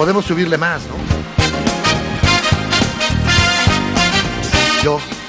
podemos subirle más, ¿no? Yo.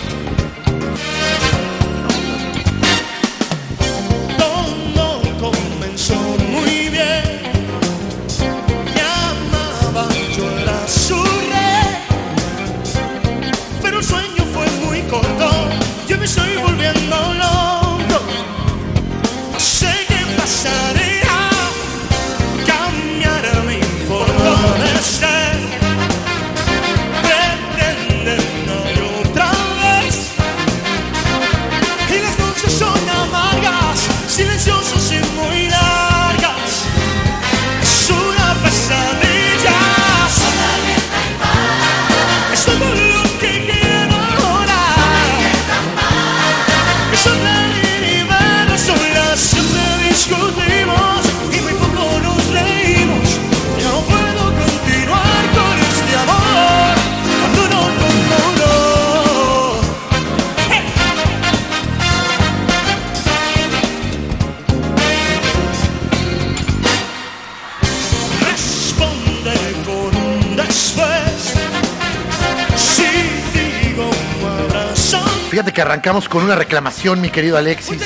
Fíjate que arrancamos con una reclamación, mi querido Alexis.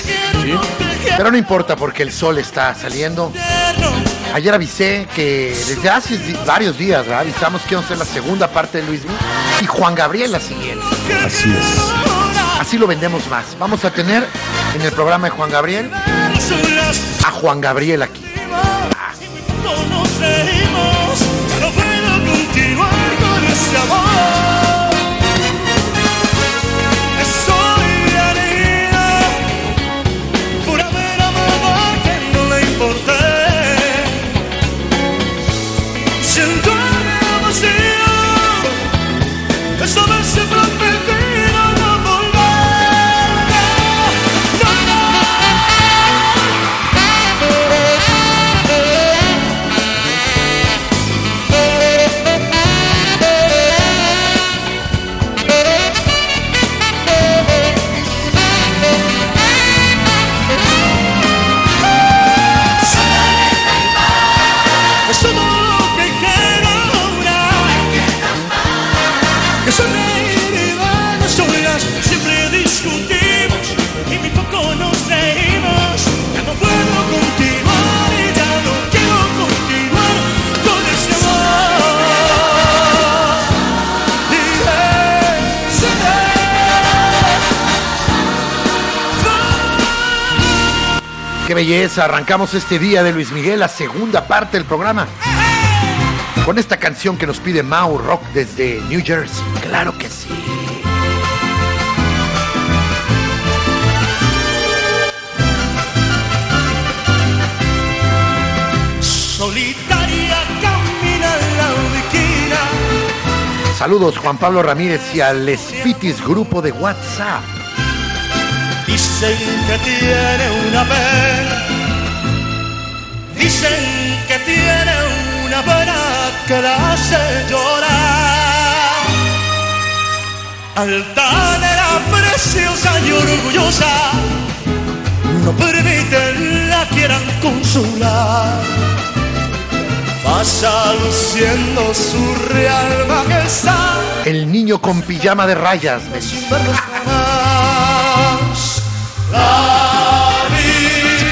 Pero no importa porque el sol está saliendo. Ayer avisé que desde hace varios días ¿verdad? avisamos que íbamos a hacer la segunda parte de Luis y Juan Gabriel la siguiente. Así es. Así lo vendemos más. Vamos a tener en el programa de Juan Gabriel a Juan Gabriel aquí. Belleza, arrancamos este día de Luis Miguel, la segunda parte del programa. Con esta canción que nos pide Mau Rock desde New Jersey. Claro que sí. solitaria camina en la ubiquina. Saludos Juan Pablo Ramírez y al Spitis grupo de WhatsApp. Dicen que tiene una pena. Dicen que tiene una pena que la hace llorar. Altanera, preciosa y orgullosa. No permiten la quieran consolar. Pasa luciendo su real majestad. El niño con pijama de rayas.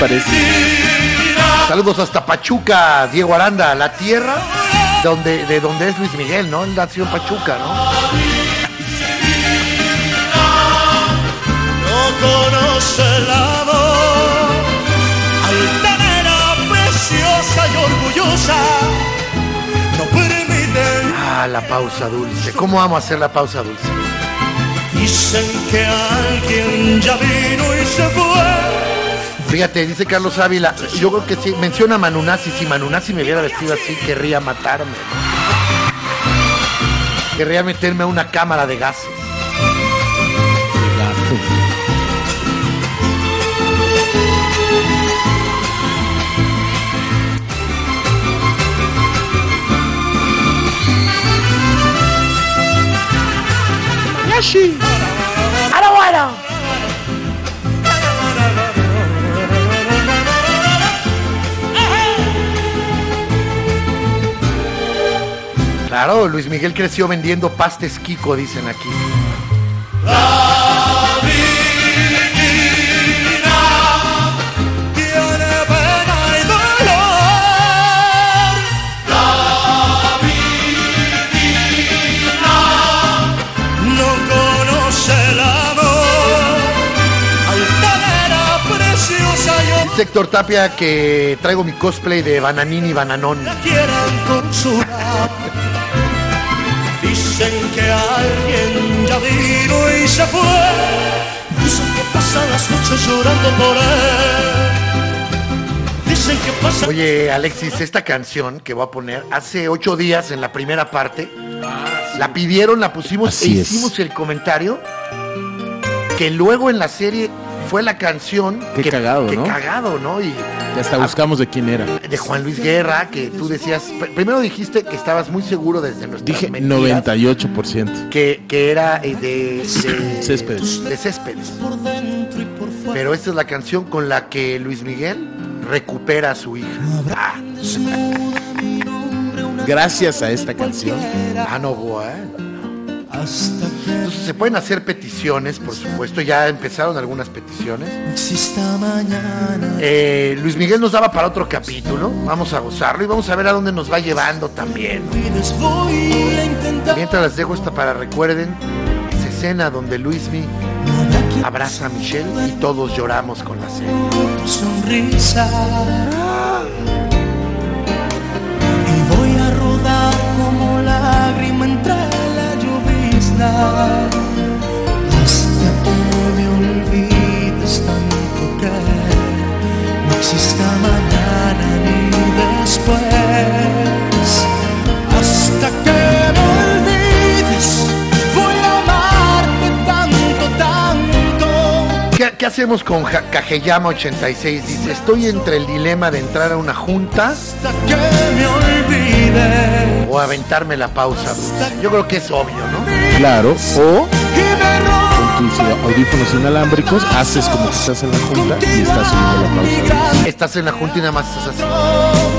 Parece. Saludos hasta Pachuca, Diego Aranda, la tierra donde, de donde es Luis Miguel, ¿no? Él nació en Pachuca, ¿no? no conoce el amor. Altanera, preciosa y orgullosa, no permiten. Ah, la pausa dulce. ¿Cómo amo hacer la pausa dulce? Dicen que alguien ya vino y se fue. Fíjate, dice Carlos Ávila, yo creo que sí, menciona a Manunasi, si Manunasi me hubiera vestido así, querría matarme. Querría meterme a una cámara de gases. Yashi. ¡Ahora! Claro, Luis Miguel creció vendiendo pastes Kiko, dicen aquí. Tiene pena y dolor. No conoce el amor. Altanera preciosa yo Dice Héctor Tapia que traigo mi cosplay de Bananini Bananón. la quieran consolar. Alguien ya vino y se fue. Dicen que pasan las noches llorando por él. Dicen que pasan Oye, Alexis, esta canción que voy a poner, hace ocho días en la primera parte, la pidieron, la pusimos Así e es. hicimos el comentario que luego en la serie fue la canción Qué que, cagado, que ¿no? cagado, ¿no? Y hasta buscamos de quién era. de Juan Luis Guerra, que tú decías, pr- primero dijiste que estabas muy seguro desde nuestras Dije mentiras, 98%. que, que era eh, de, de Céspedes. de Céspedes. Pero esta es la canción con la que Luis Miguel recupera a su hija. Ah, Gracias a esta canción. ah, no, bueno. Hasta se pueden hacer peticiones, por supuesto, ya empezaron algunas peticiones. Eh, Luis Miguel nos daba para otro capítulo, vamos a gozarlo y vamos a ver a dónde nos va llevando también. Mientras les dejo esta para recuerden esa escena donde Luismi abraza a Michelle y todos lloramos con la serie. sonrisa. Llovizna. Hasta que me olvides tanto que no exista mañana ni después. ¿Qué, hacemos con Kageyama 86? Dice, estoy entre el dilema de entrar a una junta hasta que me olvide o aventarme la pausa. Yo creo que es obvio, ¿no? Claro. O con tus audífonos inalámbricos haces como que estás en la junta y estás oyendo la pausa. Estás en la junta y nada más estás así.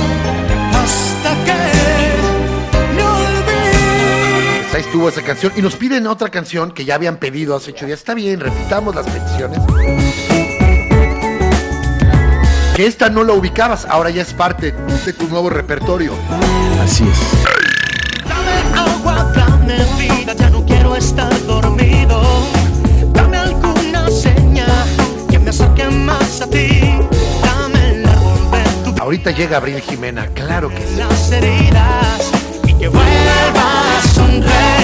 Estuvo esa canción. Y nos piden otra canción que ya habían pedido hace ocho días. Está bien, repitamos las peticiones. Que esta no la ubicabas, ahora ya es parte de tu nuevo repertorio. Así es. Dame agua, dame vida, ya no quiero estar dormido. Dame alguna señal que me acerque más a ti. Dame de tu Ahorita llega Abril Jimena, claro que sí. las heridas y que vuelva a sonreír.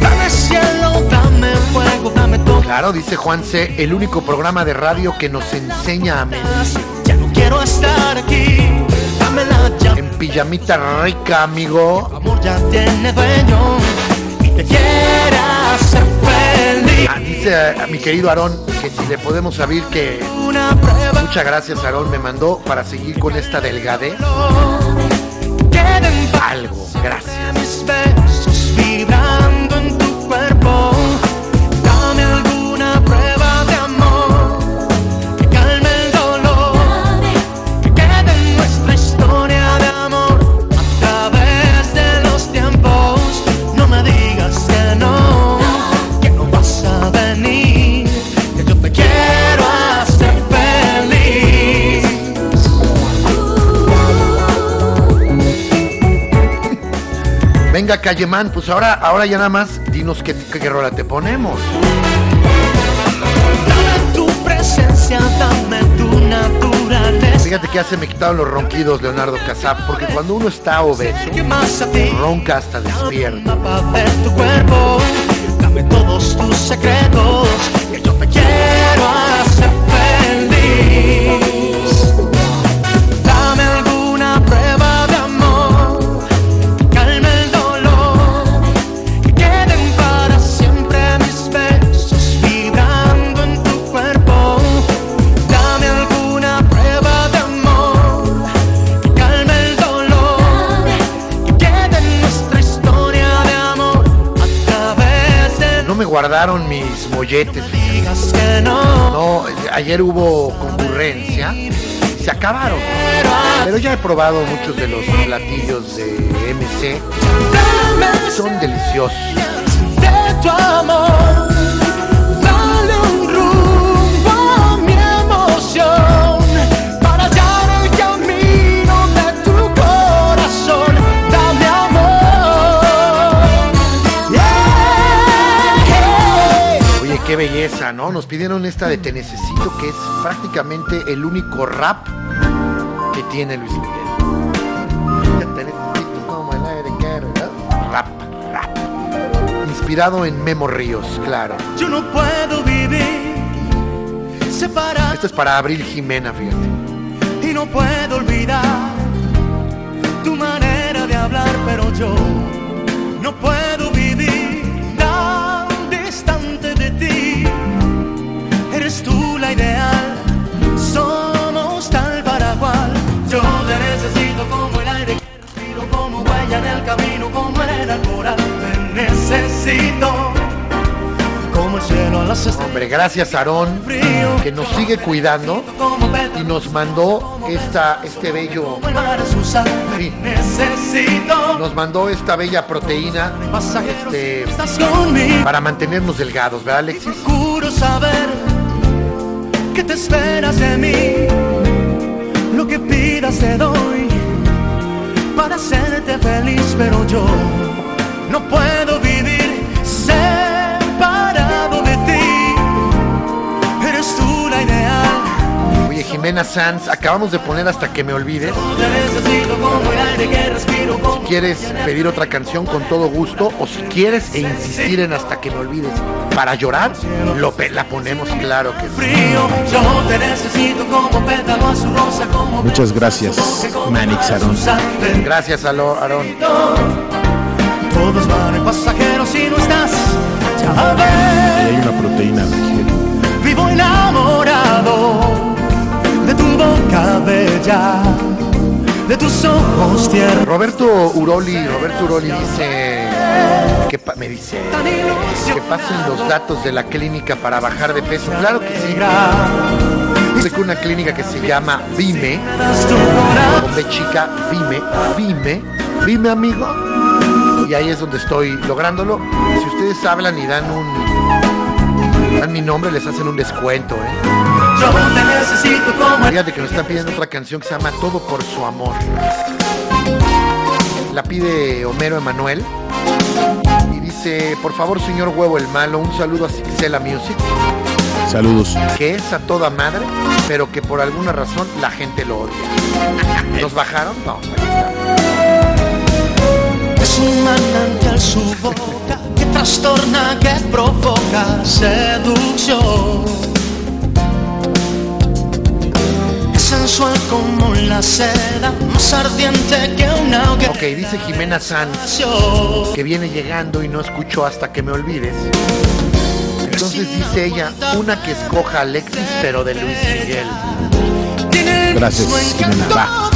Dame cielo, dame fuego, dame todo. Claro, dice Juan C., el único programa de radio que nos enseña a mentir. Ya no quiero estar aquí. Dame la llave. En pijamita rica, amigo. amor ya tiene dueño y te quiera hacer feliz. Ah, dice a, a mi querido Aarón que si le podemos saber que... Una prueba Muchas gracias, Aarón, me mandó para seguir con esta delgadez. Algo, gracias. Venga, Cayemán, pues ahora, ahora ya nada más dinos qué, qué, qué rola te ponemos. Dame tu presencia, dame tu naturaleza. Fíjate que ya se me quitaron los ronquidos, Leonardo Casap, porque cuando uno está obeso, ronca hasta despierta. mapa de tu cuerpo. Dame todos tus secretos. Que yo te quiero guardaron mis molletes. No, ayer hubo concurrencia. se acabaron. Pero ya he probado muchos de los platillos de MC. Son deliciosos. Qué belleza, ¿no? Nos pidieron esta de Te Necesito, que es prácticamente el único rap que tiene Luis Miguel. Te necesito como el aire. Rap, rap. Inspirado en Memo Ríos, claro. Yo no puedo vivir separado. Esto es para Abril Jimena, fíjate. y no puedo olvidar tu manera de hablar, pero yo no puedo Te necesito como el cielo a las estrellas. Hombre, gracias Aarón, que nos sigue cuidando y nos mandó esta, este bello. Sí. Nos mandó esta bella proteína este, para mantenernos delgados, ¿verdad, Alexis? Saber que te esperas de mí. Lo que pidas te doy para hacerte feliz, pero yo no puedo vivir separado de ti. Eres tú la ideal. Oye, Jimena Sanz, acabamos de poner hasta que me olvides. Como ¿Quieres pedir otra canción con todo gusto? O si quieres e insistir en hasta que me olvides para llorar, lo, la ponemos claro que sí. frío. Yo te necesito como pétalo a su rosa. Como Muchas gracias, Manix Aarón. Aaron. Gracias, Aarón. Todos van en pasajeros si no estás. Ya ves, hay una proteína vegetal. vivo enamorado de tu boca bella, de tus ojos tiernos. Roberto Uroli, Roberto Uroli dice que pa- me dice que pasen los datos de la clínica para bajar de peso. Claro que sí. Sé que una clínica que se llama Vime, con B chica, Vime, Vime, Vime amigo. Y ahí es donde estoy lográndolo. Si ustedes hablan y dan un dan mi nombre, les hacen un descuento, ¿eh? Yo te necesito como el Fíjate que nos están pidiendo otra canción que se llama Todo por su amor. La pide Homero Emanuel. Y dice, por favor, señor Huevo el Malo, un saludo a Sixela Music, Saludos. que es a toda madre, pero que por alguna razón la gente lo odia. ¿Nos bajaron? No, aquí está. Es un manantial su boca que trastorna, que provoca seducción. Es sensual como la seda, más ardiente que una hoguera. Ok, dice Jimena Sanz que viene llegando y no escuchó hasta que me olvides. Entonces dice ella, una que escoja Alexis, pero de Luis Miguel. Gracias, Jimena. Va.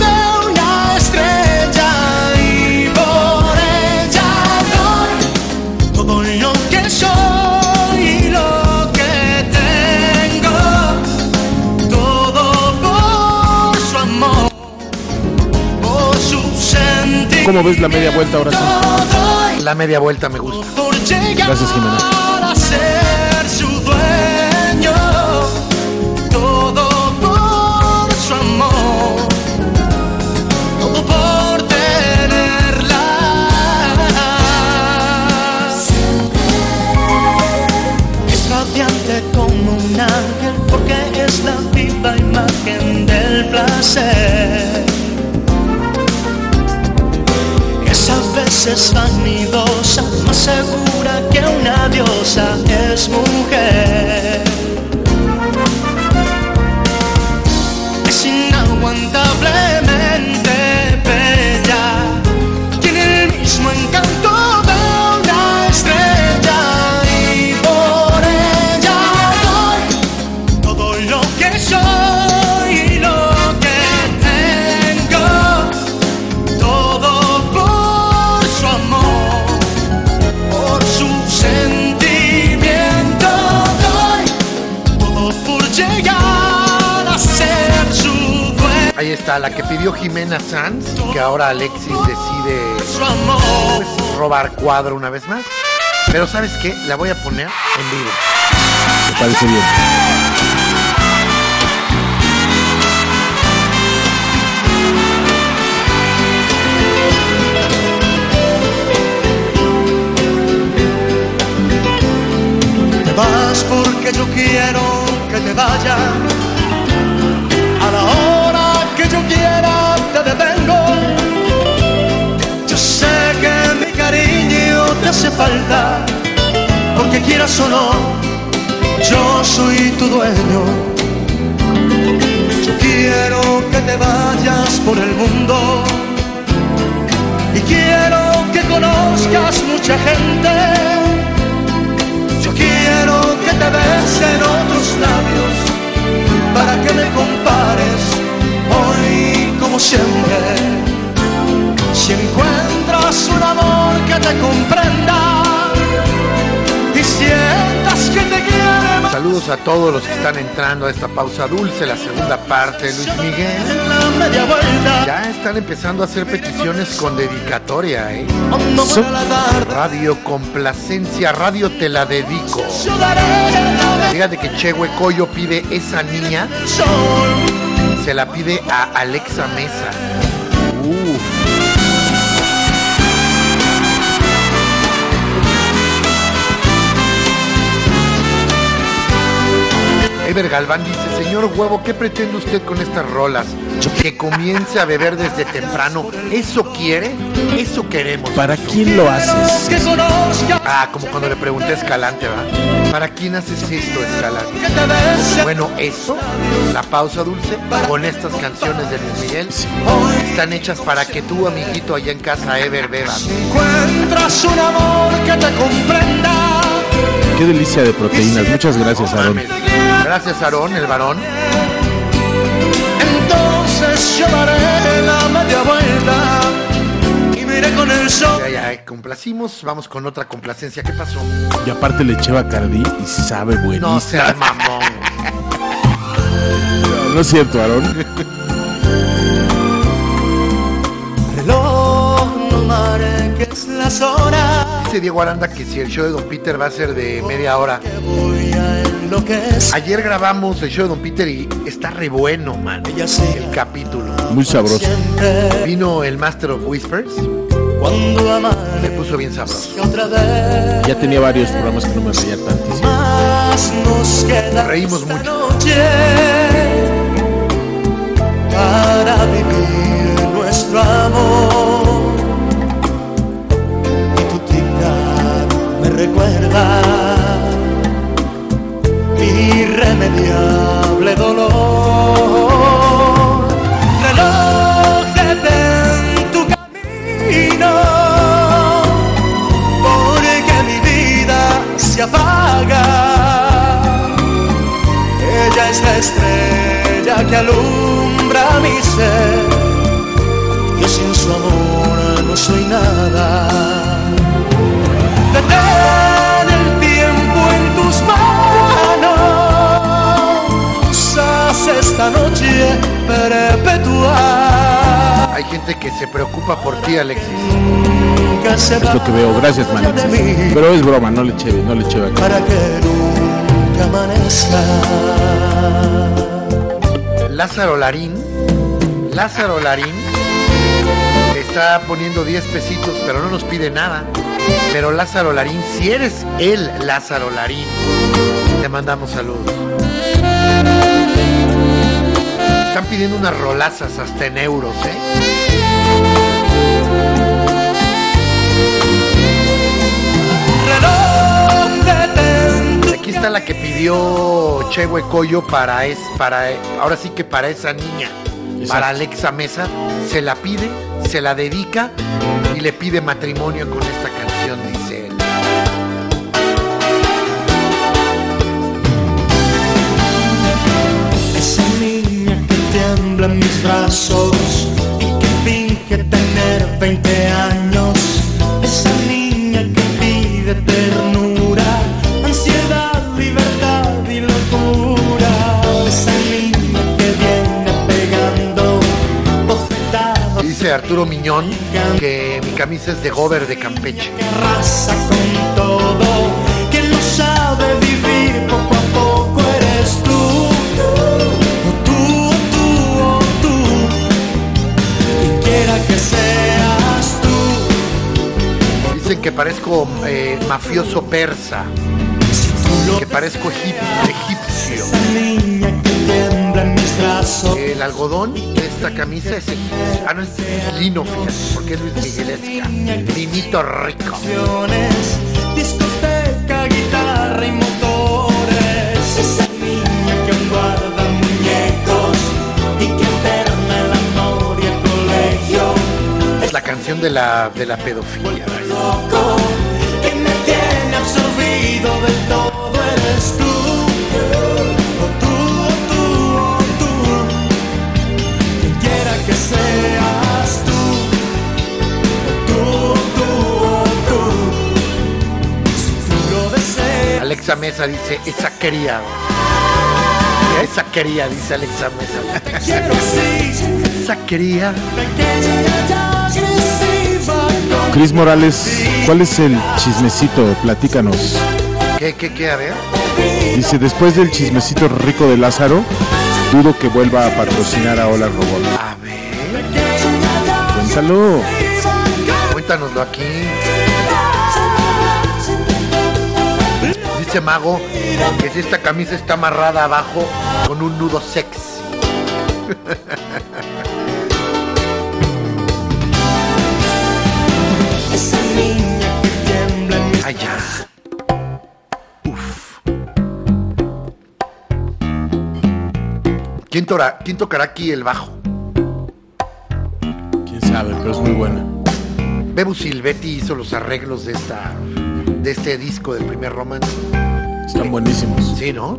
¿Cómo ves la media vuelta ahora sí? La media vuelta me gusta. Gracias, Jimena. a ser su dueño, todo por su amor, todo por tenerla. Es radiante como un ángel porque es la viva imagen del placer. Veces vanidosa, más segura que una diosa es mujer. Está la que pidió Jimena Sanz, que ahora Alexis decide pues, robar cuadro una vez más. Pero ¿sabes qué? La voy a poner en vivo. Me parece bien. Te vas porque yo quiero que te vayas. A la hora te hace falta. Porque quieras o no, yo soy tu dueño. Yo quiero que te vayas por el mundo. Y quiero que conozcas mucha gente. Yo quiero que te besen otros labios para que me compares hoy como siempre. Si encuentras un amor que te comprenda A todos los que están entrando a esta pausa dulce, la segunda parte Luis Miguel. Ya están empezando a hacer peticiones con dedicatoria, ¿eh? Radio Complacencia, Radio Te la dedico. Fíjate que Chehue Coyo pide esa niña, se la pide a Alexa Mesa. Ever Galván dice, señor Huevo, ¿qué pretende usted con estas rolas? Que comience a beber desde temprano. ¿Eso quiere? Eso queremos. ¿Para quién lo haces? Ah, como cuando le pregunté a Escalante, ¿va? ¿Para quién haces esto, Escalante? Bueno, eso, la pausa dulce, con estas canciones de Luis Miguel, están hechas para que tú, amiguito, allá en casa, Ever, bebas. Encuentras un amor que te comprenda. Qué delicia de proteínas. Muchas gracias, Aaron. Gracias, Aarón, el varón. Entonces yo daré la media vuelta y miré con el sol. Ya, ya, complacimos. Vamos con otra complacencia. ¿Qué pasó? Y aparte le eché Bacardí y sabe No buenísimo. seas mamón. No, no es cierto, Aaron. Reloj, no marques las horas. Dice Diego Aranda que si el show de Don Peter va a ser de media hora. Que voy a Ayer grabamos el show de Don Peter y está re bueno, man. Ella sí, El capítulo. Muy sabroso. Vino el Master of Whispers. cuando amanezca puso bien sabroso. otra vez. Ya tenía varios programas que no me reía tantísimo. Más nos queda Reímos mucho. noche para vivir nuestro amor. Y tu me recuerda irremediable dolor. Reloj, detén tu camino porque mi vida se apaga. Ella es la estrella que alumbra mi ser. Yo sin su amor no soy nada. Esta noche perpetua. Hay gente que se preocupa por ti, Alexis. Es lo que veo. Gracias, mí. Pero es broma, no le eché, no le eché Bacardí. para que nunca amanezca. Lázaro Larín, Lázaro Larín está poniendo 10 pesitos, pero no nos pide nada. Pero Lázaro Larín, si eres el Lázaro Larín, te mandamos saludos. Están pidiendo unas rolazas hasta en euros, ¿eh? Aquí está la que pidió Chehue Coyo para es para ahora sí que para esa niña, para Alexa Mesa, se la pide, se la dedica y le pide matrimonio con esta canción, niña que tiembla en mis brazos y que finge tener 20 años. Esa niña que pide ternura, ansiedad, libertad y locura. Esa niña que viene pegando Arturo Miñón que mi camisa es de Gober de Campeche. que arrasa con todo. Dicen que parezco eh, mafioso persa, que parezco egip- egipcio. El algodón de esta camisa es egipcio. Ah, no, es lino, fíjate, porque es Luis Miguelesca. Linito rico. discoteca, guitarra y motores. Esa niña que aún guarda muñecos y que alterna el amor y el colegio. Es la canción de la, de la pedofilia. Loco, que me tiene absorbido del todo eres tú. O tú, o tú, o tú. Quien quiera que seas tú. O tú, o tú, o tú. Si tú lo deseas. Alexa Mesa dice, esa quería. Esa quería, dice Alexa Mesa. Quiero sí, Esa quería. pequeña y agresiva con Cris Morales, ¿cuál es el chismecito? Platícanos. ¿Qué, qué, qué? A ver. Dice, después del chismecito rico de Lázaro, dudo que vuelva a patrocinar a Hola Robot. A ver. Cuéntalo. Cuéntanoslo aquí. Dice Mago que si esta camisa está amarrada abajo con un nudo sexy. tiembla en mis Ay, ya. Uf. ¿Quién, tora- quién tocará aquí el bajo? Quién sabe, pero es muy buena. Bebu Silvetti hizo los arreglos de esta de este disco del primer romance. Están buenísimos. Sí, ¿no?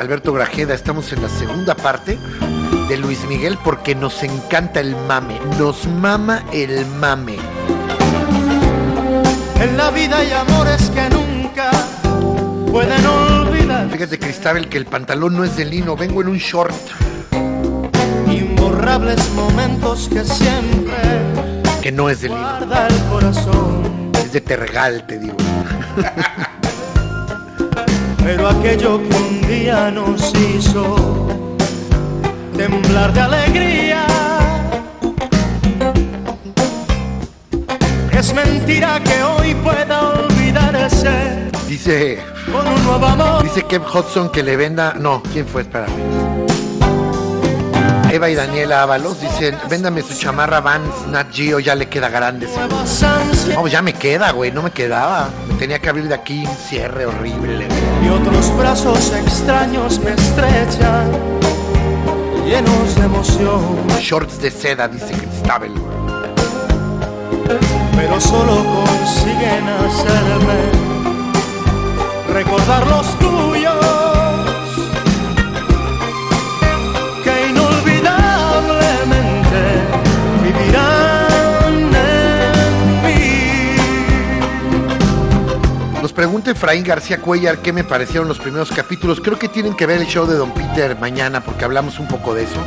Alberto Grajeda, estamos en la segunda parte de Luis Miguel porque nos encanta el mame, nos mama el mame. En la vida hay amores que nunca pueden olvidar. Fíjate, Cristabel, que el pantalón no es de lino, vengo en un short. Imborrables momentos que siempre que no es de lino, guarda el corazón. es de tergal, te digo. Pero aquello que un día nos hizo temblar de alegría. Es mentira que hoy pueda olvidarse Dice, con un nuevo amor. dice Kev Hudson que le venda, no, ¿quién fue? Espérame. Eva y Daniela Ábalos dicen, véndame su chamarra Vans Nat Geo, ya le queda grande. seguro". Nuevas ansias No, pues ya me queda, güey, no me quedaba. Me tenía que abrir de aquí un cierre horrible. y otros brazos extraños me estrechan, llenos de emoción. Shorts de seda, dice Cristabel. Pero solo consiguen hacerme recordar los tuyos que inolvidablemente vivirán en mí. Nos pregunta Efraín García Cuellar qué me parecieron los primeros capítulos. Creo que tienen que ver el show de Don Peter mañana porque hablamos un poco de eso.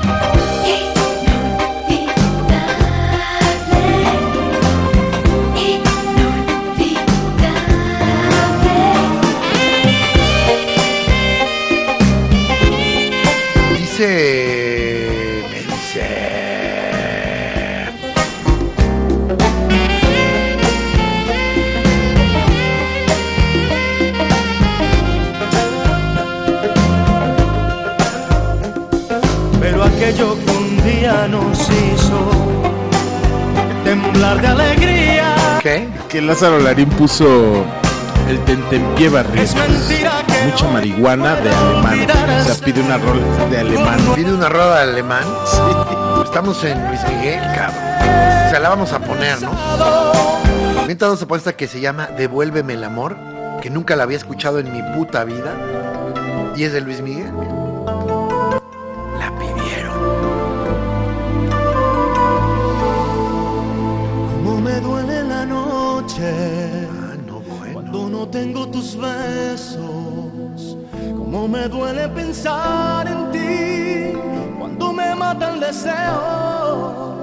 Que Lázaro Larín puso el tentempié que Mucha marihuana de alemán. O sea, pide una rola de alemán. Pide una roda de alemán. Estamos en Luis Miguel, cabrón. O sea, la vamos a poner, ¿no? Mientras vamos a poner esta que se llama Devuélveme el amor, que nunca la había escuchado en mi puta vida. Y es de Luis Miguel. Tengo tus besos. Cómo me duele pensar en ti cuando cuando me mata el deseo.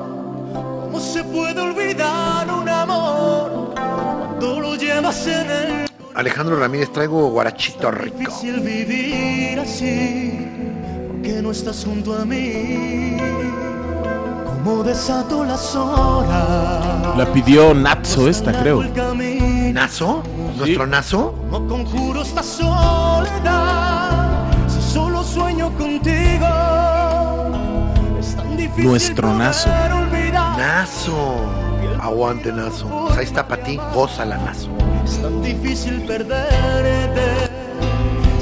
¿Cómo se puede olvidar un amor cuando lo llevas en el Alejandro Ramírez, traigo guarachito rico. difícil vivir así? Porque no estás junto a mí. Como desato las horas. La pidió Natso esta, creo. El camino. ¿Nazo? ¿Nuestro Nazo? No conjuro esta soledad Si solo sueño contigo Es tan difícil Nuestro Nazo. Nazo. Aguante, Nazo. Pues ahí está para ti. Gózala, Nazo. Es tan difícil perderte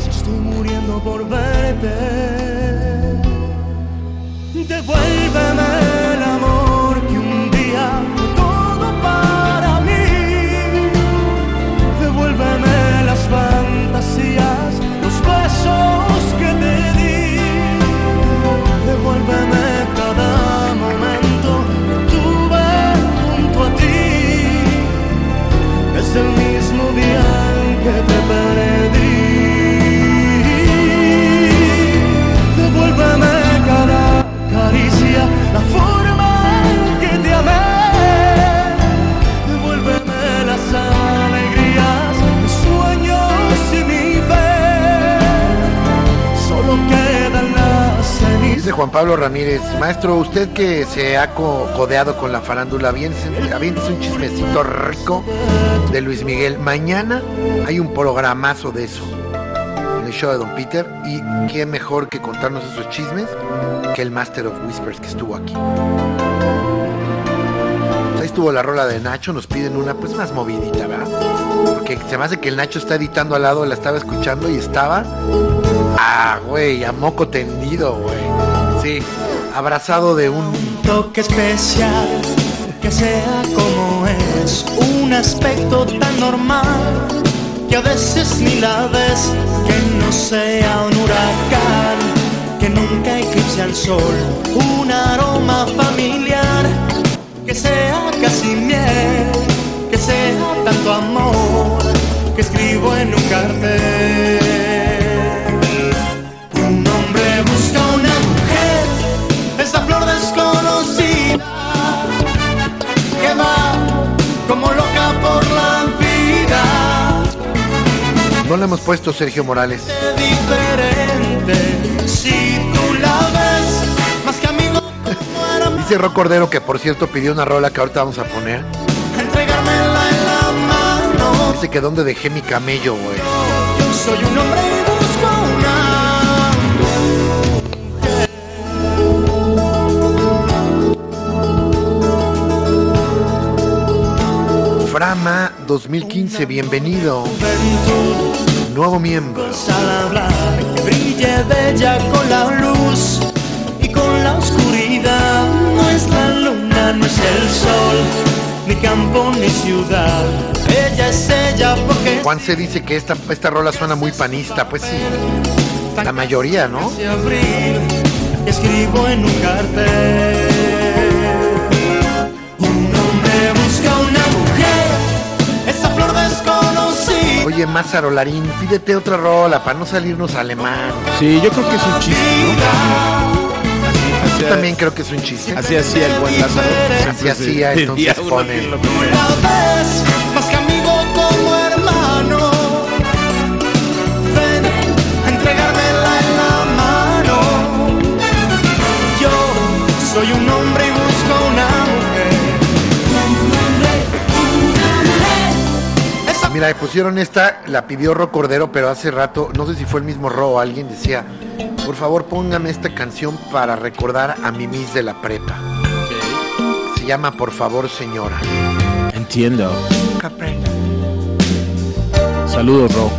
Si estoy muriendo por verte Devuélveme Juan Pablo Ramírez, maestro, usted que se ha co- codeado con la farándula, aviéntese un chismecito rico de Luis Miguel. Mañana hay un programazo de eso en el show de Don Peter y qué mejor que contarnos esos chismes que el Master of Whispers que estuvo aquí. Ahí estuvo la rola de Nacho, nos piden una pues más movidita, ¿verdad? Porque se me hace que el Nacho está editando al lado, la estaba escuchando y estaba Ah, güey, a moco tendido, güey. Abrazado de un... toque especial que sea como es un aspecto tan normal que a veces ni la ves que no sea un huracán que nunca eclipse al sol un aroma familiar que sea casi miel que sea tanto amor que escribo en un cartel Le hemos puesto Sergio Morales. Dice Rock Cordero que por cierto pidió una rola que ahorita vamos a poner. entregármela en la mano. Dice que dónde dejé mi camello, güey. Yo soy un hombre y busco una Frama 2015, bienvenido. Nuevo miembro. al hablar que brille bella con la luz y con la oscuridad. No es la luna, no es el sol, ni campo ni ciudad. Ella es ella porque Juan C dice que esta, esta rola suena muy panista. Pues sí, la mayoría, ¿no? de abril escribo en un cartel. Oye, Mázaro Larín, pídete otra rola para no salirnos alemán. Sí, yo creo que es un chiste, ¿no? Yo también creo que es un chiste. Así hacía el buen Lázaro. Así hacía, entonces uno Mira, pusieron esta, la pidió Ro Cordero, pero hace rato, no sé si fue el mismo Ro o alguien decía, por favor póngame esta canción para recordar a mi Miss de la prepa. Se llama Por favor señora. Entiendo. Saludos, Ro.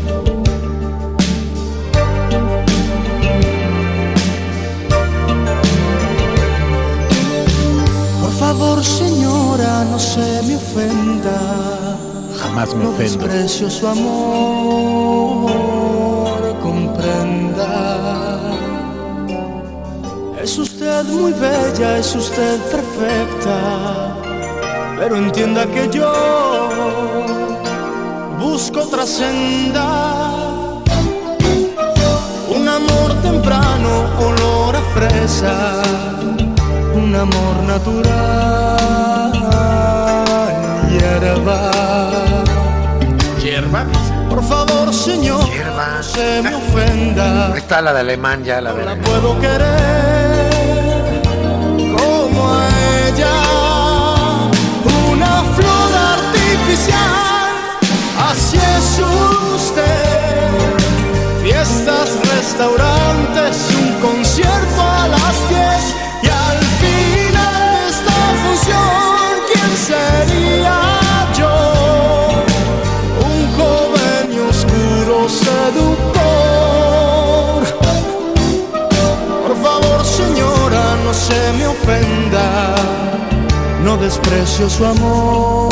Por favor, señora, no se me ofenda. Jamás me No ofendo. desprecio su amor, comprenda. Es usted muy bella, es usted perfecta, pero entienda que yo busco otra senda. Un amor temprano, olor a fresa, un amor natural, hierba. Hierba. Por favor, señor, Hierba. no se me ofenda. Ahí está la de alemán ya, la No la puedo querer como a ella. Una flor artificial, así es usted. Fiestas, restaurantes, un concierto a las 10 se me ofenda. No desprecio su amor,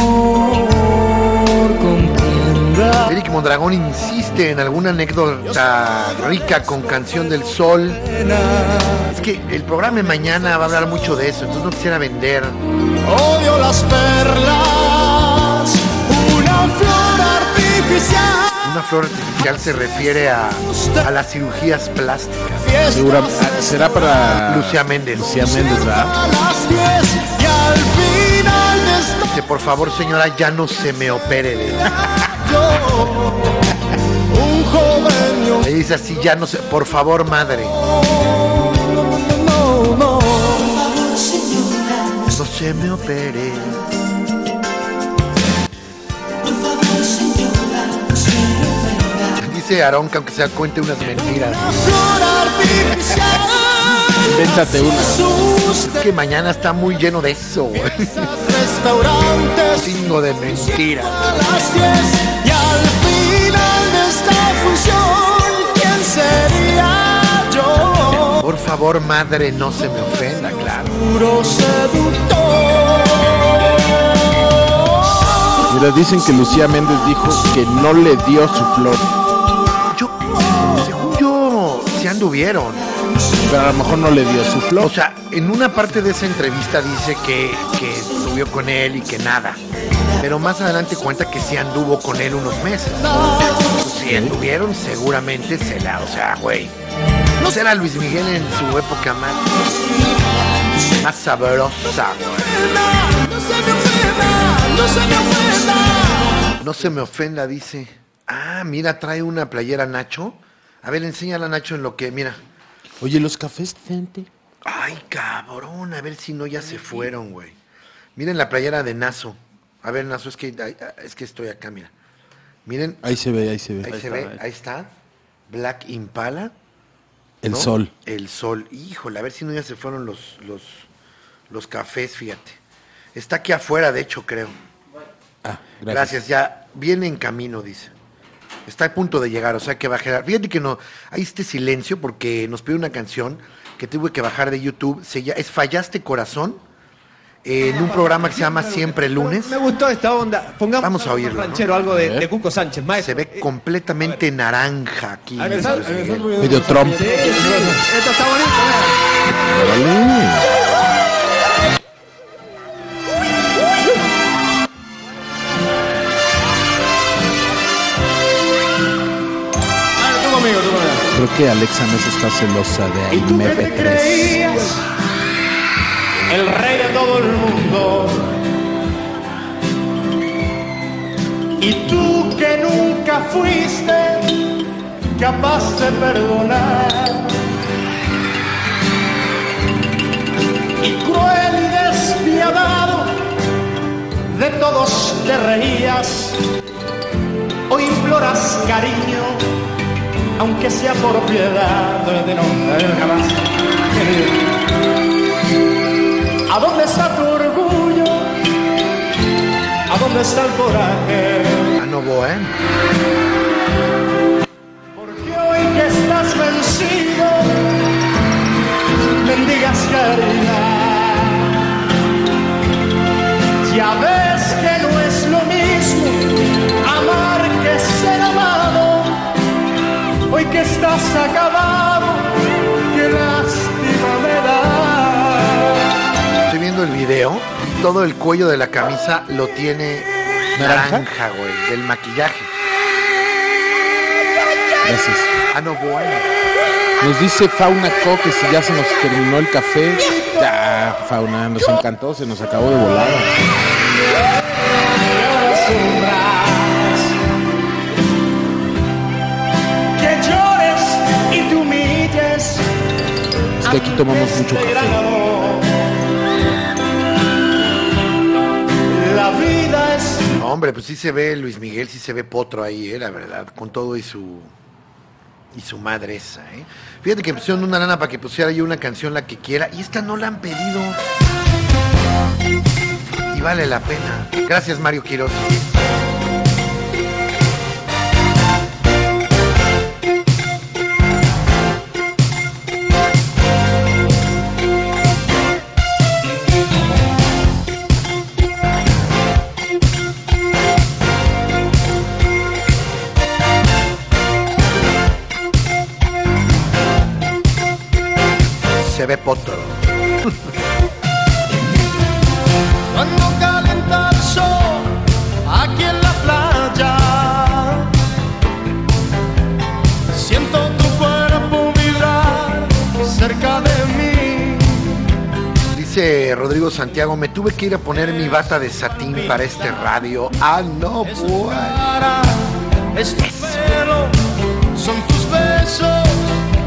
comprenda. Eric Mondragón insiste en alguna anécdota rica con Canción del Sol. Es que el programa de mañana va a hablar mucho de eso, entonces no quisiera vender. Odio las perlas, una flor artificial. Una flor artificial se refiere a, a las cirugías plásticas. Segura- ah, será para Lucía Méndez. Lucía Méndez, ¿verdad? a las 10 y al final de esta Dice, por favor señora, ya no se me opere. de-". yo, un joven y Le dice así, ya no se, por favor madre, no, no. no se me opere. Dice Aarón que aunque sea cuente unas mentiras. Invéntate una. Es que mañana está muy lleno de eso, restaurantes. Chingo de mentiras. a las 10 y al final de esta función, ¿quién sería yo? Por favor, madre, no se me ofenda, claro. Puro seductor. Mira, dicen que Lucía Méndez dijo que no le dio su flor. Se anduvieron. Pero a lo mejor no le dio su O flor. sea, en una parte de esa entrevista dice que, que estuvo con él y que nada. Pero más adelante cuenta que sí anduvo con él unos meses. Si anduvieron, seguramente se la, o sea, güey. No será Luis Miguel en su época más, más sabrosa, güey. No se me ofenda, dice. Ah, mira, trae una playera Nacho. A ver, enséñala Nacho en lo que, mira. Oye, los cafés, gente. Ay, cabrón, a ver si no ya se fueron, güey. Miren la playera de Nazo. A ver, Nazo, es que, ay, es que estoy acá, mira. Miren, Ahí se ve, ahí se ve. ahí se ve, ahí está. Black Impala. El ¿no? sol. El sol. Híjole, a ver si no ya se fueron los, los, los cafés, fíjate. Está aquí afuera, de hecho, creo. Ah, Gracias. ya viene en camino, dice. Está a punto de llegar, o sea que bajar. Fíjate que no, hay este silencio porque nos pide una canción que tuve que bajar de YouTube. Se llama, es Fallaste Corazón, eh, en un programa que se llama Siempre Lunes. Me gustó esta onda. Pongamos Vamos a algo oírlo, ranchero, algo de, de Cuco Sánchez, Se maestro. ve completamente naranja aquí. Medio Trump. Sí, esto está bonito. mira. Que Alexa Mesa está celosa de Y tú que te MP3. creías el rey de todo el mundo. Y tú que nunca fuiste capaz de perdonar. Y cruel y despiadado, de todos te reías. Hoy imploras cariño, aunque sea por piedad. De no, de jamás. ¿A dónde está tu orgullo? ¿A dónde está el coraje? Ah, no voy, ¿eh? Porque hoy que estás vencido, mendigas caridad. Ya ves Hoy que estás acabado, qué lástima me da. Estoy viendo el video y todo el cuello de la camisa lo tiene ¿Naranja? naranja, güey, del maquillaje. Gracias. Ah, no, bueno. Nos dice Fauna Co que si ya se nos terminó el café. Ya, Fauna, nos encantó, se nos acabó de volada. Que aquí tomamos mucho café. La vida es No, hombre, pues sí se ve Luis Miguel, sí se ve potro ahí, eh, la verdad, con todo y su y su madre esa, ¿eh? Fíjate que pusieron una lana para que pusiera yo una canción la que quiera y esta no la han pedido. Y vale la pena. Gracias, Mario Quiroz. Se ve potro. cuando calienta el sol aquí en la playa. Siento tu cuerpo vibrar cerca de mí. Dice Rodrigo Santiago, me tuve que ir a poner mi bata de satín para este radio. Ah, no, pues. es tu pelo, son tus besos,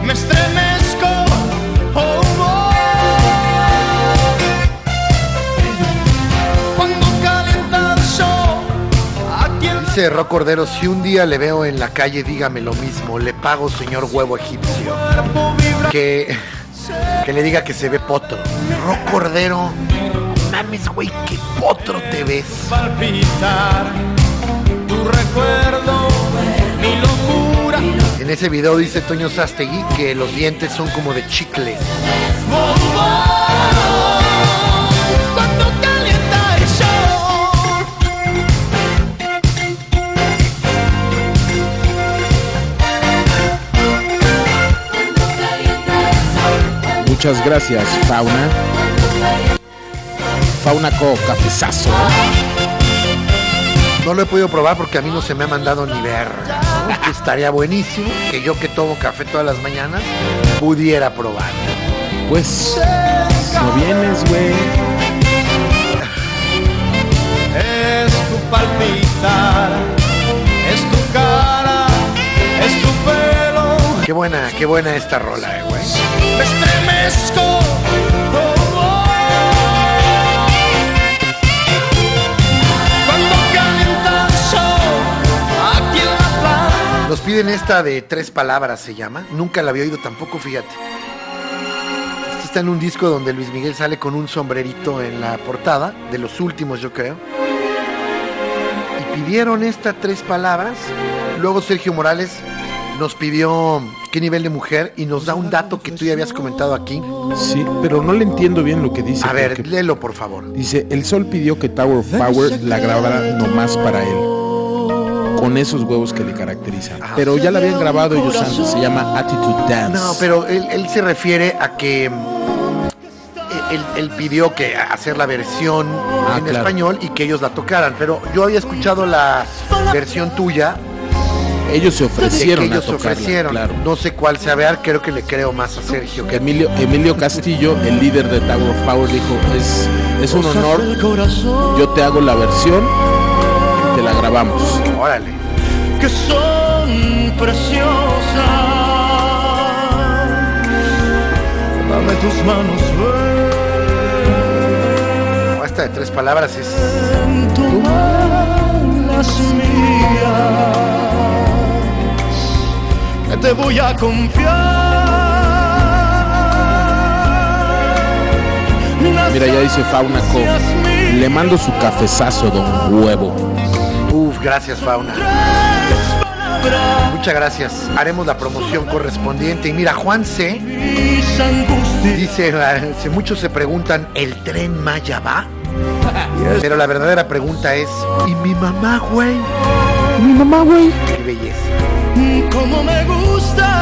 me estremezco. Dice Ro Cordero, si un día le veo en la calle, dígame lo mismo, le pago señor huevo egipcio. Que, que le diga que se ve potro. Ro Cordero, mames, güey, qué potro te ves. Tu recuerdo. En ese video dice Toño Sastegui que los dientes son como de chicle. Muchas gracias, Fauna. Fauna Co, cafezazo. No lo he podido probar porque a mí no se me ha mandado ni ver. Estaría buenísimo que yo que tomo café todas las mañanas pudiera probar. Pues, no vienes, güey. Es tu palpitar, es tu cara, es tu pelo. Qué buena, qué buena esta rola, eh, güey. Me estremezco. Nos piden esta de tres palabras, se llama. Nunca la había oído tampoco, fíjate. Esta está en un disco donde Luis Miguel sale con un sombrerito en la portada, de los últimos yo creo. Y pidieron esta tres palabras. Luego Sergio Morales nos pidió qué nivel de mujer y nos da un dato que tú ya habías comentado aquí. Sí, pero no le entiendo bien lo que dice. A ver, léelo por favor. Dice, el sol pidió que Tower of Power la grabara nomás para él. Con esos huevos que le caracterizan. Pero ya la habían grabado ellos antes, se llama Attitude Dance. No, pero él, él se refiere a que mm, él, él pidió que hacer la versión Ah, en claro. español y que ellos la tocaran, pero yo había escuchado la versión tuya Ellos se que ofrecieron a tocarla, ofrecieron. claro. No sé cuál sea, ver, creo que le creo más a Sergio que Emilio, Emilio Castillo, el líder de Tower of Power, dijo, es, es un honor, yo te hago la versión, te la grabamos. Órale. que son preciosas. Dame tus manos, de tres palabras es ven, toma las mías, que te voy a confiar. Mira, ya dice Fauna Co. Le mando su cafezazo, don huevo. Uf, gracias Fauna. Muchas gracias. Haremos la promoción correspondiente. Y mira, Juan C. Dice, si muchos se preguntan, ¿el tren Maya va? Pero la verdadera pregunta es, ¿y mi mamá, güey? Mi mamá, güey. Qué belleza. Como me gusta.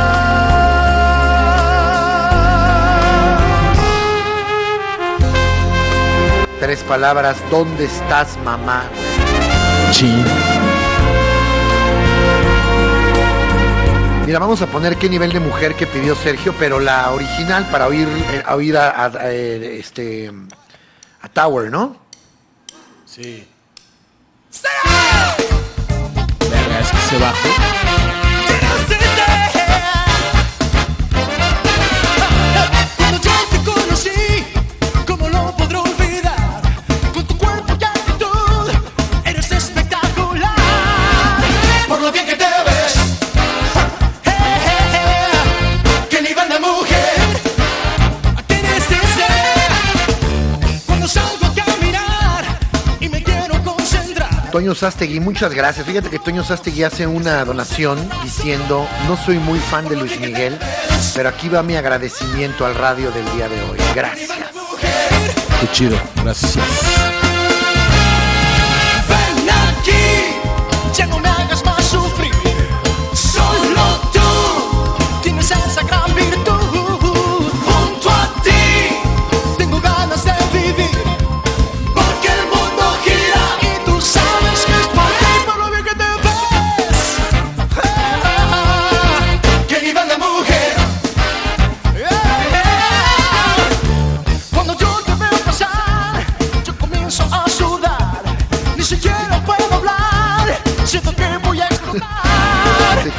Tres palabras, ¿dónde estás, mamá? Chin. Mira, vamos a poner qué nivel de mujer que pidió Sergio, pero la original para oír, eh, a oír a, a- a, eh, este, a Tower, ¿no? Sí. Verga, es que se bajó. Toño Sastegui, muchas gracias. Fíjate que Toño Sastegui hace una donación diciendo, no soy muy fan de Luis Miguel, pero aquí va mi agradecimiento al radio del día de hoy. Gracias. Qué chido. Gracias.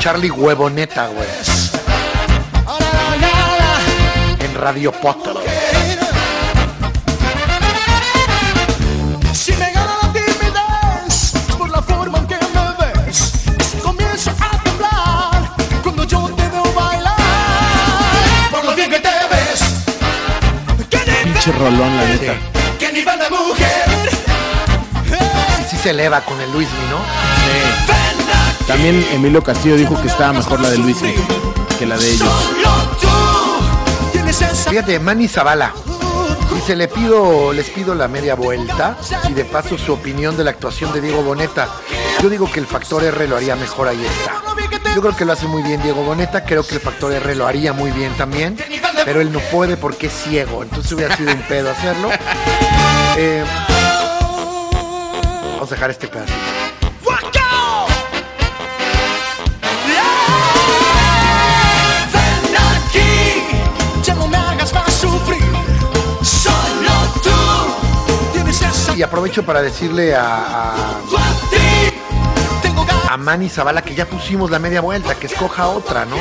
Charlie Huevoneta, güey, en Radio Pot. la. Si me gana la timidez, es por la forma en que me ves. Es que comienzo a temblar cuando yo te veo bailar. Por lo bien que te ves. ¿Qué nivel, Pinche rolón, la neta. nivel de mujer? Sí se eleva con el Luismi, ¿no? También Emilio Castillo dijo que estaba mejor la de Luis que la de ellos. Fíjate, Manny Zavala. Dice, le pido, les pido la media vuelta y de paso su opinión de la actuación de Diego Boneta. Yo digo que el factor R lo haría mejor, ahí está. Yo creo que lo hace muy bien Diego Boneta, creo que el factor R lo haría muy bien también, pero él no puede porque es ciego, entonces hubiera sido un pedo hacerlo. Eh, vamos a dejar este pedacito. Y aprovecho para decirle a, a, a Manny Zavala que ya pusimos la media vuelta, que escoja otra, ¿no?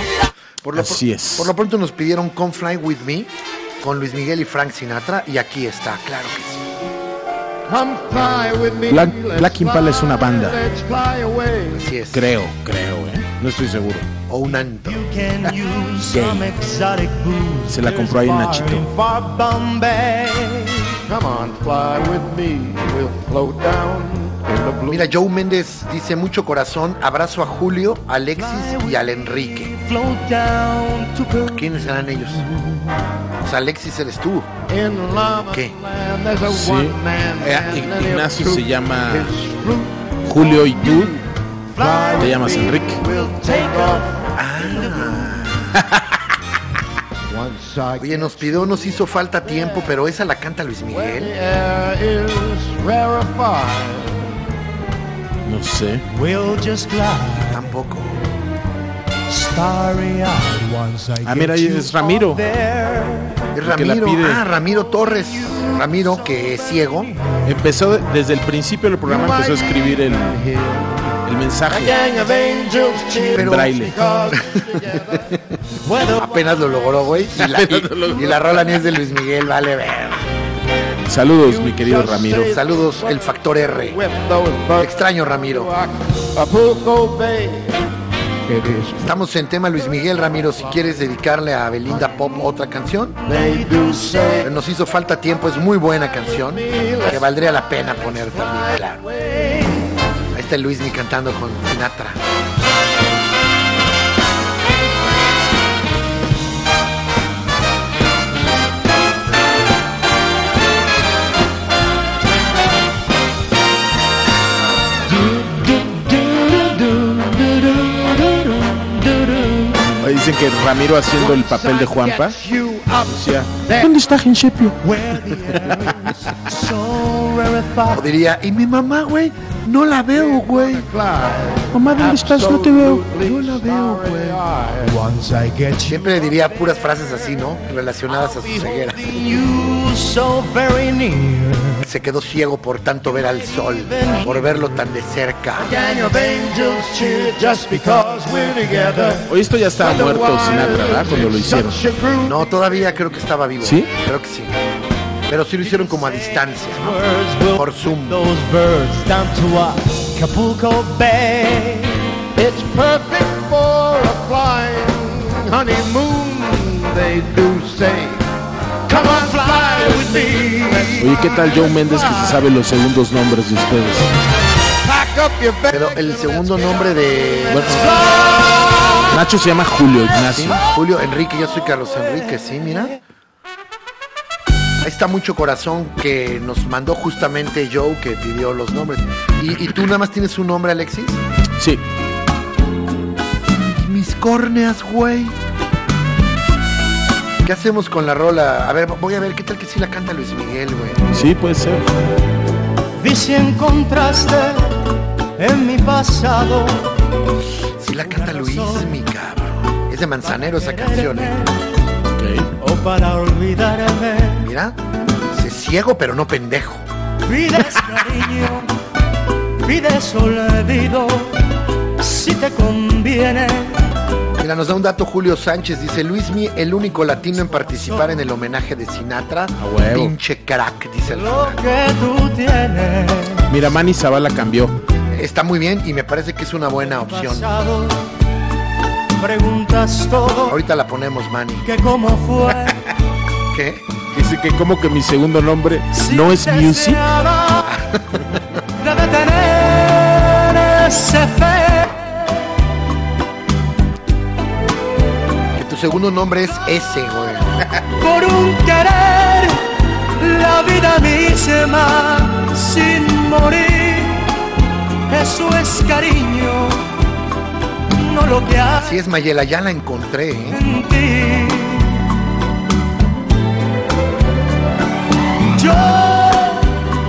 Por lo, Así es. Por lo pronto nos pidieron Come Fly With Me con Luis Miguel y Frank Sinatra y aquí está, claro que sí. Black, Black Impala es una banda. Así es. Creo, creo, ¿eh? No estoy seguro. O un booze. Se la compró ahí Nachito. Come on, fly with me. We'll float down in the blue. Mira, Joe Méndez dice mucho corazón, abrazo a Julio, a Alexis y al Enrique. Float down to Peru. ¿Quiénes serán ellos? O sea, Alexis eres tú. ¿Qué? Sí. Eh, Ignacio se llama. Julio y tú te llamas Enrique. Oye, nos pidió, nos hizo falta tiempo, pero esa la canta Luis the Miguel. air is rarefied. No sé. We'll just glide Tampoco. starry eyed once I Ah, mira, ahí es Ramiro. Es Ramiro. Ah, Ramiro Torres. Ramiro, que es ciego. Empezó de- desde el principio del programa empezó a escribir el, el mensaje. Gang of angels cheer Pero braille. Whether apenas lo logró, güey. Y la, y- y la rola ni es de Luis Miguel, vale ver. Saludos, mi querido Ramiro. Saludos, el factor R. Extraño, Ramiro. Estamos en tema Luis Miguel, Ramiro. Si quieres dedicarle a Belinda Pop otra canción, nos hizo falta tiempo. Es muy buena canción que valdría la pena poner también, claro. Ahí está el Luismi cantando con Sinatra. Ahí Dicen que Ramiro haciendo el papel de Juanpa. Decía, ¿dónde está rarefied. O diría, ¿y mi mamá, güey? No la veo, güey. Mamá, ¿dónde estás? No te veo. Yo la veo, güey. Siempre diría puras frases así, ¿no? Relacionadas a su ceguera. Se quedó ciego por tanto ver al sol, por verlo tan de cerca. Oye, esto ya estaba muerto Sinatra, ¿verdad? Cuando lo hicieron. No, todavía creo que estaba vivo. ¿Sí? Creo que sí. Pero sí lo hicieron como a distancia, ¿no? Por Zoom. those birds down to Acapulco Bay. It's perfect for a flying honeymoon, they do say. Come on, fly. Oye, ¿qué tal Joe Méndez que se sabe los segundos nombres de ustedes? Pero el segundo nombre de Bueno, Nacho se llama Julio Sí, Ignacio. Julio Enrique, yo soy Carlos Enrique, sí, mira. Ahí está mucho corazón que nos mandó justamente Joe que pidió los nombres. ¿Y, y tú nada más tienes un nombre, Alexis? Sí. Mis córneas, güey. ¿Qué hacemos con la rola? A ver, voy a ver, ¿qué tal que sí la canta Luis Miguel, güey? Sí, puede ser. Vi si encontraste en mi pasado. Sí la canta Luis, mi cabrón. Es de Manzanero esa canción, ¿eh? Ok. O para olvidarme. Mira, se ciego pero no pendejo. Pides cariño, pides olvido. Si te conviene. Mira, nos da un dato Julio Sánchez, dice Luismi, el único latino en participar en el homenaje de Sinatra. A huevo. Pinche crack, dice el Lo que tú tienes. Mira, Manny Zavala cambió. Está muy bien y me parece que es una buena opción. Preguntas todo. Ahorita la ponemos, Manny. Que cómo fue. ¿Qué? Dice que como que mi segundo nombre Si no es Music. deseaba, Debe tener ese fe. Segundo nombre es ese, güey. por un querer la vida misma sin morir. Eso es cariño, no lo que hay Así es, Mayela, ya la encontré, ¿eh? en ti. Yo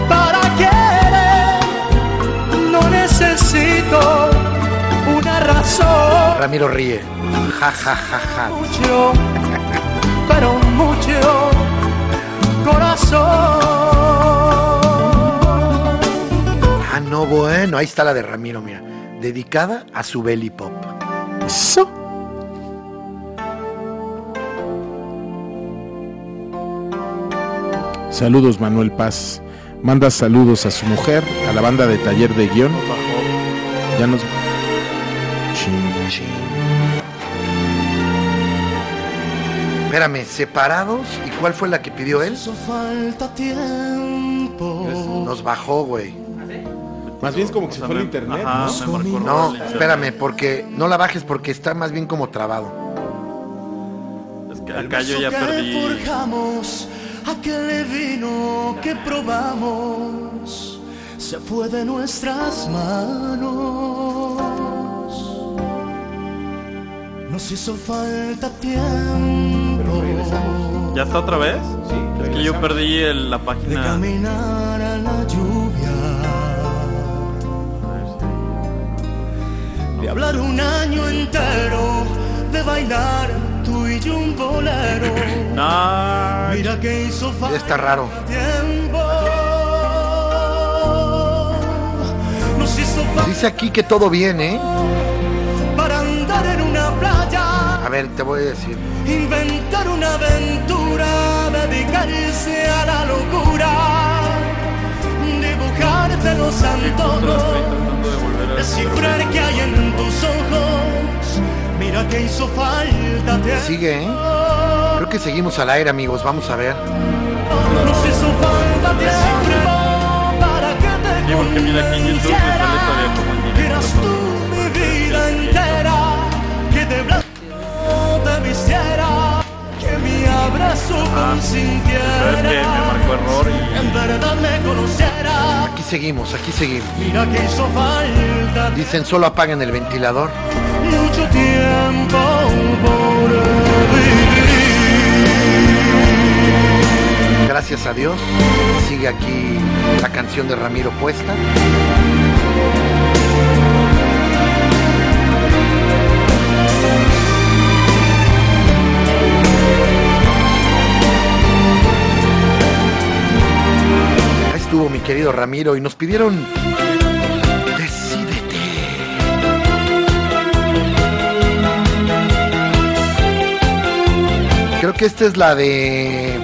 para querer no necesito Ramiro ríe. Ja, ja, ja, ja. mucho, pero mucho corazón. Ah, no, bueno, ahí está la de Ramiro, mira. Dedicada a su belly pop. Eso. Saludos Manuel Paz. Manda saludos a su mujer, a la banda de taller de guion. Ya nos... Espérame, separados. ¿Y cuál fue la que pidió él? Hizo falta tiempo. Nos bajó, güey. Más bien es como que se fue el internet, Ajá, ¿no? me marcó No, espérame, porque no la bajes porque está más bien como trabado. Es que acá yo ya que perdí. forjamos, aquel vino que probamos, se fue de nuestras manos. Nos hizo falta tiempo ¿Ya está otra vez? Sí. Es que yo perdí el- la de página. caminar a la lluvia, de hablar un año entero, de bailar tú y yo un bolero. No. Mira que hizo falta está raro. tiempo. Nos hizo falta Dice aquí que todo bien, ¿eh? Ver, te voy a decir. inventar una aventura, dedicarse a la locura, dibujarte los antojos, descifrar qué hay en tus ojos. Mira que hizo falta. Sigue, ¿eh? Creo que seguimos al aire, amigos. Vamos a ver. Nos hizo falta tiempo para que te Sí, porque mira, aquí en YouTube me sale todavía como en te vistiera, que mi abrazo Pero es consintiera. que me marcó error En y. verdad me conociera, Aquí seguimos, aquí seguimos. mira que hizo falta Dicen solo apaguen el ventilador. mucho tiempo por vivir. Gracias a Dios. Sigue aquí la canción de Ramiro puesta. Querido Ramiro, y nos pidieron Decídete. Creo que esta es la de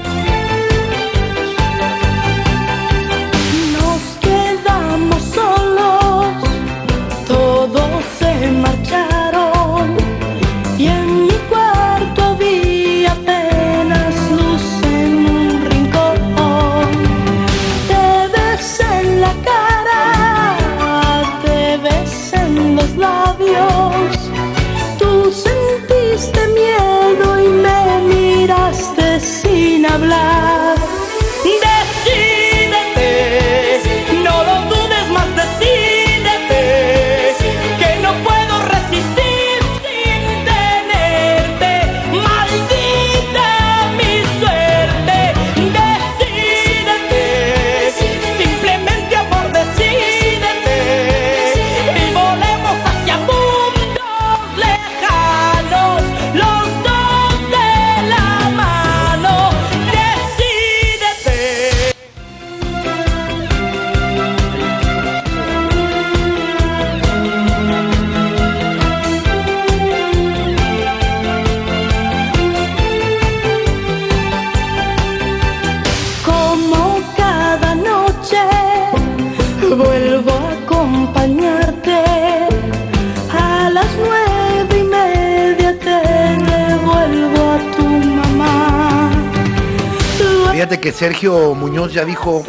que Sergio Muñoz ya dijo,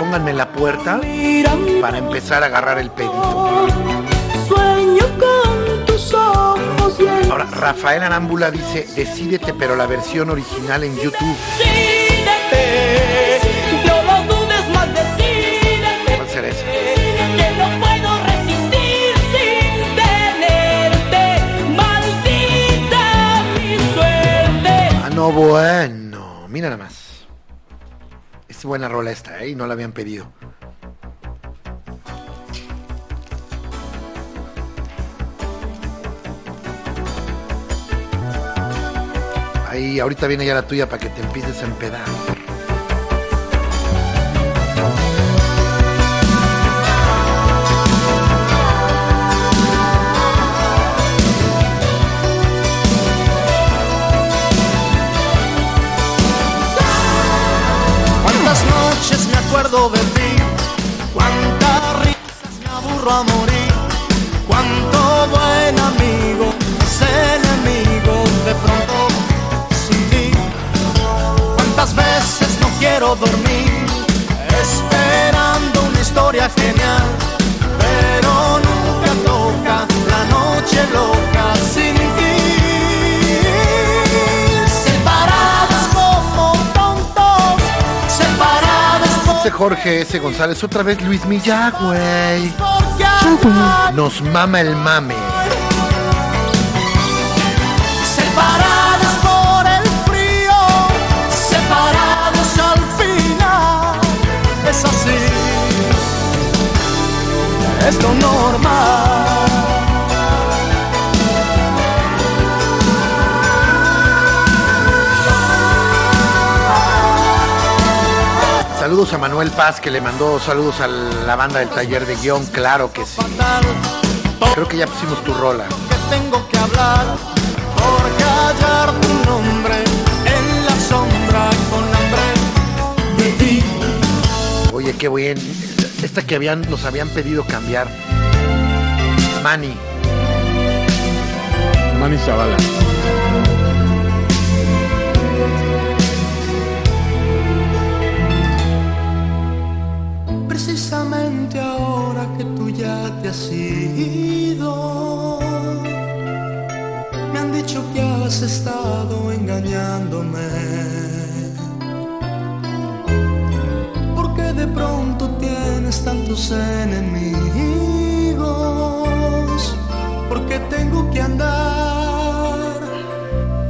pónganme en la puerta para empezar a agarrar el pedito. Sueño con tus ojos Ahora, Rafael Arámbula dice, decídete, pero la versión original en YouTube. Decídete, no lo dudes más, decídete. ¿Cuál será esa? Que no puedo resistir sin tenerte, maldita mi suerte. Ah, no, bueno. Buena rola esta, ¿eh? Y no la habían pedido. Ahí, ahorita viene ya la tuya para que te empieces a empedar. Historia genial, pero nunca toca la noche loca sin ti. Separados como tontos, separados por Dice Jorge S. González, otra vez Luis Milla, güey. Nos mama el mame. Es lo normal. Saludos a Manuel Paz que le mandó saludos a la banda del taller de guion, claro que sí. Creo que ya pusimos tu rola. que tengo que hablar por callar tu nombre en la sombra con hambre de ti. Oye, qué bien. Esta que habían, nos habían pedido cambiar. Manny. Manny Zavala. Precisamente ahora que tú ya te has ido, me han dicho que has estado engañándome. De pronto tienes tantos enemigos, porque tengo que andar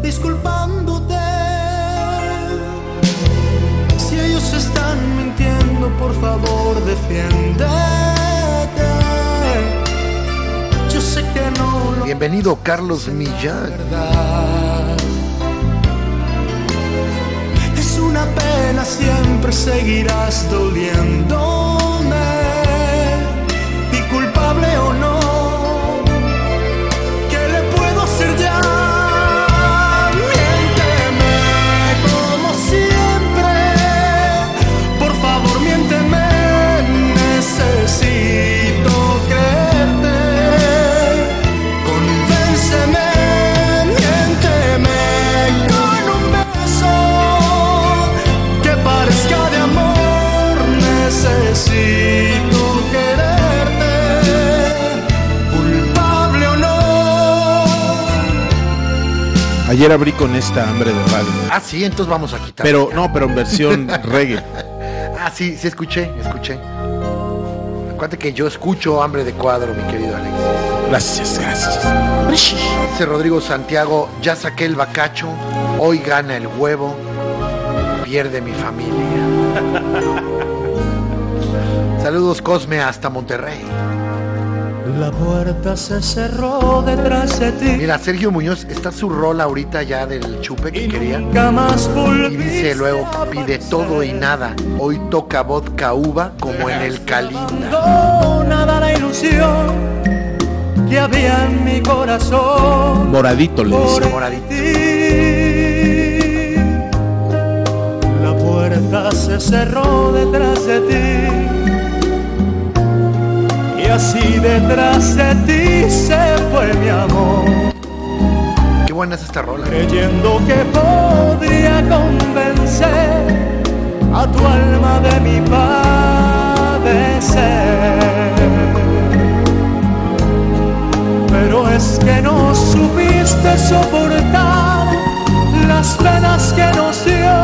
disculpándote. Si ellos están mintiendo, por favor defiéndete. Yo sé que no Bienvenido, Carlos Millán. verdad. Pena, siempre seguirás doliendo. quererte, culpable o no. Ayer abrí con esta hambre de radio. Ah, sí, entonces vamos a quitar. Pero no, pero en versión reggae. Ah, sí, sí escuché, escuché. Acuérdate que yo escucho hambre de cuadro, mi querido Alex. Gracias, gracias. Dice Rodrigo Santiago, ya saqué el bacacho, hoy gana el huevo, pierde mi familia. Saludos Cosme hasta Monterrey. La puerta se cerró detrás de ti. Mira, Sergio Muñoz, está su rola ahorita ya del chupe que y quería. nunca más Y dice luego, pide todo y nada. Hoy toca vodka uva como en el Calinda. No, nada la ilusión que había en mi corazón. Moradito le dice. moradito. La puerta se cerró detrás de ti. Y así detrás de ti se fue mi amor. Qué buena es esta rola. creyendo que podría convencer a tu alma de mi padecer. Pero es que no supiste soportar las penas que nos dio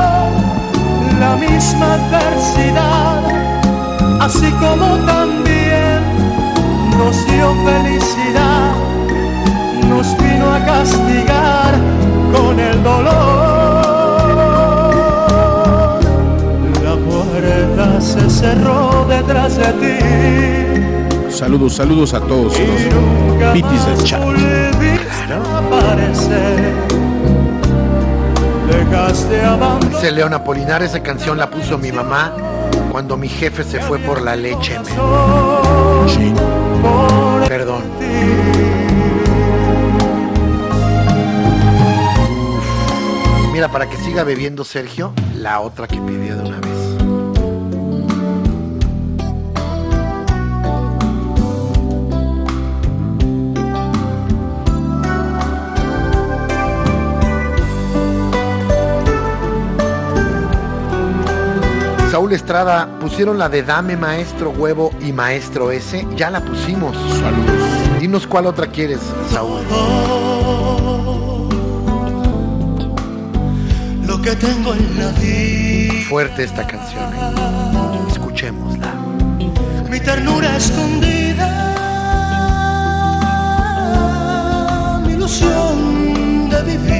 la misma adversidad, así como también nos dio felicidad nos vino a castigar con el dolor. La puerta se cerró detrás de ti Saludos, saludos a todos. nunca Pitis del chat. aparecer. Dejaste Dice León Apolinar, esa canción la puso mi mamá cuando mi jefe se fue por la leche. Sí. Perdón. Mira, para que siga bebiendo Sergio, la otra que pidió de una vez. Saúl Estrada, pusieron la de Dame Maestro Huevo y Maestro S. Ya la pusimos. Saludos. Dinos cuál otra quieres, Saúl. lo que tengo en la vida. Fuerte esta canción. ¿eh? Escuchémosla. mi ternura escondida, mi ilusión de vivir.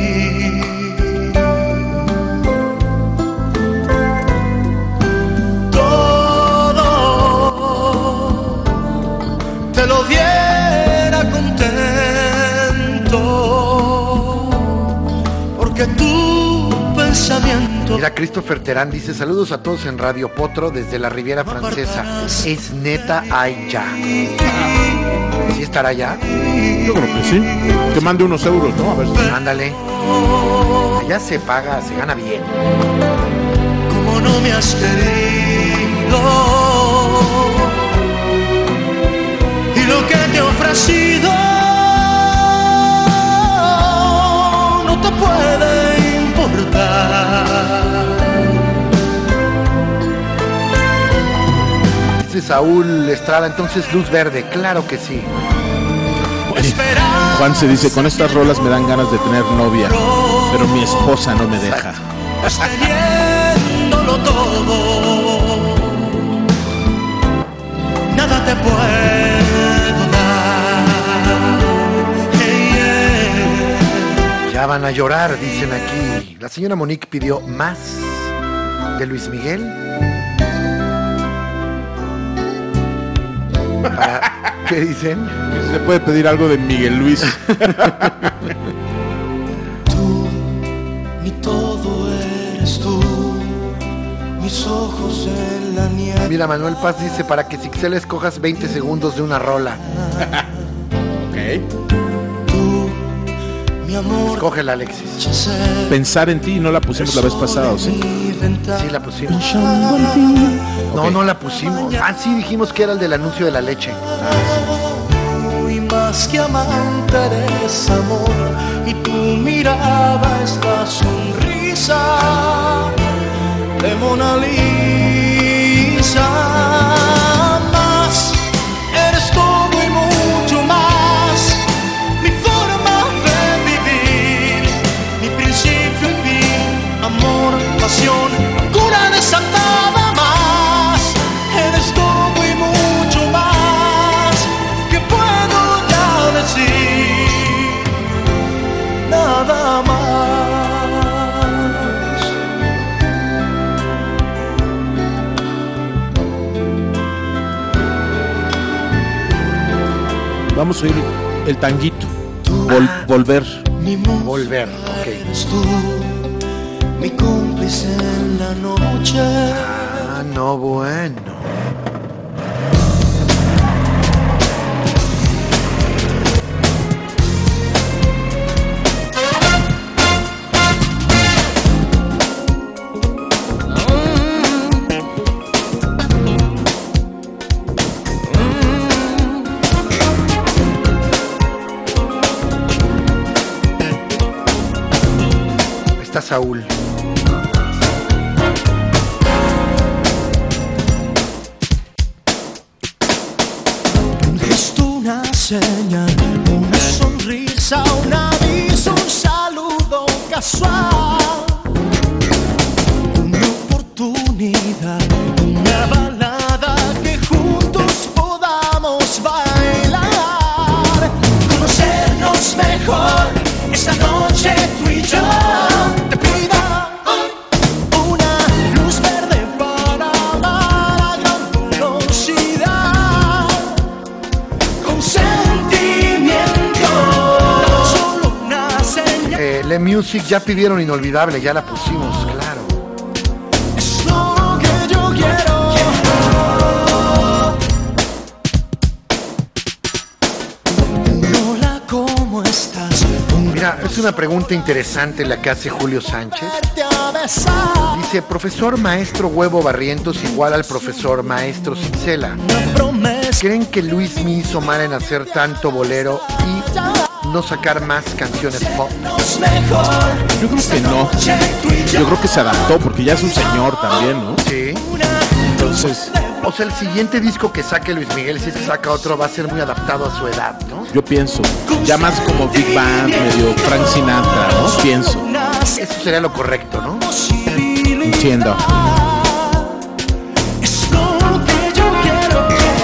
Mira, Christopher Terán dice saludos a todos en Radio Potro desde la Riviera Francesa. Es neta, ay ya. ¿Sí estará ya? Yo creo que sí. Que mande unos euros, ¿no? A ver si. Ándale. Allá se paga, se gana bien. como no me has querido y lo que te he ofrecido no te puede importar Dice Saúl Estrada, entonces luz verde, claro que sí. Juan se dice, con estas rolas me dan ganas de tener novia, pero mi esposa no me deja. todo nada te puedo dar. Ya van a llorar, dicen aquí. La señora Monique pidió más de Luis Miguel. Para- ¿Qué dicen? Se puede pedir algo de Miguel Luis. Mi todo eres tú, mis ojos en la nieve. Mira, Manuel Paz dice para que Sixel escojas 20 segundos de una rola. Ok. Tú, mi amor, Cógela, Alexis. Pensar en ti no la pusimos la vez pasada, ¿o sí? Sí, la pusimos. No, no la pusimos. Ah, sí, dijimos que era el del anuncio de la leche. Y más que amante eres amor y tu mirada es la sonrisa de Mona Lisa. Vamos a oír el tanguito. Vol- volver. Mi mujer Volver, ok. eres tú, mi cómplice en la noche. Ah, no, bueno. Saúl. Ya pidieron inolvidable, ya la pusimos, claro. es lo que yo quiero. Hola, ¿cómo estás? Mira, es una pregunta interesante la que hace Julio Sánchez. Dice, profesor maestro Huevo Barrientos igual al profesor maestro promesa ¿Creen que Luis me hizo mal en hacer tanto bolero y no sacar más canciones pop? Yo creo que no. Yo. Creo que se adaptó porque ya es un señor también, ¿no? Sí. Entonces, O sea, el siguiente disco que saque Luis Miguel, si es que saca otro, va a ser muy adaptado a su edad, ¿no? yo pienso, ya más como Big Band, medio Frank Sinatra, ¿no? Pienso, Eso sería lo correcto, ¿no? entiendo.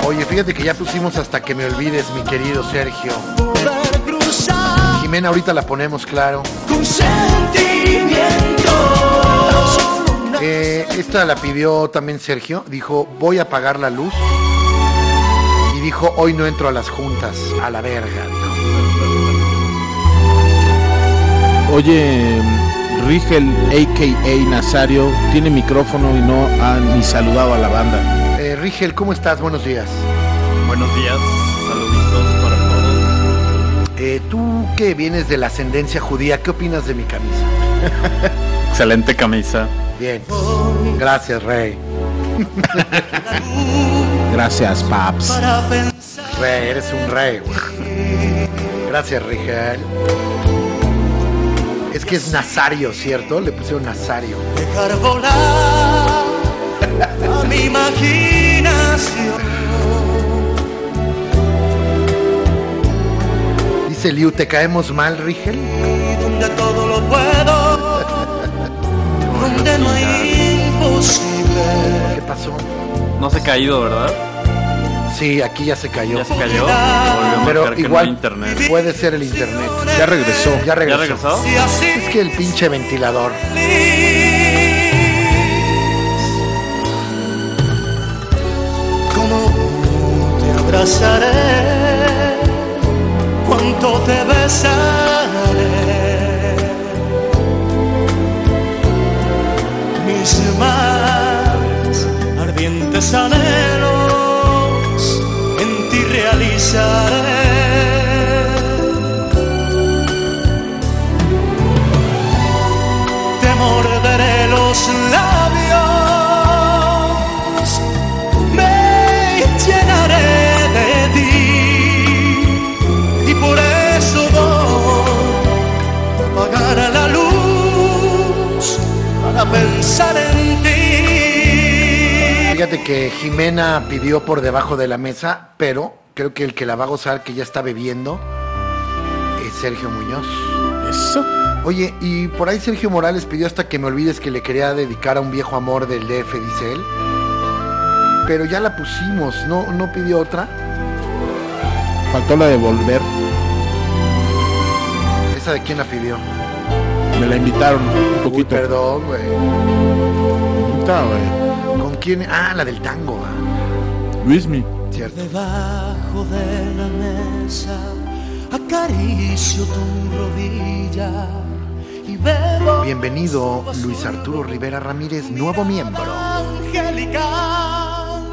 Oye, fíjate que ya pusimos hasta que me olvides, mi querido Sergio. Jimena, ahorita la ponemos, claro. Eh, esta la pidió también Sergio. Dijo, voy a apagar la luz. Y dijo, hoy no entro a las juntas. A la verga, dijo. Oye, Rigel, a.k.a. Nazario, tiene micrófono y no ha ni saludado a la banda. Eh, Rigel, ¿cómo estás? Buenos días. Buenos días, saluditos. Eh, tú que vienes de la ascendencia judía, ¿qué opinas de mi camisa? Excelente camisa. Bien. Gracias, Rey. Gracias, Paps. para pensar. Rey, eres un rey. güey. Gracias, Rigel. Es que es Nazario, ¿cierto? Le pusieron Nazario. Dejar volar a mi imaginación. Dice Liu, ¿te caemos mal, Rigel? Y donde todo lo puedo, donde no hay imposible. ¿Qué pasó? No se ha caído, ¿verdad? Sí, aquí ya se cayó. Ya se cayó. Volvió a Pero marcar que no igual hay internet. puede ser el internet. Ya regresó. Ya ¿Ya regresó. regresó? Y así Es que el pinche ventilador. Como te abrazaré, cuánto te besaré. Mis más ardientes anhelos en ti realizaré. Pensar en ti. Fíjate que Jimena pidió por debajo de la mesa, pero creo que el que la va a gozar, que ya está bebiendo, es Sergio Muñoz. Eso. Oye, y por ahí Sergio Morales pidió hasta que me olvides que le quería dedicar a un viejo amor del DF, dice él. Pero ya la pusimos, ¿no, no pidió otra? Faltó la de volver. ¿Esa de quién la pidió? Me la invitaron un Uy, poquito. perdón, güey. Está, güey. ¿Con quién? Ah, la del tango. Luismi. cierto. Debajo de la mesa acaricio tu rodilla y bebo Bienvenido Luis Arturo Rivera Ramírez, nuevo miembro. angelical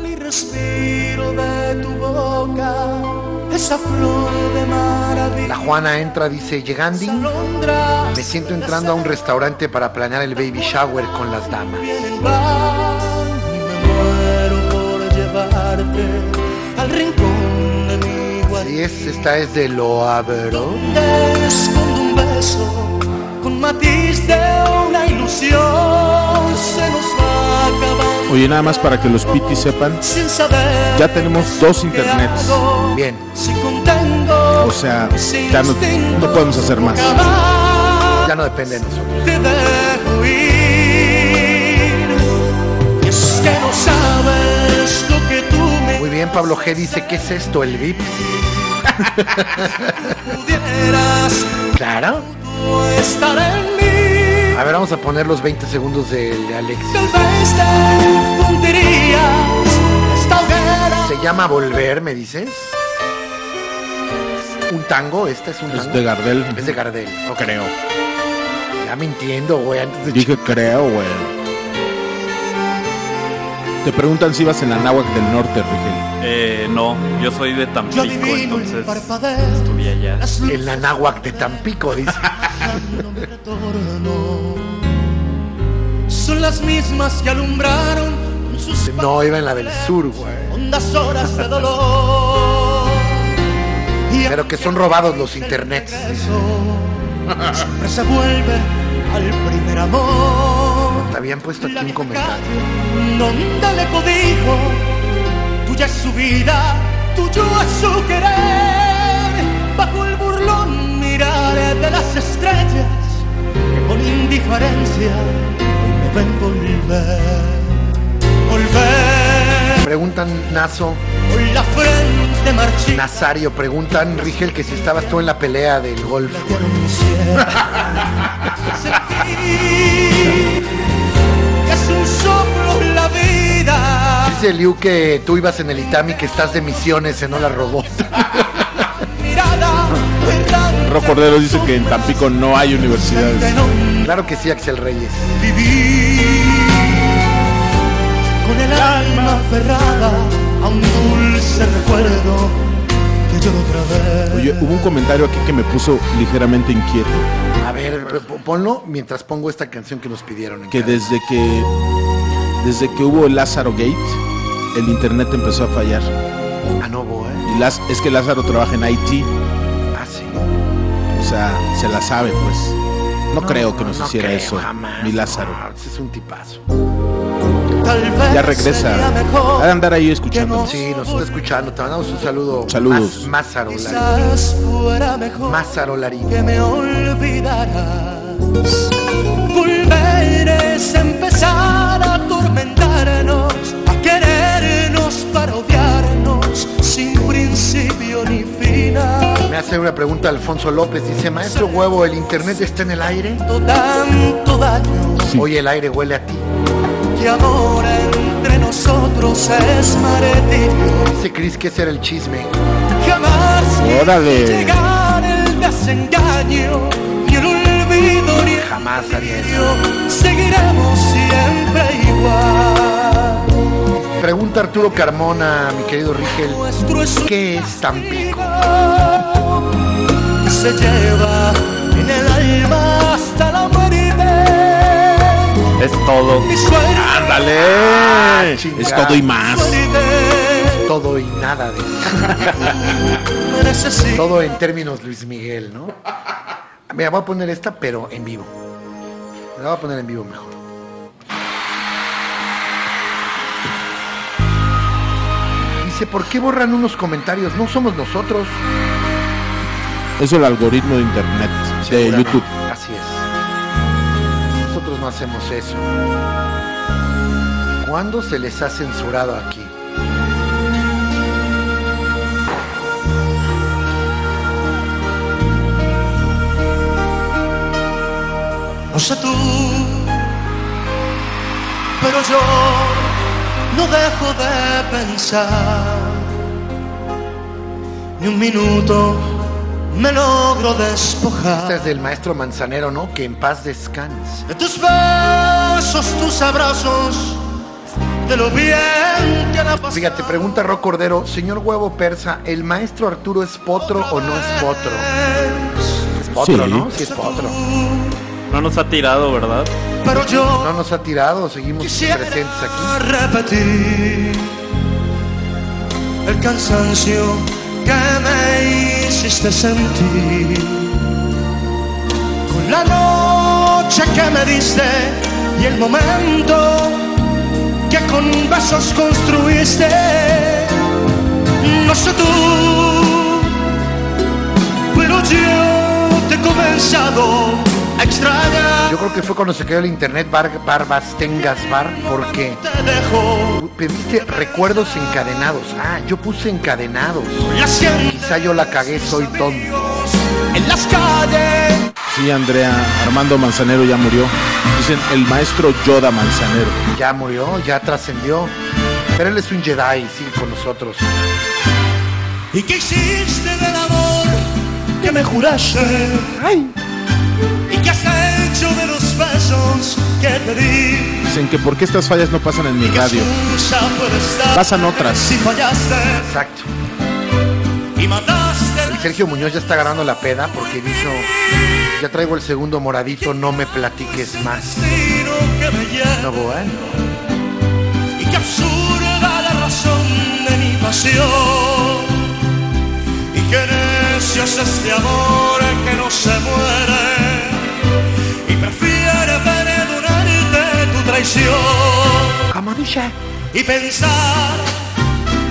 y respiro de tu boca esa flor de maravilla. La Juana entra, dice, llegando. Me siento entrando a un restaurante para planear el baby shower con las damas. Si es, esta es de Loabero. Te escondo un beso con matiz de una ilusión se nos va Oye, nada más para que los pitis sepan, sin saber ya tenemos dos internets. Bien. O sea, ya no, podemos hacer más. Ya no depende de nosotros. Muy bien, Pablo G dice, ¿qué es esto? ¿El VIP? Claro. estar en mí A ver, vamos a poner los 20 segundos de, de Alex. Se llama Volver, me dices. ¿Un tango? ¿Este es un tango? Es de Gardel. Es de Gardel. Creo. Ya mintiendo, güey, antes de Dije creo, güey. Te preguntan si ibas en la náhuac del norte, Rigel. Eh, no, yo soy de Tampico, el entonces estuve allá. Las luces En la náhuac de Tampico, dice. las mismas que alumbraron con sus No, iba en la del sur, güey. hondas horas de dolor Y Pero que son robados los internets. siempre se vuelve al primer amor Te habían puesto aquí un comentario. donde le codijo tuya es su vida tuyo es su querer bajo el burlón mirar de las estrellas que con indiferencia volver. Volver. Preguntan Nazo, con la frente marchita. Nazario, preguntan Rigel que si estabas tú en la pelea del golf. Sentí que la vida. Dice Liu que tú ibas en el Itami, que estás de misiones en Hola Robot. mirada Ro Cordero dice que en Tampico no hay de universidades. Claro que sí, Axel Reyes. vivir con el alma aferrada a un dulce recuerdo que yo otra vez Oye, hubo un comentario aquí que me puso ligeramente inquieto. A ver, ponlo mientras pongo esta canción que nos pidieron. en Que desde que desde que hubo el Lázaro Gate, el internet empezó a fallar. Ah, no, bo, ¿eh? Y es que Lázaro trabaja en IT, Ah, sí. o sea, se la sabe, pues. No, creo que nos no hiciera creo, eso, jamás, mi Lázaro. es un tipazo. Tal vez Ya regresa. Ha de andar ahí escuchando. Sí, nos está escuchando. Te mandamos un saludo. Saludos. Más, Mázaro Larín. Que me olvidaras. Volver es empezar Me hace una pregunta Alfonso López. Dice, maestro huevo, ¿el internet está en el aire? Tanto daño, Oye, el aire huele a ti. que amor entre nosotros es martirio. Dice Chris que ese era el chisme. Jamás Órale. llegar el desengaño, ni el olvido, ni el Jamás haría eso. odio. Seguiremos siempre igual. Pregunta Arturo Carmona, mi querido Rigel. Es ¿Qué es Tampico? Se lleva en el alma hasta la muerte. Es todo. ¡Ándale! chingada. es todo y más. Ah, Todo y nada de me. Todo en términos Luis Miguel, ¿no? Mira, voy a poner esta, pero en vivo. La voy a poner en vivo mejor. Dice, ¿por qué borran unos comentarios? No somos nosotros. Es el algoritmo de internet, de. YouTube. Así es. Nosotros no hacemos eso. ¿Cuándo se les ha censurado aquí? No sé tú, pero yo no dejo de pensar ni un minuto me logro despojar. Esta es del maestro Manzanero, ¿no? Que en paz descanse. De tus besos, tus abrazos, de lo bien que la pasado. Fíjate, pregunta Ro Cordero, señor huevo persa, ¿el maestro Arturo es potro o no es potro? Es potro, Sí. ¿no? Sí es potro. No nos ha tirado, ¿verdad? Pero yo No nos ha tirado, seguimos presentes aquí. repetir el cansancio que me hiciste sentir con la noche que me diste y el momento que con besos construiste no sé tú pero yo te he comenzado Yo creo que fue cuando se creó el internet bar, Barbas Tengas Bar, porque te dejo pediste recuerdos encadenados. Ah, yo puse encadenados. Quizá yo la cagué, soy tonto. en las calles Sí, Andrea, Armando Manzanero ya murió. Dicen el maestro Yoda Manzanero. Ya murió, ya trascendió. Pero él es un Jedi, sí, con nosotros. ¿Y qué hiciste del amor que me juraste? ¿Y Dicen que por qué estas fallas no pasan en mi radio. Pasan otras. Si fallaste Exacto. y Sergio Muñoz ya está agarrando la peda porque dijo, ya traigo el segundo moradito, no me platiques más. No, bueno. Y qué absurda la razón de mi pasión. Y qué necio es este amor que no se muere. Y prefiere perdonarte tu traición. ¿Cómo dice? Y pensar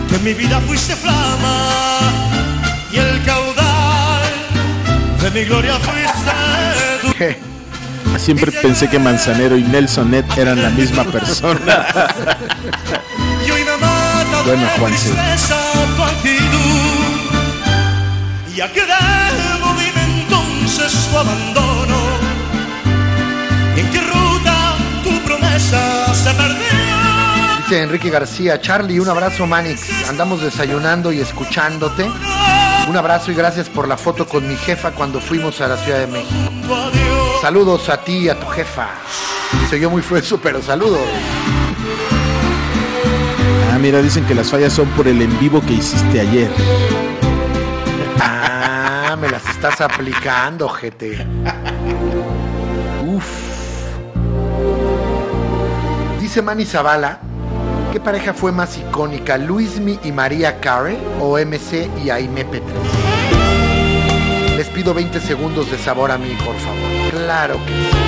que en mi vida fuiste flama. Y el caudal de mi gloria fuiste. Siempre pensé que Manzanero y Nelson Net eran la misma persona. Y hoy me mata Bueno, tu actitud. ¿Y a qué debo dime entonces tu abandono? ¿Y en qué ruta tu promesa se perdió? Dice Enrique García, Charlie, un abrazo Manix. Andamos desayunando y escuchándote. Un abrazo y gracias por la foto con mi jefa cuando fuimos a la Ciudad de México. Saludos a ti y a tu jefa. Se oyó muy fue pero saludos. Ah, mira, dicen que las fallas son por el en vivo que hiciste ayer. Ah, me las estás aplicando, GT. Uf. Dice Manny Zavala, ¿qué pareja fue más icónica, Luismi y María Carey o MC y Aime Petres? Les pido 20 segundos de sabor a mí, por favor. Claro que sí.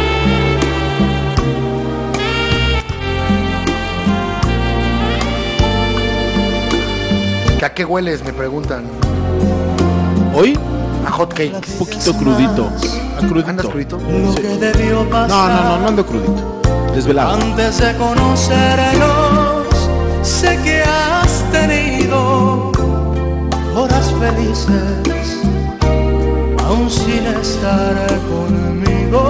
¿Que ¿A qué hueles? Me preguntan. Hoy, A hot cakes. un poquito crudito. A crudito. ¿Andas crudito? Pasar. No, no, no, no ando crudito. Desvelado. Antes de conocernos, sé que has tenido horas felices, aún sin estar conmigo.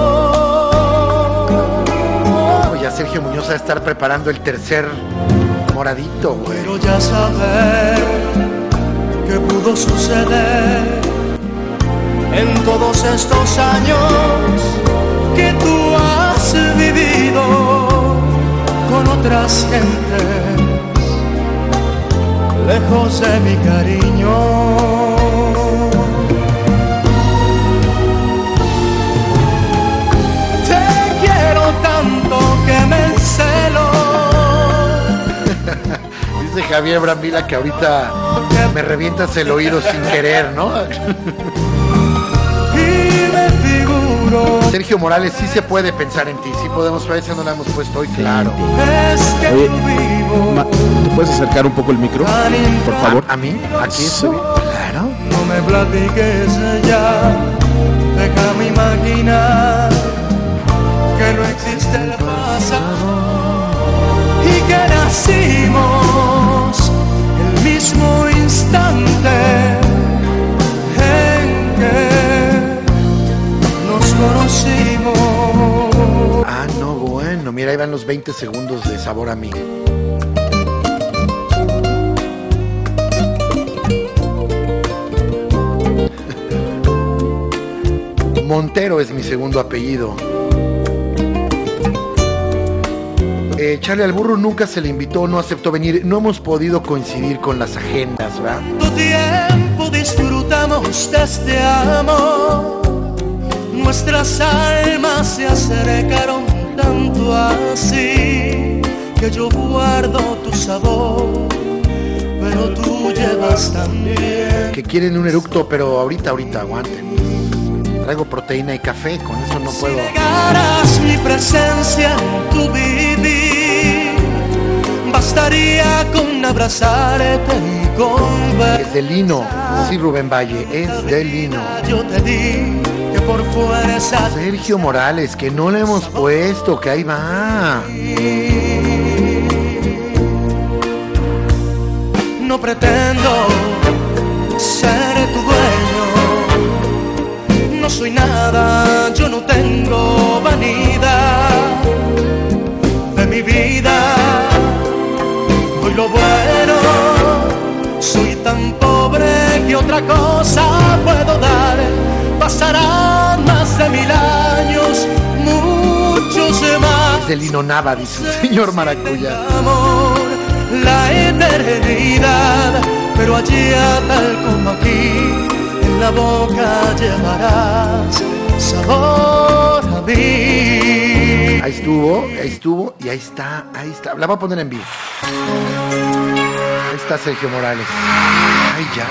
Oye, a Sergio Muñoz a estar preparando el tercer moradito, güey. Pero ya saber qué pudo suceder en todos estos años que tú vivido con otras gentes, lejos de mi cariño. Te quiero tanto que me encelo. Dice Javier Brambila que ahorita me revientas el oído sin querer, ¿no? Sergio Morales, sí se puede pensar en ti, sí podemos, pero esa no la hemos puesto hoy, claro. es que Oye, yo vivo Ma- ¿te puedes acercar un poco el micro? Por favor. ¿A mí? ¿Aquí bien? Claro. no me platiques ya déjame imaginar que no existe el pasado y que nacimos el mismo instante conocimos. Ah, no, bueno, mira, ahí van los 20 segundos de sabor a mí. Montero es mi segundo apellido. Eh, Charlie al burro nunca se le invitó, no aceptó venir, no hemos podido coincidir con las agendas, ¿verdad? Nuestras almas se acercaron tanto así que yo guardo tu sabor, pero tú llevas también. Que quieren un eructo, pero ahorita, ahorita, aguanten. Traigo proteína y café, con eso no puedo. Negaras mi presencia en tu vivir. Bastaría con abrazarte y conversar. Es de lino, sí, Rubén Valle, es de lino. Yo te di por fuerza Sergio Morales, que no le hemos puesto, que ahí va. no pretendo ser tu dueño. No soy nada, yo no tengo vanidad de mi vida. Doy lo bueno, soy tan pobre que otra cosa puedo dar. Pasarán más de mil años, muchos más. Es de lino Nava, dice el señor Maracuya. amor, la eternidad, pero allá tal como aquí, en la boca llevarás sabor a mí. Ahí estuvo, ahí estuvo y ahí está, ahí está. La voy a poner en vivo. Ahí está Sergio Morales. Ay, ya.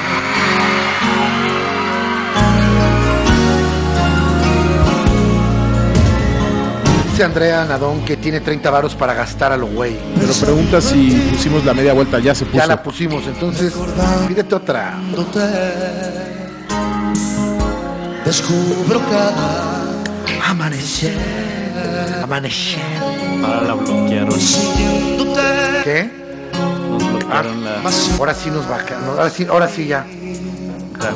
Dice Andrea Nadón que tiene 30 varos para gastar a lo güey. Pero pregunta si pusimos la media vuelta, ya se puso. Ya la pusimos, entonces pídete otra. Descubro cada Amanecer. Amanecer. Ahora la bloquearon. ¿Qué? Nos bloquearon la. Ahora sí nos va a Ahora sí, ahora sí ya. La.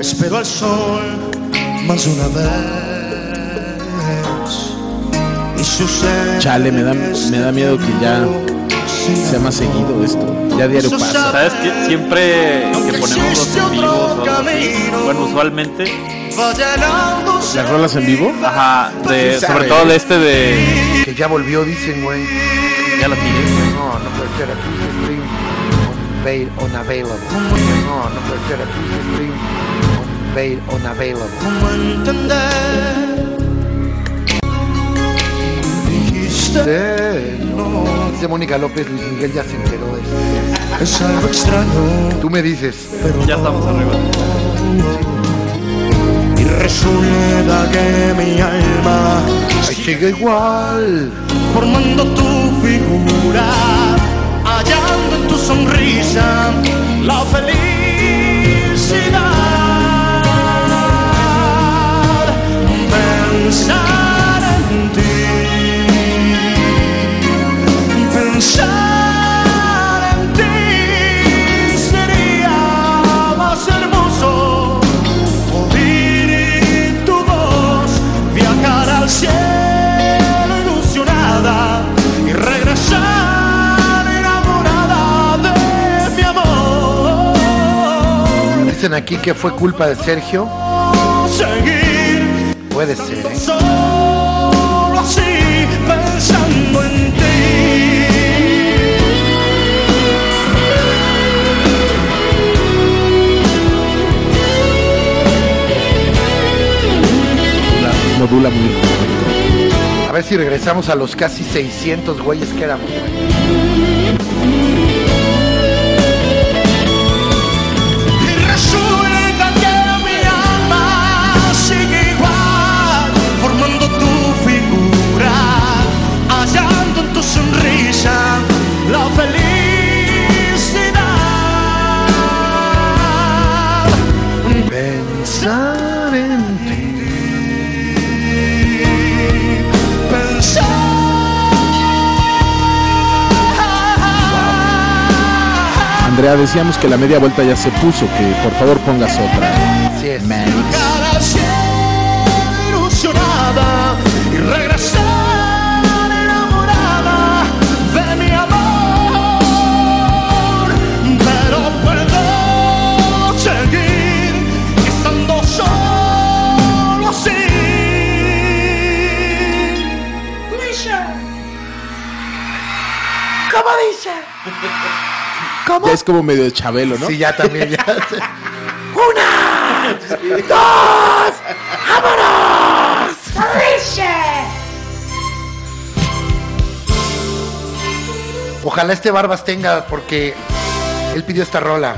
Espero al sol más una vez. Chale, me da, me da miedo que ya sea más seguido esto. Ya diario pasa. ¿Sabes qué? Siempre que ponemos los en vivos o algo así, bueno, usualmente, ¿Las rolas en vivo? ajá, de, sobre todo de este de. Que ya volvió, dicen, güey. Ya lo tienes, güey. No, no puede ser. Aquí stream unavail- unavailable. No, no puede ser. Aquí stream unavail- unavailable. ¿Cómo entender? Dijiste Sí, no. Dice Mónica López, Luis Miguel ya se enteró de esto. es algo extraño, Tú me dices. pero Ya estamos arriba. Y resulta que mi alma Ahí sigue igual. formando tu figura, hallando en tu sonrisa la felicidad. Pensar pensar en ti sería más hermoso. Oír tu voz, viajar al cielo ilusionada y regresar enamorada de mi amor. Dicen aquí que fue culpa de Sergio. Seguir Puede ser, ¿eh? A ver si regresamos a los casi 600 güeyes que éramos. güey. Andrea, decíamos que la media vuelta ya se puso, que por favor pongas otra. Así es. Manix. ¿Cómo? Ya es como medio Chabelo, ¿no? Sí, ya también, ya. ¡Una! ¡Dos! ¡Vámonos! Ojalá este Barbas tenga, porque él pidió esta rola.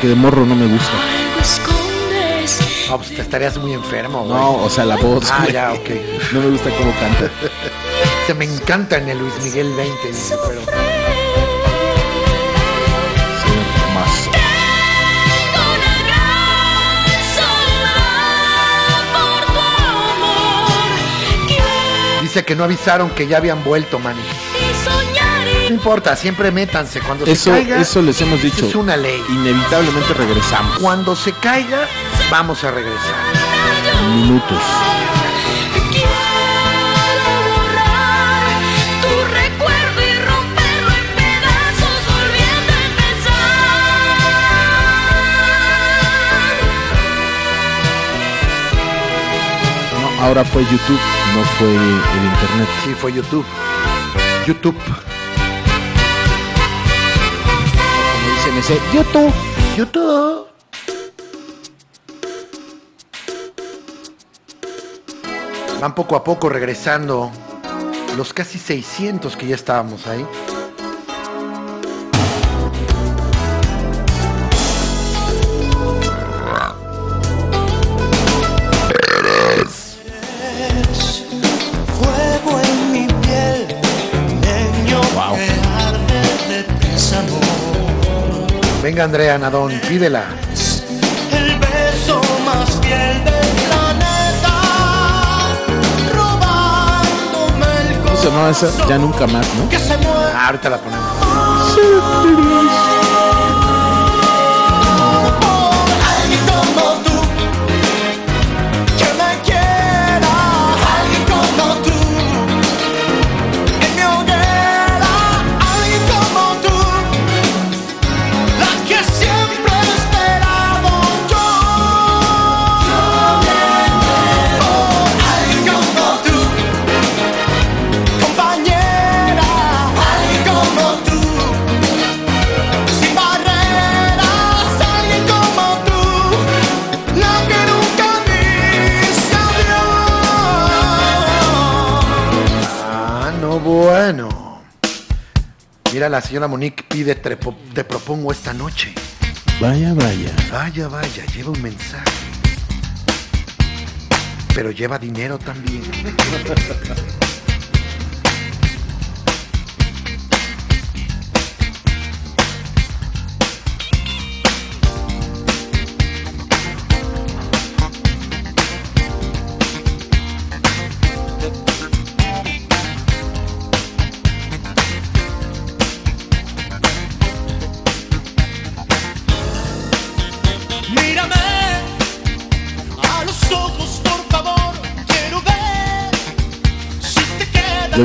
Que de morro no me gusta. Ah, pues te estarías muy enfermo, güey. No, o sea, la voz. Ah, güey. ya, ok. No me gusta cómo canta. Se me encanta en el Luis Miguel 20, dice, pero... Sí, más. Dice que no avisaron que ya habían vuelto, Manny. Importa, siempre métanse. Cuando se Eso, caiga, eso les hemos dicho. es una ley. Inevitablemente regresamos. Cuando se caiga, vamos a regresar. Minutos. Quiero borrar tu recuerdo y romperlo en pedazos volviendo a empezar. No, ahora fue YouTube, no fue el internet. Sí, fue YouTube. YouTube. YouTube. YouTube. Van poco a poco regresando los casi 600 que ya estábamos ahí. Venga Andrea Nadón, pídela. El beso más fiel del planeta, robándome el ¿Cómo se llamaba esa? corazón Ya nunca más, ¿no? que se muere. Ah, ahorita la ponemos. por Mira, la señora Monique pide, te propongo esta noche. Vaya, vaya. Vaya, vaya, lleva un mensaje. Pero lleva dinero también.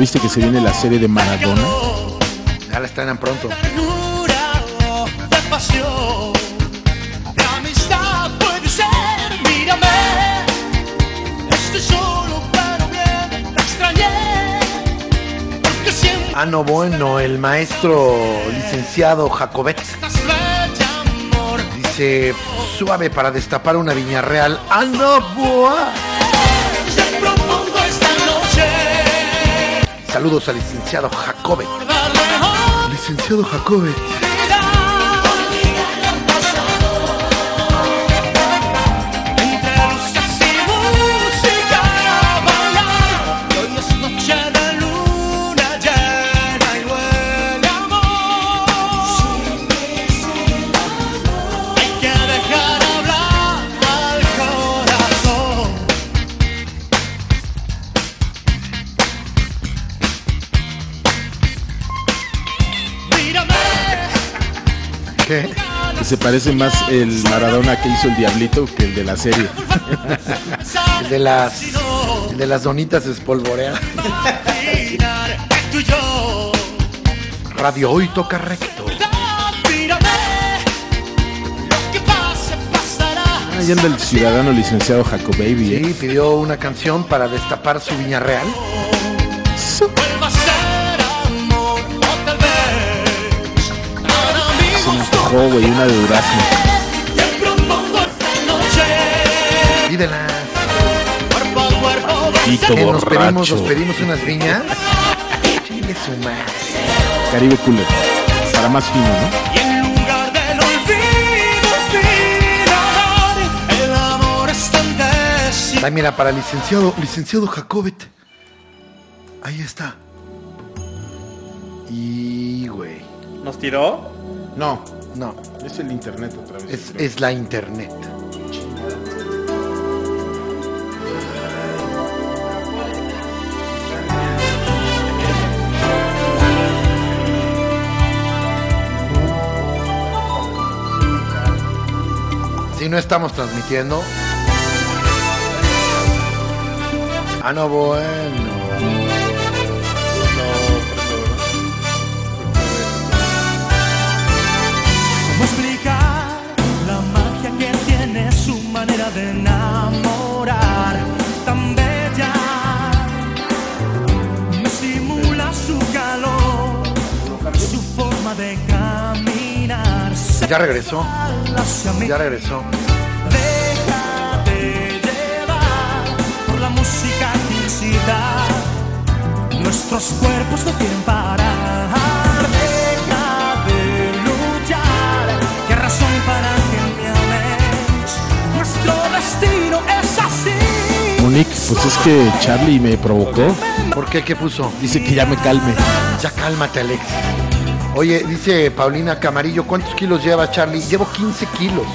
viste que se viene la serie de Maradona? Ya la estrenan pronto. Ah, no, bueno, el maestro licenciado Jacobet dice suave para destapar una viña real. Ah, no, boa. Saludos al licenciado Jacobet. Licenciado Jacobet. Se parece más el Maradona que hizo el Diablito que el de la serie. El de las, el de las donitas espolvoreadas. Radio hoy toca recto. Ahí anda el ciudadano licenciado Jacob Baby, ¿eh? Sí, pidió una canción para destapar su viña real. Antojó, güey, una de durazno. Pídela. Tito Que nos pedimos, nos pedimos unas viñas. Chile su madre. Caribe Cooler. Para más fino, ¿no? Y en lugar del olvido, olvidar, el amor es tan décimo. Ay, mira, para licenciado, licenciado Jacobet. Ahí está. Y, güey. ¿Nos tiró? No, No, es el internet otra vez. es, es la internet. Si no estamos transmitiendo. Ah, no, bueno. De enamorar tan bella? Me simula su calor, su forma de caminar. Ya regresó. Ya regresó. Déjate llevar por la música que incita. Nuestros cuerpos no quieren parar. Monique, pues es que Charlie me provocó. ¿Por qué? ¿Qué puso? Dice que ya me calme. Ya cálmate, Alex. Oye, dice Paulina Camarillo, ¿cuántos kilos lleva Charlie? Llevo 15 kilos.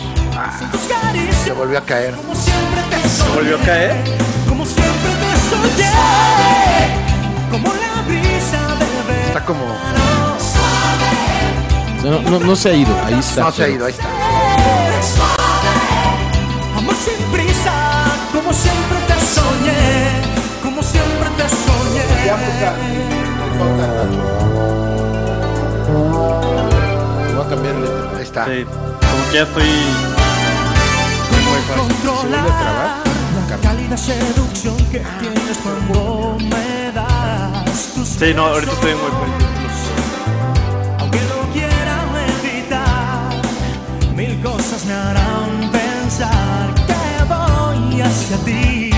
Se volvió a caer. como siempre te soñé. ¿Volvió a caer? Como siempre te soñé. Como la brisa de. Está como... No, no, no se ha ido, ahí está. No se ha ido, ahí está. Amor como siempre te soñé, como siempre te soñé. Voy a cambiarle. Ahí está. Sí. Como que ya estoy. Controlar la cálida seducción que tienes cuando me das tus Sí, no, ahorita estoy Wi-Fi. Aunque lo quiera evitar, mil cosas me harán hacia ti.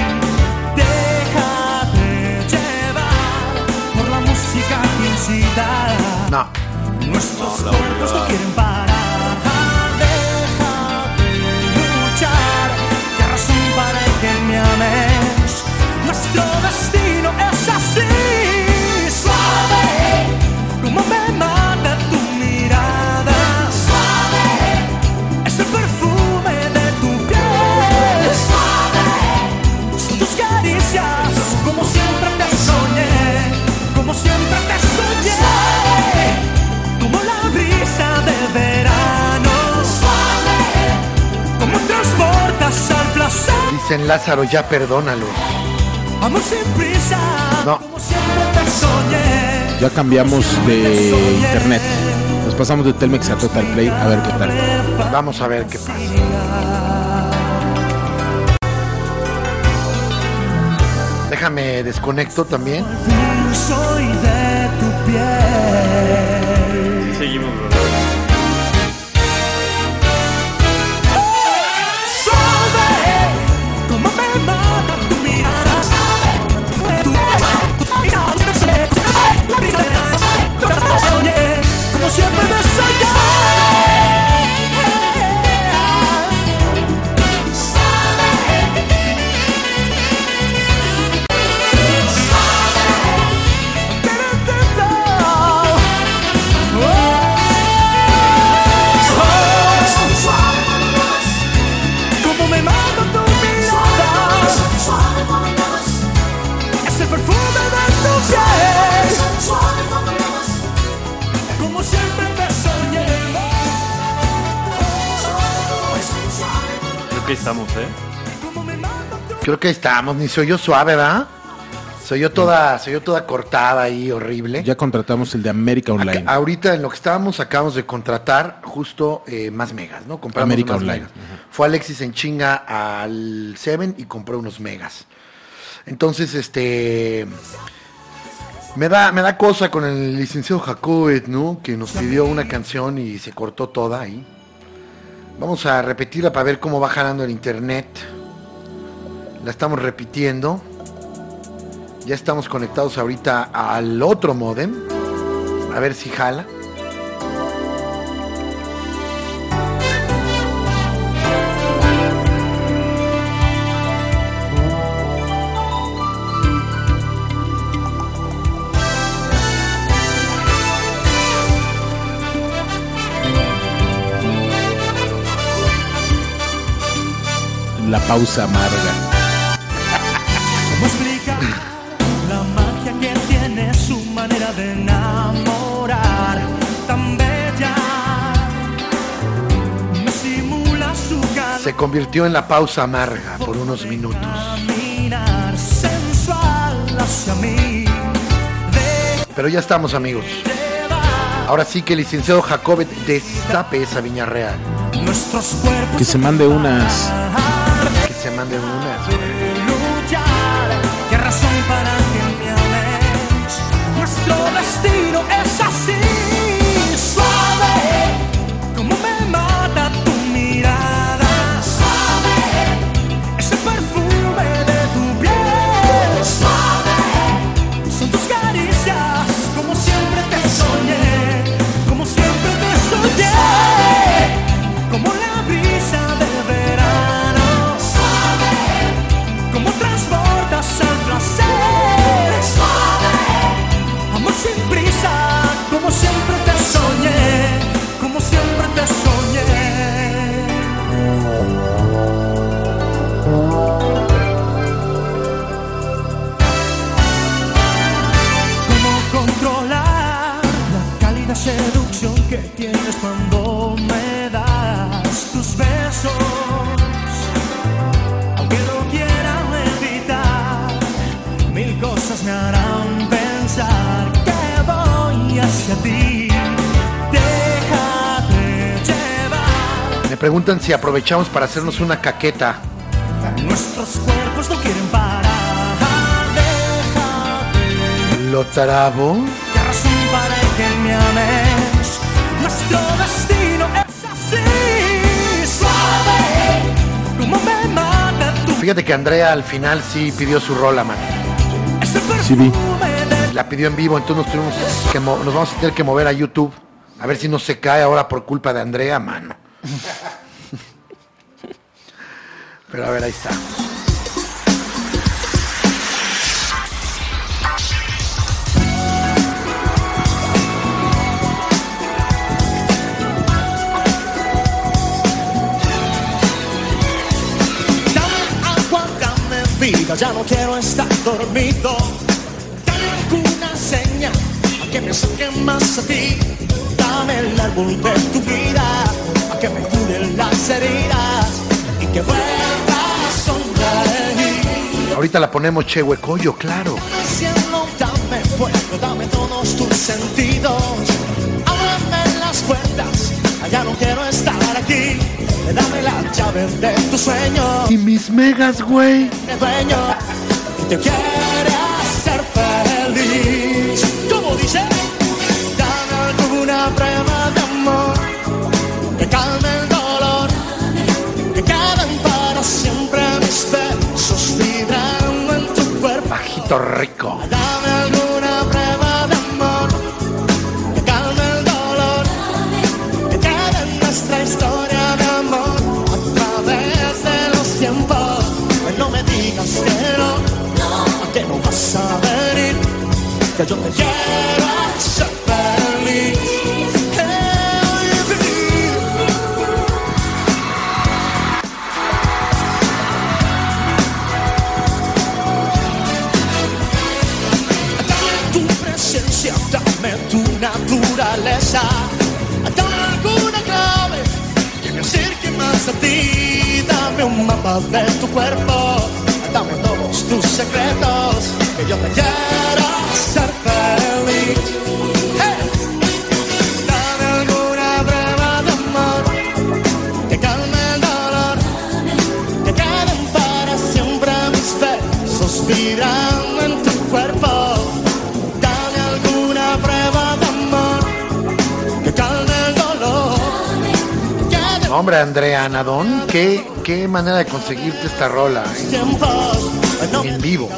Déjate llevar por la música que incita. No. Nuestros cuerpos no quieren parar. Déjate luchar. ¿Qué razón para que me ames? Dicen Lázaro, ya perdónalo. Amor sin prisa. No. Como siempre te soñé. Ya cambiamos de internet. Nos pasamos de Telmex a Total Play a ver qué tal. Vamos a ver qué pasa. Déjame desconecto también. Soy de tu piel. Sí, seguimos, bro. Siempre me estamos, ¿eh? Creo que estamos, ni soy yo suave, ¿verdad? Soy yo toda, soy yo toda cortada ahí, horrible. Ya contratamos el de América Online. Acá- ahorita en lo que estábamos acabamos de contratar justo eh, más megas, ¿no? Compramos América más Online. megas. Fue Alexis en chinga al Seven y compró unos megas. Entonces, este me da, me da cosa con el licenciado Jacobet, ¿no? Que nos pidió una canción y se cortó toda ahí. Vamos a repetirla para ver cómo va jalando el internet. La estamos repitiendo. Ya estamos conectados ahorita al otro modem. A ver si jala. La pausa amarga. ¿Cómo explicar la magia que tiene su manera de enamorar? Tan bella, me simula su Se convirtió en la pausa amarga por unos minutos. caminar sensual hacia mí. Pero ya estamos amigos. Ahora sí que el licenciado Jacobet destape esa viña real. Nuestros cuerpos Que se mande unas. Que se mande unas. Preguntan si aprovechamos para hacernos una caqueta. Nuestros cuerpos no quieren parar. Déjate Lo tarabo. ¿Qué razón para que me ames? Nuestro destino es así, suave. Como me mata tu Fíjate que Andrea al final sí pidió su rola, man. Sí vi. La pidió en vivo, entonces nos, tuvimos que nos vamos a tener que mover a YouTube. A ver si no se cae ahora por culpa de Andrea, mano. Pero a ver, ahí está. Vida, ya no quiero estar dormido. Dame alguna señal a que me acerque más a ti. Dame el árbol de tu vida, a que me cure las heridas y que vuelva. Ahorita la ponemos Che Huecollo, claro. Dame fuego, dame todos tus sentidos. Ábrame las puertas, allá no quiero estar aquí. Dame la llave de tu sueño. Y mis megas, güey. te Hombre, Andrea Nadón, qué, qué manera de conseguirte esta rola. En vivo.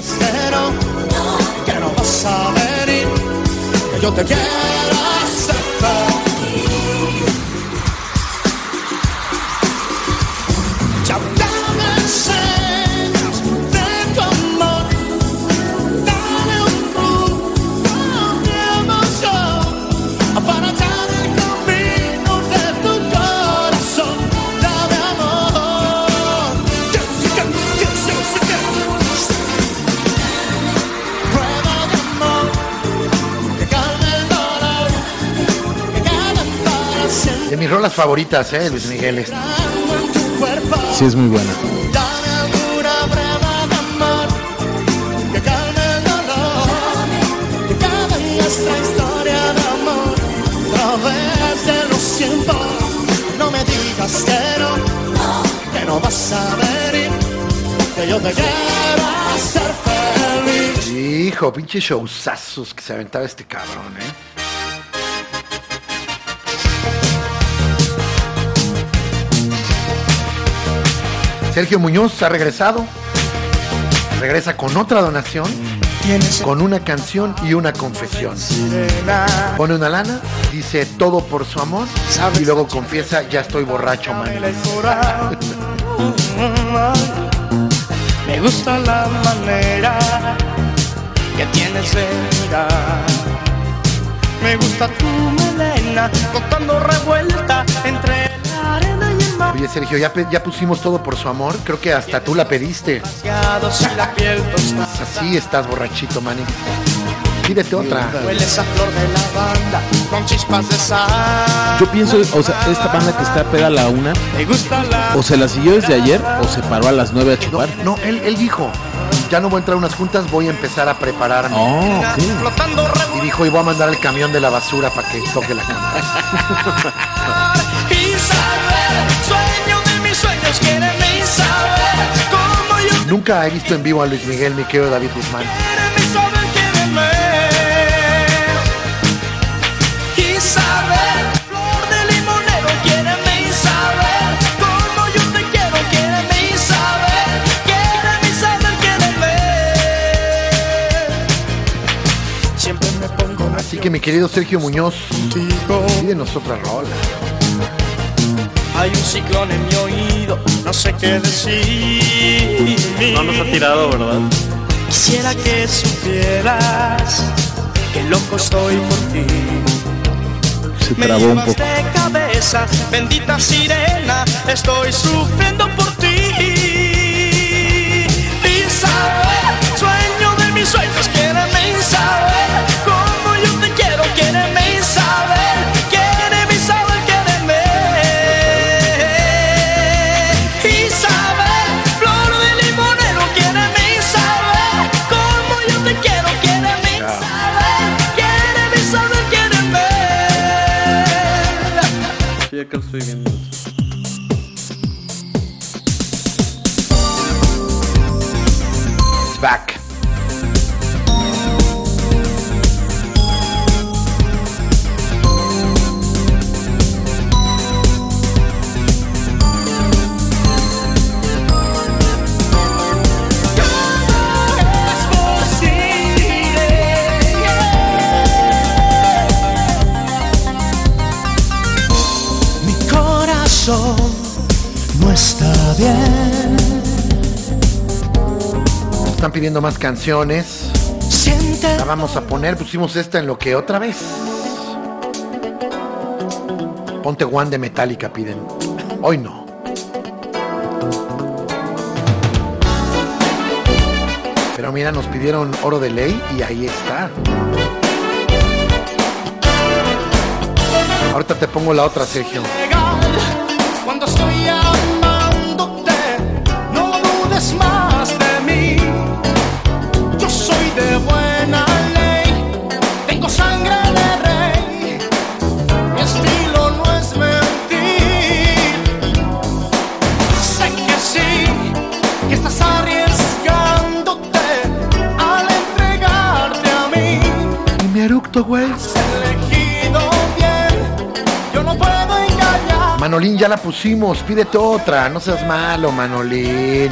Rolas favoritas, ¿eh? Luis Miguel. Sí, es muy buena. No me digas que no, que no vas a venir, que yo te quiero hacer feliz. Hijo, pinche showzazos que se aventaba este cabrón, ¿eh? Sergio Muñoz ha regresado. Regresa con otra donación, con una canción y una confesión. Pone una lana, dice todo por su amor y luego confiesa, ya estoy borracho, man. Me gusta la manera que tienes de mirar. Me gusta tu melena flotando revuelta entre la arena. Oye, Sergio, ya, pusimos todo por su amor. Creo que hasta tú la pediste. Así estás borrachito, Manny. Pídete otra. Hueles a flor de lavanda con chispas de sal. Yo pienso, o sea, esta banda que está pega a la una, Me gusta la o se la siguió desde ayer, o se paró a las nueve a chupar. No, él, él dijo, ya no voy a entrar a unas juntas, voy a empezar a prepararme. Oh, ok. flotando Y dijo, y voy a mandar el camión de la basura para que toque la cama. Nunca he visto en vivo a Luis Miguel, mi querido David Guzmán. Así que mi querido Sergio Muñoz, pídenos otra rola. Hay un ciclón en mi oído, no sé qué decir. No nos ha tirado, ¿verdad? Quisiera que supieras que loco estoy por ti. Se Me trabó un llevas poco. de cabeza, bendita sirena, estoy sufriendo por ti. Isabel, sueño de mis sueños, quiéreme Isabel, como yo te quiero, Isabel, no está bien. Están pidiendo más canciones. Siente La vamos a poner, pusimos esta en lo que otra vez. Ponte One de Metallica, piden. Hoy no. Pero mira, nos pidieron oro de ley y ahí está. Ahorita te pongo la otra, Sergio. Legal cuando Manolín, ya la pusimos. Pídete otra. No seas malo, Manolín.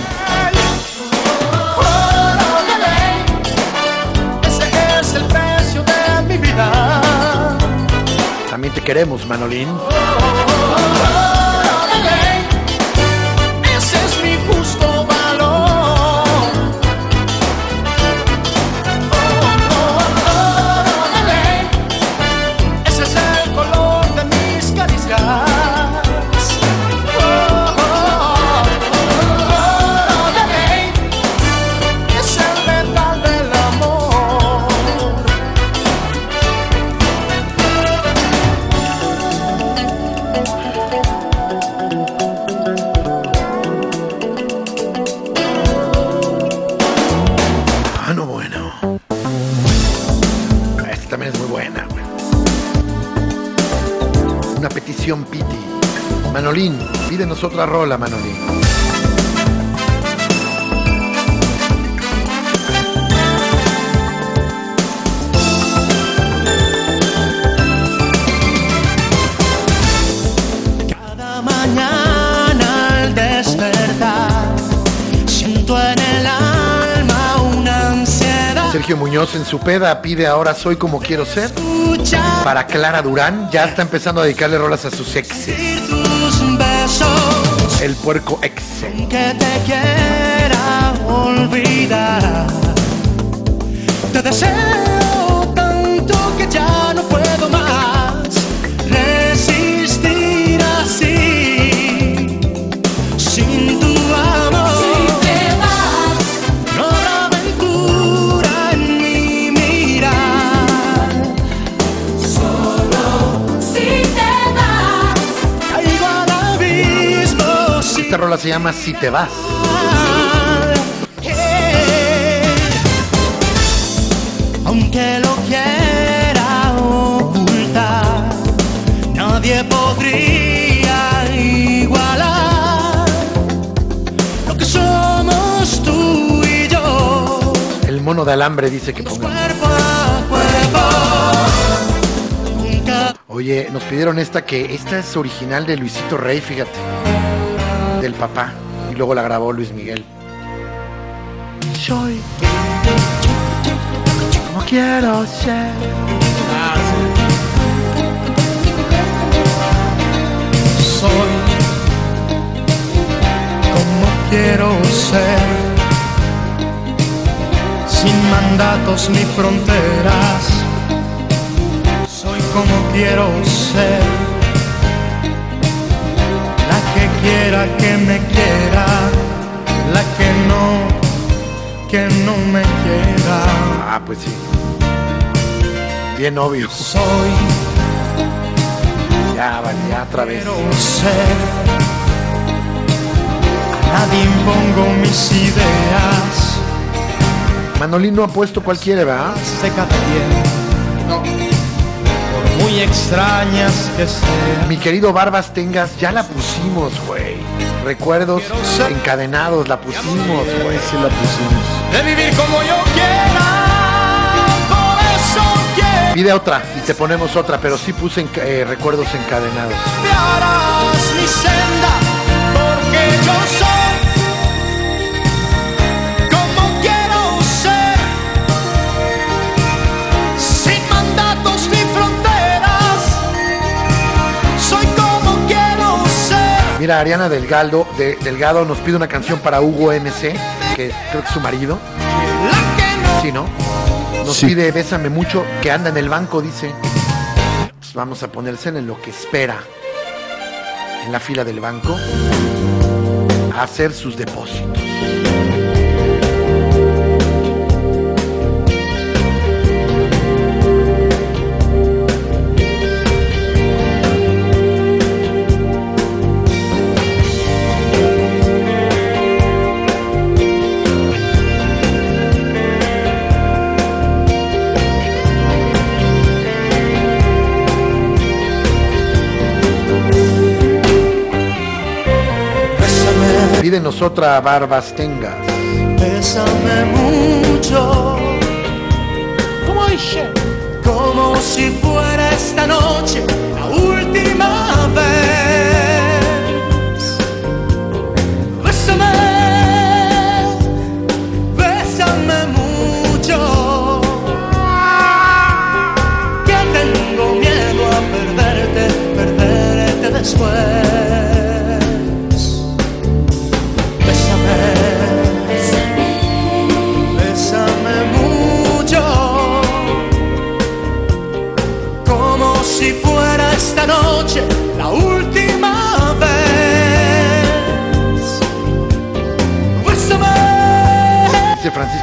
También te queremos, Manolín. Manolín, pídenos otra rola, Manolín. Cada mañana al despertar, siento en el alma una ansiedad. Sergio Muñoz en su peda pide ahora Soy como quiero ser. Para Clara Durán, ya está empezando a dedicarle rolas a sus exes. Besos, El puerco ex. que te quiera olvidar. Te deseo se llama Si te vas. Aunque lo quiera ocultar, nadie podría igualar lo que somos tú y yo, El mono de alambre dice que ponga. Oye, nos pidieron esta que esta es original de Luisito Rey, fíjate. Papá. Y luego la grabó Luis Miguel. Soy como quiero ser. soy como quiero ser, sin mandatos ni fronteras. Soy como quiero ser, quiera que me quiera, la que no, que no me quiera. Ah, pues sí. Bien obvio. Soy Ya, vale, ya otra vez. quiero ser. A nadie impongo mis ideas. Manolín no ha puesto cualquiera, ¿verdad? de cada quien. Por muy extrañas que sean. Mi querido Barbas Tengas, ya la pusimos, güey. Recuerdos encadenados, la pusimos, güey. Sí la pusimos. De vivir como yo quiera. Por eso quiero. Pide otra y te ponemos otra, pero sí puse enca- eh, recuerdos encadenados. Mira, Ariana Delgado, de- Delgado nos pide una canción para Hugo MC, que creo que es su marido. Sí, ¿no? Nos Sí. pide Bésame mucho, que anda en el banco, dice. Pues vamos a ponerse en lo que espera. En la fila del banco. A hacer sus depósitos. Pídenos otra barbas tengas. Bésame mucho. ¿Cómo dice? como si fuera esta noche la última vez. Bésame, bésame mucho. Que tengo miedo a perderte, perderte después.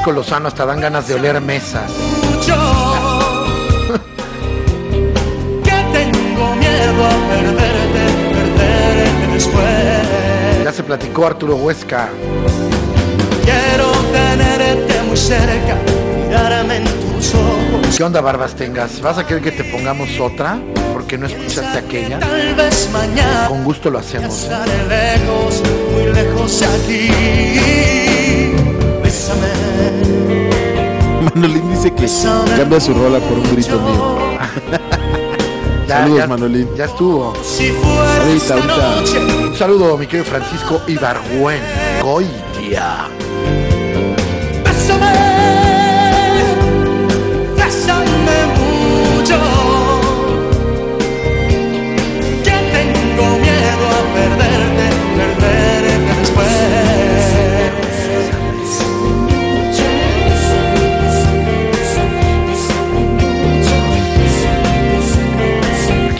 Francisco Lozano, hasta dan ganas de oler mesas. que tengo miedo a perderte, perderte después. Ya se platicó Arturo Huesca. Quiero tenerte muy cerca, mirarme en tus ojos. ¿Qué onda, barbas tengas? ¿Vas a querer que te pongamos otra? Porque no escuchaste aquella. Tal vez mañana. Con gusto lo hacemos. ¿eh? Estaré lejos, muy lejos de aquí. Bésame, Manolín dice que cambia su rola por un grito mío. Ya, Saludos, ya- Manolín. Ya estuvo. si fuera Ahorita, esta ahorita. noche. Un saludo, mi querido Francisco Ibargüen. Goitia.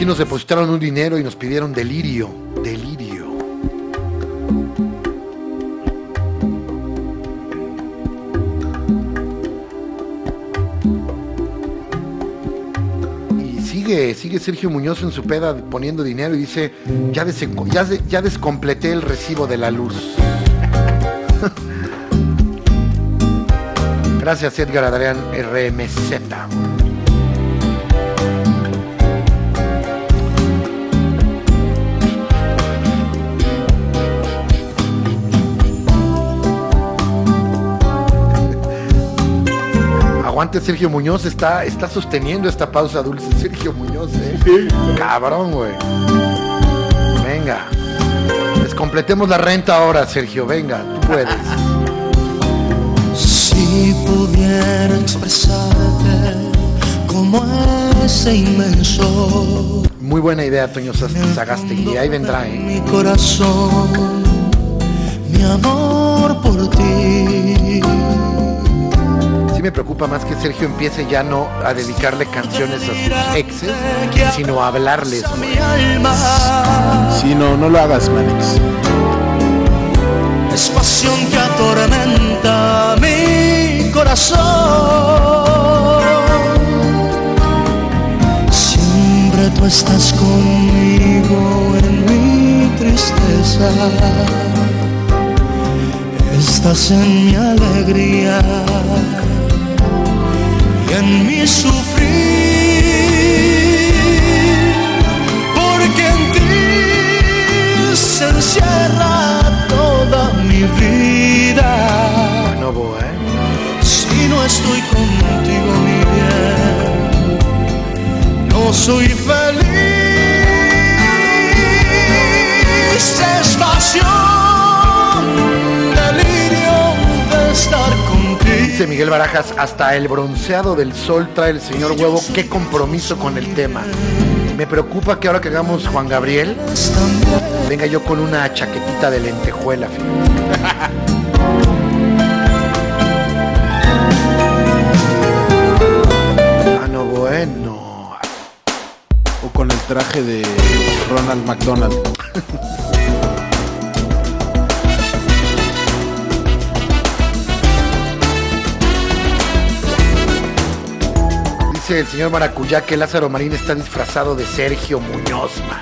Nos depositaron un dinero y nos pidieron delirio. Delirio. Y sigue, sigue Sergio Muñoz en su peda poniendo dinero y dice, ya, ya descompleté el recibo de la luz. Gracias Edgar Adrián RMZ. Aguante Sergio Muñoz, está, está sosteniendo esta pausa dulce Sergio Muñoz, eh. Cabrón, güey. Venga. Descompletemos la renta ahora, Sergio. Venga, tú puedes. Si pudiera expresarte como ese inmenso Muy buena idea, Toño. Y ahí vendrá, eh. mi corazón, mi amor por ti. Me preocupa más que Sergio empiece ya no a dedicarle canciones a sus exes, sino a hablarles. Alma Sí, no, no lo hagas, Manix. es pasión que atormenta mi corazón. Siempre tú estás conmigo en mi tristeza. Estás en mi alegría y en mi sufrir. Porque en ti se encierra toda mi vida. No, bo, eh. Si no estoy contigo, mi bien, no soy feliz. Es pasión, delirio de estar. Miguel Barajas, hasta el bronceado del sol trae el señor huevo. Qué compromiso con el tema. Me preocupa que ahora que hagamos Juan Gabriel, venga yo con una chaquetita de lentejuela. Ah, no, bueno. O con el traje de Ronald McDonald. Dice el señor Maracuyá que Lázaro Marín está disfrazado de Sergio Muñoz, man.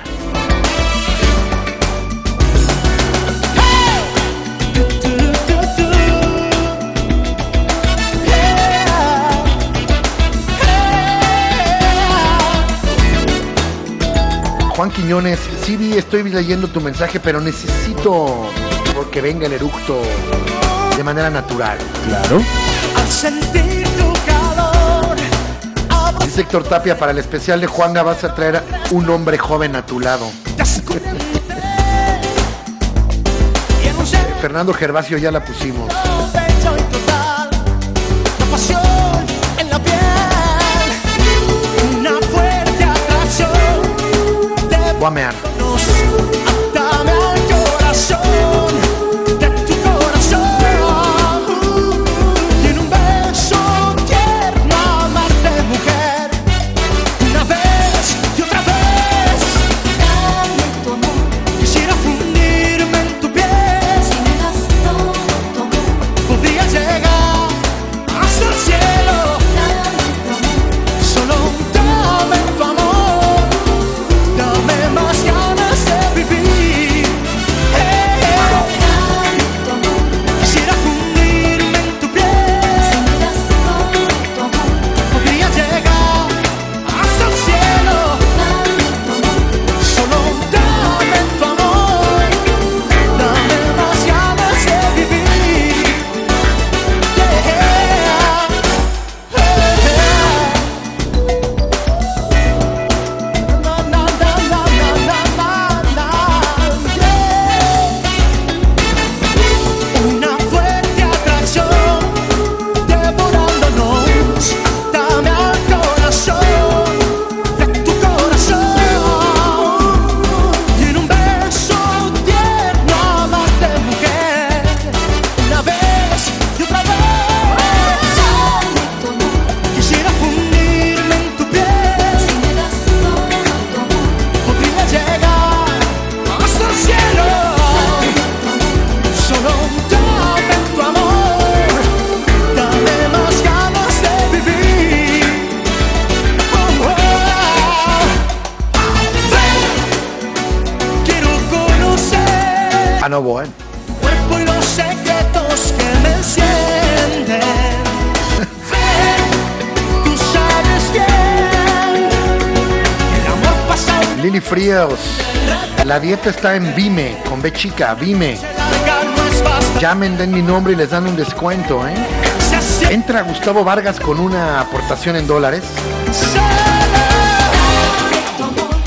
Juan Quiñones, sí vi, estoy leyendo tu mensaje, pero necesito que venga el eructo de manera natural. Claro. Al sentir tu calor, abro Dice Héctor Tapia, para el especial de Juanga vas a traer un hombre joven a tu lado. Fernando Gervasio ya la pusimos. bello y total, La dieta está en Vime, con B chica, Vime. Llamen, den mi nombre y les dan un descuento, ¿eh? Entra Gustavo Vargas con una aportación en dólares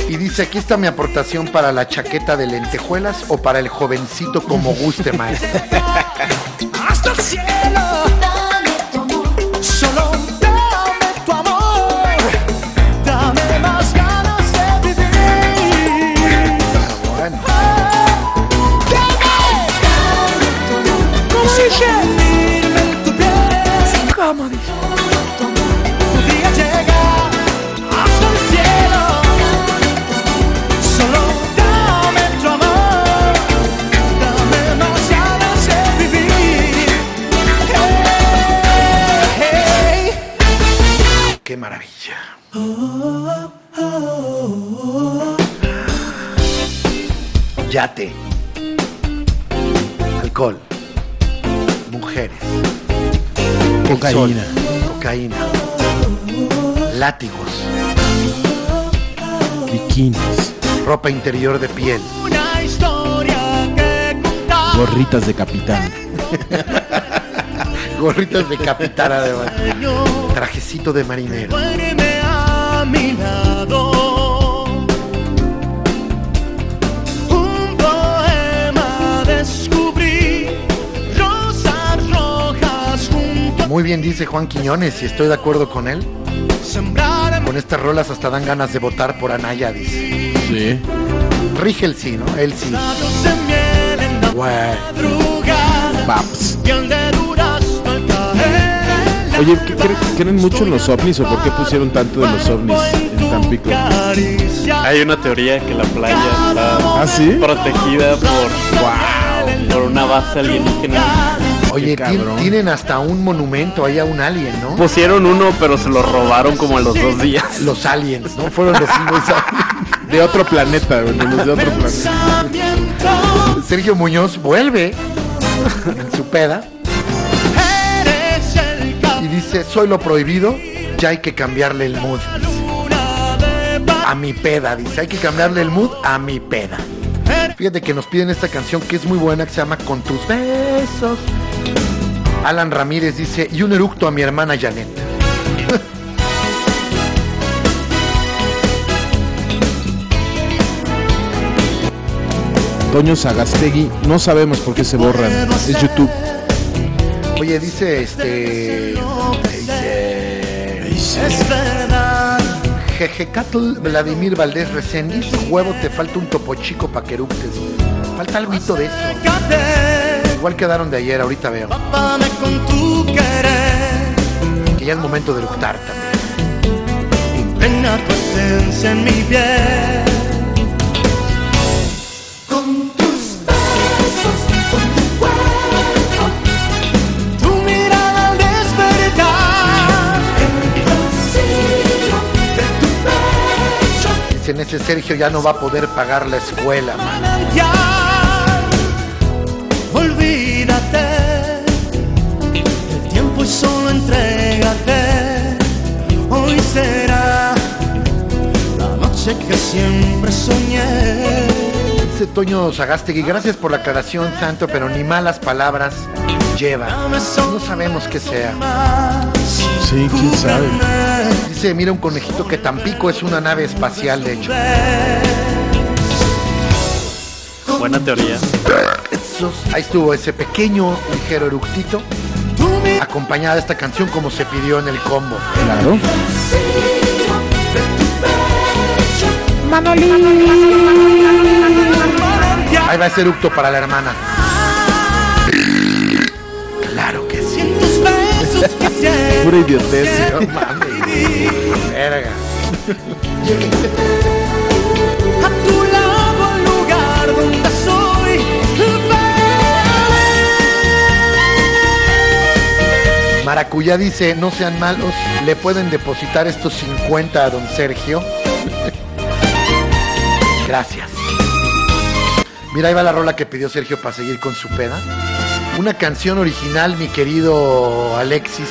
y dice, aquí está mi aportación para la chaqueta de lentejuelas o para el jovencito como guste, maestro. Cocaína. sol, Cocaína. Látigos. Bikinis. Ropa interior de piel. Una historia que contar. Gorritas de capitán. Gorritas de capitán además. Trajecito de marinero. Muy bien dice Juan Quiñones y estoy de acuerdo con él. Con estas rolas hasta dan ganas de votar por Anaya, dice. Sí. Rige el sí, ¿no? Él sí. caer. Oye, ¿qué- cre- ¿creen mucho en los ovnis o por qué pusieron tanto de los ovnis en Tampico? Hay una teoría que la playa está ¿Ah, sí? protegida por, por una base alienígena. Oye, tienen hasta un monumento ahí a un alien, ¿no? Pusieron uno, pero se lo robaron como a los dos días. Los aliens, ¿no? Fueron los, aliens. De otro planeta, los de otro planeta. Sergio Muñoz vuelve en su peda y dice, soy lo prohibido, ya hay que cambiarle el mood. A mi peda, dice, hay que cambiarle el mood a mi peda. Fíjate que nos piden esta canción que es muy buena, que se llama Con tus besos. Alan Ramírez dice, y un eructo a mi hermana Janet. Toño Sagastegui, no sabemos por qué se borran. Es YouTube. Oye, dice este... Dice... Es verdad. Jejecatl Vladimir Valdés Reséndiz, huevo, te falta un topo chico pa' que eructes. Falta algo de eso. Igual quedaron de ayer, ahorita veo. Con tu querer. Que ya es momento de eructar también. Impregna tu esencia en mi piel. Dicen, ese Sergio ya no va a poder pagar la escuela. man. Solo entrégate. Hoy será la noche que siempre soñé. Dice Toño Sagastegui, gracias por la aclaración, Santo, pero ni malas palabras lleva. No sabemos qué sea. Sí, quién sabe. Dice, mira un conejito que Tampico es una nave espacial, de hecho. Buena teoría. Ahí estuvo ese pequeño, ligero eructito, acompañada de esta canción como se pidió en el combo. Claro. Ahí va ese eructo para la hermana. Claro que sí. Pura idiotez. No mames. Verga. Maracuyá dice, no sean malos, le pueden depositar estos 50 a don Sergio. Gracias. Mira, ahí va la rola que pidió Sergio para seguir con su peda. Una canción original, mi querido Alexis,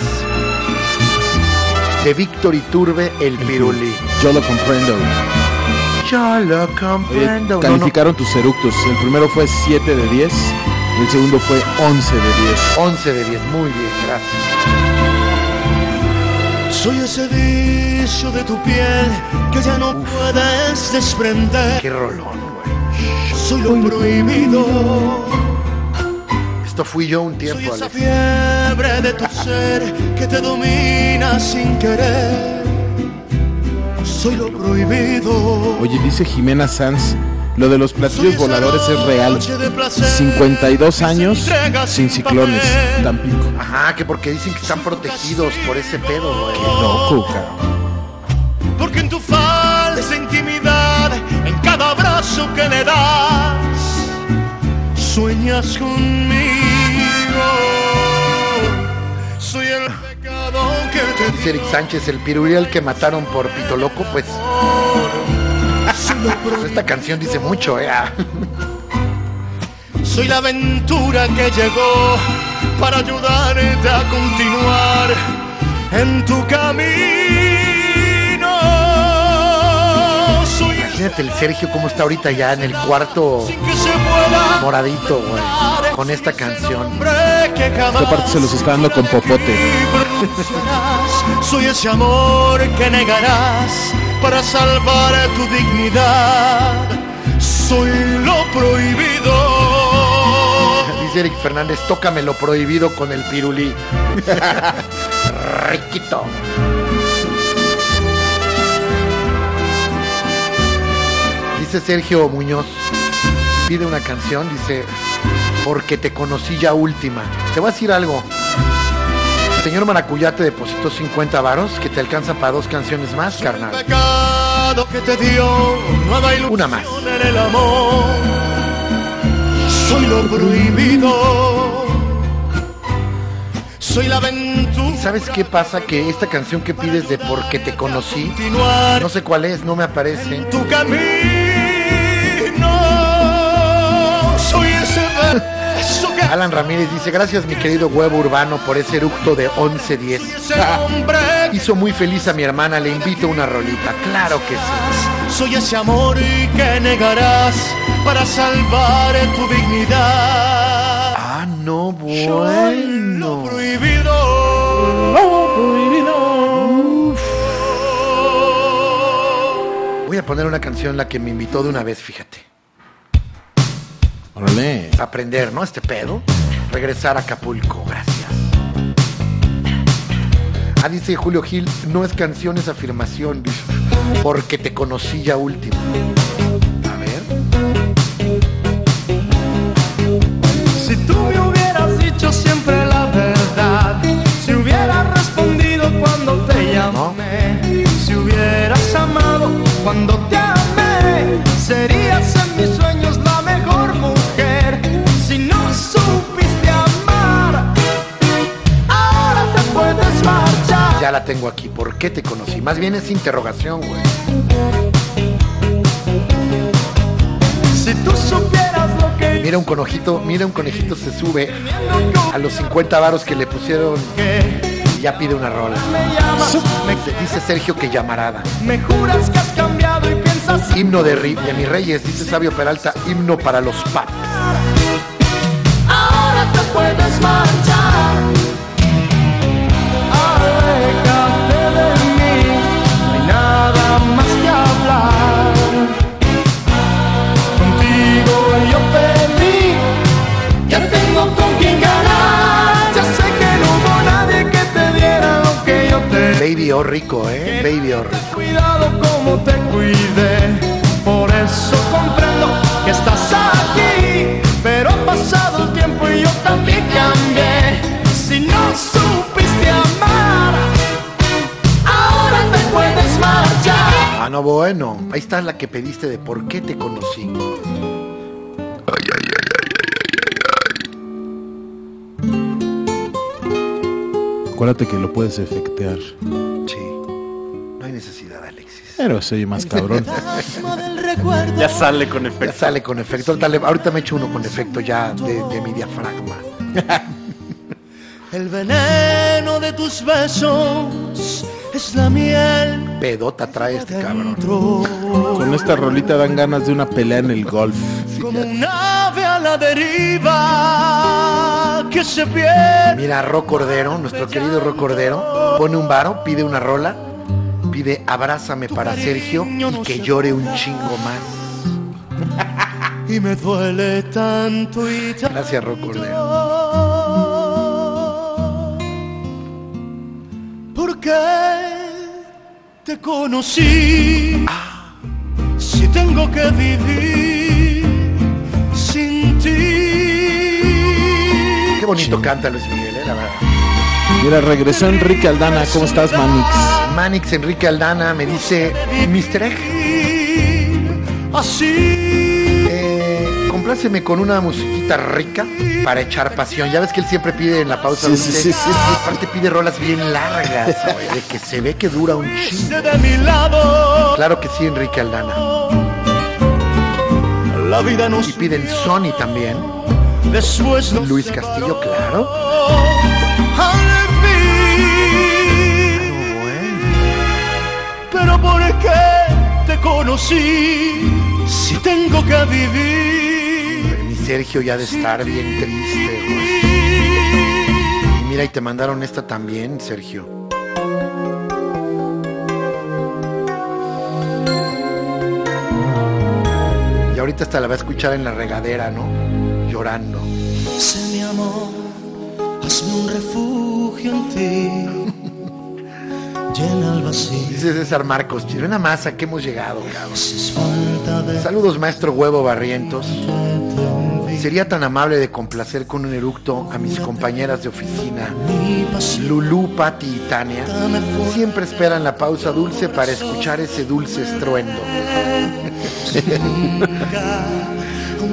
de Víctor Iturbe, El Pirulí. Yo lo comprendo. Yo lo Oye, comprendo. No, no. calificaron tus eructos. El primero fue 7 de 10. El segundo fue 11 de 10. 11 de 10, muy bien, gracias. Soy ese vicio de tu piel que ya no puedes desprender. Qué rolón, güey. Soy lo prohibido. Esto fui yo un Soy tiempo, esa Alexis. fiebre de tu ser que te domina sin querer. Soy lo prohibido. Oye, dice Jimena Sanz, lo de los platillos voladores es real. noche de placer 52 que se años sin ciclones. Tampico. Ajá, que porque dicen que están protegidos por ese pedo, güey. Loco, cabrón. Porque en tu falsa intimidad, en cada abrazo que le das, sueñas conmigo. Soy el pecado que te Dice Eric Sánchez, el piruriel que mataron por Pito Loco, pues pues, esta canción dice mucho, eh. Ah. soy la aventura que llegó para ayudarte a continuar en tu camino. Soy Imagínate el Sergio cómo está ahorita ya en el cuarto moradito, güey, con esta canción. Esta parte se los está dando con popote. Soy ese amor que negarás para salvar tu dignidad. Soy lo prohibido. Dice Eric Fernández, tócame lo prohibido con el pirulí. Riquito. Dice Sergio Muñoz, pide una canción, dice, porque te conocí ya última. Te voy a decir algo. Señor Maracuyá te depositó 50 varos que te alcanza para dos canciones más, carnal. Pecado que te dio nueva ilusión Una más. en el amor. Soy lo prohibido. Soy la aventura. ¿Y sabes qué pasa? Que esta canción que pides de porque te conocí, no sé cuál es, no me aparece. tu camino. Soy ese Alan Ramírez dice, gracias mi querido huevo urbano por ese eructo de 11-10. ese hombre. Hizo muy feliz a mi hermana, le invito una rolita. Claro que sí. Soy ese amor que negarás para salvar tu dignidad. Ah, no, Soy lo bueno. prohibido. Voy a poner una canción la que me invitó de una vez, fíjate. Aprender, ¿no? Este pedo. Regresar a Acapulco, gracias. Ah, dice Julio Gil, no es canción, es afirmación. Porque te conocí ya último. Tengo aquí. ¿Por qué te conocí? Más bien es interrogación, güey. Si tú supieras lo que Mira un conejito, mira un conejito se sube a los 50 varos que le pusieron y ya pide una rola. Dice, Sergio que llamarada. me juras que has cambiado y piensas Himno de, de mis reyes, dice Sabio Peralta, himno para los paps. Ahora te puedes marchar. Baby oh rico, eh, baby oh rico. Cuidado como te cuidé, por eso comprendo que estás aquí. Pero ha pasado el tiempo y yo también cambié. Si no supiste amar, ahora te puedes marchar. Ah, no, bueno. Ahí está la que pediste de por qué te conocí. Acuérdate que lo puedes efectear. Pero soy más cabrón. Ya sale con Ya efecto. sale con efecto. Ahorita, me echo uno con efecto ya de, de mi diafragma. El veneno de tus besos es la miel Pedota trae este cabrón. Con esta rolita dan ganas de una pelea en el golf. Como un ave a la deriva que se pierde. Mira, Ro Cordero, nuestro querido Ro Cordero, pone un varo, pide una rola, pide abrázame para Sergio y que llore un chingo más. Y me duele tanto y tanto. Gracias. Porque te conocí. Si tengo que vivir sin ti. Qué bonito canta Luis Miguel, eh, la verdad. Mira, regresó Enrique Aldana. ¿Cómo estás, Manix? Manix Enrique Aldana me dice, Mr. Egg, Así. eh, compláceme con una musiquita rica para echar pasión. Ya ves que él siempre pide en la pausa Sí, sí, sí, sí, sí. aparte pide rolas bien largas, güey, de que se ve que dura un chingo. De mi lado. Claro que sí, Enrique Aldana. La vida nos Y piden Sony también. después Luis Castillo, claro. Conocí? Si tengo que vivir. Mi Sergio ya de estar bien triste, güey. Y mira, y te mandaron esta también, Sergio. Y ahorita hasta la va a escuchar en la regadera, ¿no? Llorando. Sé mi amor, hazme un refugio en ti. Llena el vacío. Dice César Marcos, "Chile, una masa que hemos llegado, cabrón. Saludos, maestro Huevo Barrientos. Sería tan amable de complacer con un eructo a mis compañeras de oficina. Lulú, Patti y Tania. Siempre esperan la pausa dulce para escuchar ese dulce estruendo.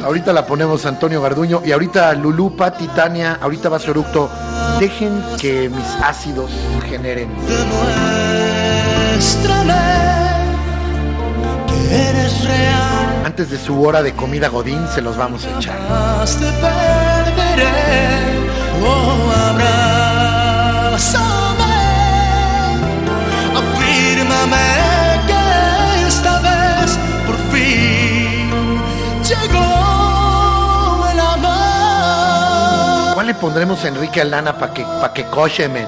ahorita la ponemos Antonio Garduño y ahorita Lulú, Patti y Tania, ahorita va su eructo. Dejen que mis ácidos generen. Ley, que eres real, Antes de su hora de comida godín se los vamos a echar. veré. Oh, abrázame, afírmame que esta vez por fin llegó el amor. ¿Cuál le pondremos a Enrique Aldana para que, pa' que coche, men?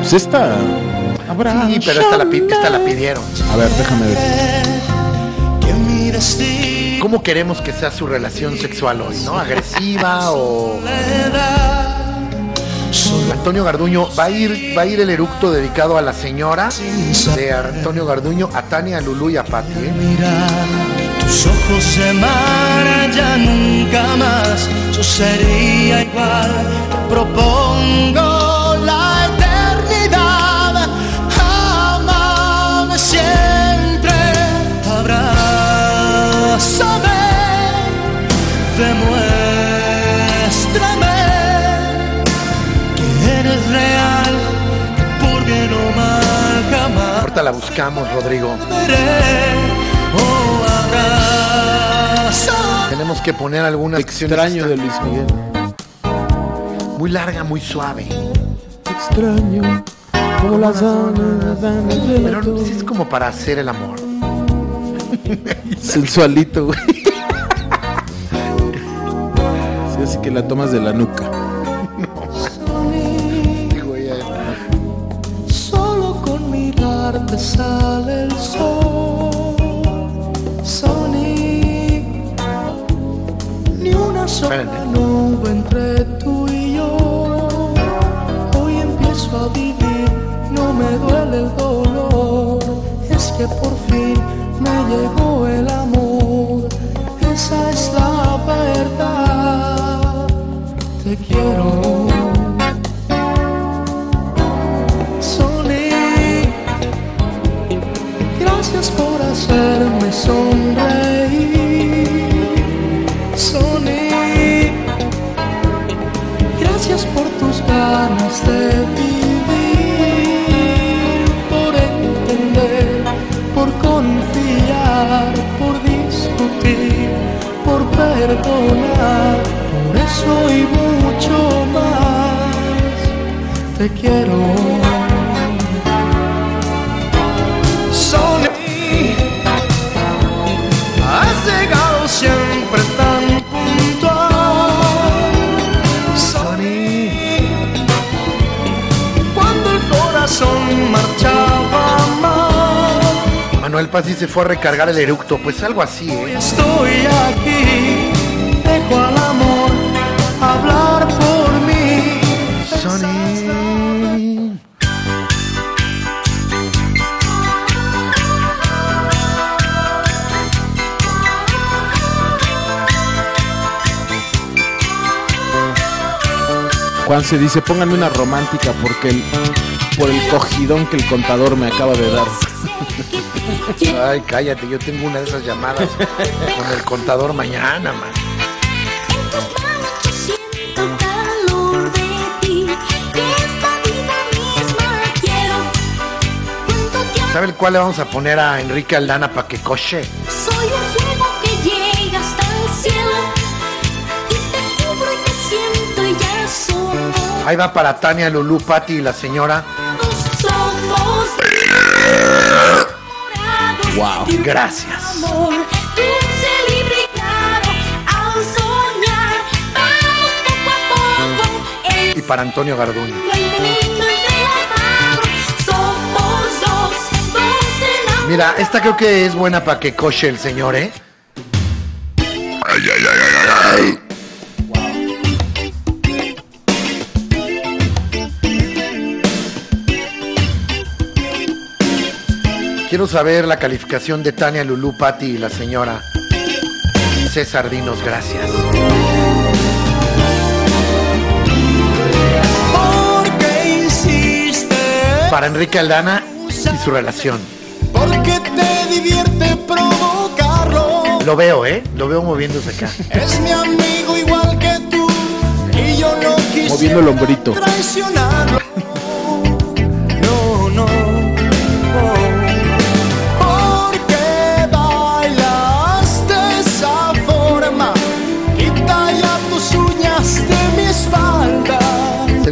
Pues esta. Habrá. Sí, pero esta la, pi- esta la pidieron. A ver, déjame ver. ¿Cómo queremos que sea su relación sexual hoy, no? ¿Agresiva o...? Antonio Garduño, ¿va a ir, va a ir el eructo dedicado a la señora de Antonio Garduño, a Tania, a Lulú y a Pati, ¿eh? tus ojos de mar ya nunca más yo sería igual propongo demuéstrame que eres real que por bien o mal jamás Ahorita la buscamos, Rodrigo. Tenemos que poner algunas Extraño de Luis Miguel. muy larga, muy suave. Extraño. Como las Pero no, es como para hacer el amor. Sensualito, güey. Que la tomas de la nuca. Digo, ya- Solo con mirarte sale el sol. Sony, ni una sola quiero. Gracias por hacerme sonreír. Sony, gracias por tus ganas de vivir, por entender, por confiar, por discutir, por perdonar, por eso y te quiero. Sony, has llegado siempre tan puntual. Sony, cuando el corazón marchaba mal, Manuel Paz sí se fue a recargar el eructo, pues algo así, ¿eh? estoy aquí. Dejo al amor hablar Juan se dice, pónganme una romántica porque el, por el cogidón que el contador me acaba de dar. Ay, cállate, yo tengo una de esas llamadas con el contador mañana, man. En tus manos yo siento el calor de ti. Que esta vida misma quiero. Cuento que ¿Sabe el cuál le vamos a poner a Enrique Aldana para que coche? Ahí va para Tania, Lulú, Pati y la señora. Wow. Gracias. y para Antonio Garduño. Mira, esta creo que es buena para que coche el señor, ¿eh? Quiero saber la calificación de Tania, Lulú, Pati y la señora César Dinos, gracias. Para Enrique Aldana y su relación. porque te divierte provocarlo. Lo veo, ¿eh? Lo veo moviéndose acá. Es mi amigo igual que tú y yo no quisiera Moviendo el hombrito. traicionarlo.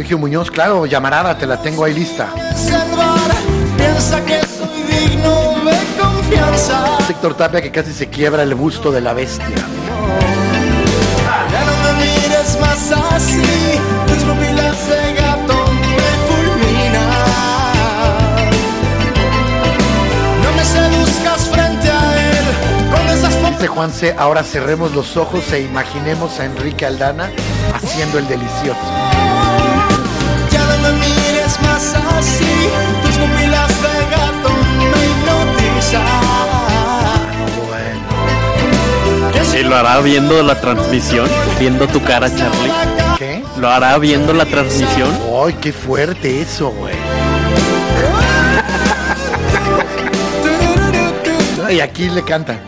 Sergio Muñoz, claro, llamarada, te la tengo ahí lista. Piensa que soy digno de confianza. Héctor Tapia que casi se quiebra el busto de la bestia. Ya no me mires más así, tus pupilas de gato me fulminan. No me seduzcas frente a él con esas Dice fotos. Juan C, ahora cerremos los ojos e imaginemos a Enrique Aldana haciendo el delicioso. Así, tus pupilas de gato me hipnotizan. Bueno, ¿Y lo hará viendo la transmisión? ¿Viendo tu cara, Charlie? ¿qué? ¿Lo hará viendo la transmisión? ¡Ay, qué fuerte eso, güey! Y aquí le canta.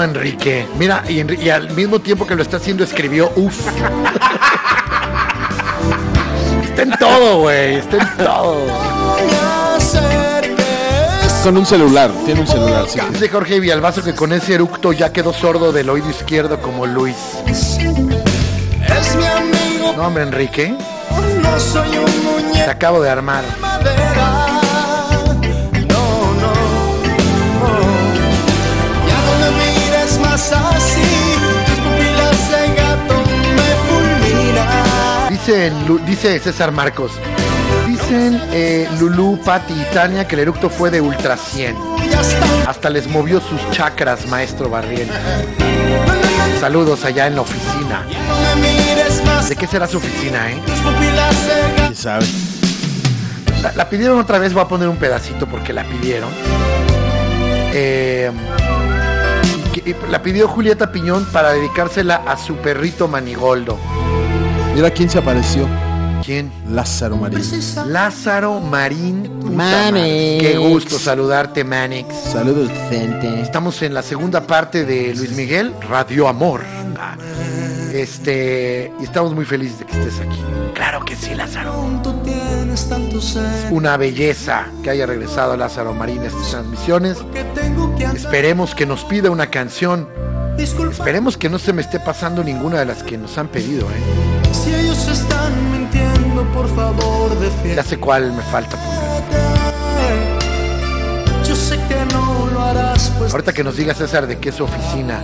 No, Enrique. Mira, y, Enri- y al mismo tiempo que lo está haciendo escribió uf. Está en todo, güey. Está en todo. Con un celular, tiene un celular, sí. Dice Jorge Villalbazo que con ese eructo ya quedó sordo del oído izquierdo como Luis. Es mi amigo, No, hombre, Enrique. no soy un Te muñeco acabo de armar. de madera. Dice, César Marcos. Dicen eh, Lulú, Patti y Tania que el eructo fue de ultra 100. Ya está. Hasta les movió sus chakras, maestro Barriel. Saludos allá en la oficina. ¿De qué será su oficina, eh? ¿Quién sabe? La, la pidieron otra vez, voy a poner un pedacito porque la pidieron. Eh, y que- y la pidió Julieta Piñón para dedicársela a su perrito Manigoldo. Mira quién se apareció. ¿Quién? Lázaro Marín. Lázaro Marín. madre. Qué gusto saludarte, Manix. Saludos, gente. Estamos en la segunda parte de Luis Miguel, Radio Amor. Este, y estamos muy felices de que estés aquí. Claro que sí, Lázaro. Tú tienes tanto ser Una belleza que haya regresado Lázaro Marín a estas transmisiones. Esperemos que nos pida una canción. Esperemos que no se me esté pasando ninguna de las que nos han pedido, ¿eh? Si ellos están mintiendo, por favor, Ya defiéndete. sé cuál me falta. Yo sé que no lo harás, pues Ahorita que nos diga César de qué es su oficina.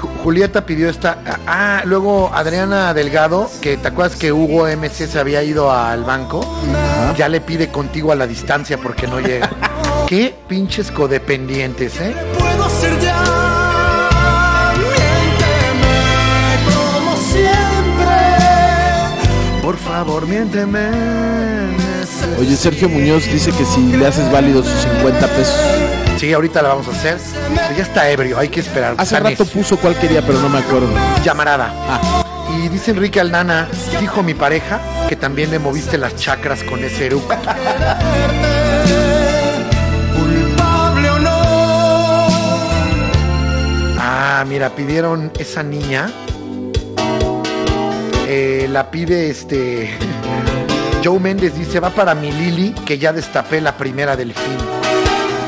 Ju- Julieta pidió esta. Ah, luego Adriana Delgado, que te acuerdas que Hugo MC se había ido al banco. Ya le pide contigo a la distancia porque no llega. Qué pinches codependientes, ¿eh? Favor, miénteme. Oye, Sergio Muñoz dice que si le haces válido sus 50 pesos. Sí, ahorita la vamos a hacer. Pero ya está ebrio, hay que esperar. Hace rato necio. puso cuál quería, pero no me acuerdo. llamarada. Ah, Y dice Enrique Aldana, dijo mi pareja, que también le moviste las chakras con ese eructo. Ah, mira, pidieron esa niña. La pide este. Joe Méndez dice: Va para mi Lili, que ya destapé la primera del fin.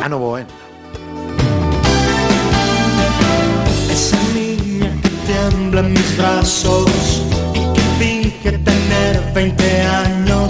Ah, no, bueno. Esa niña que tiembla en mis brazos y que finge tener 20 años.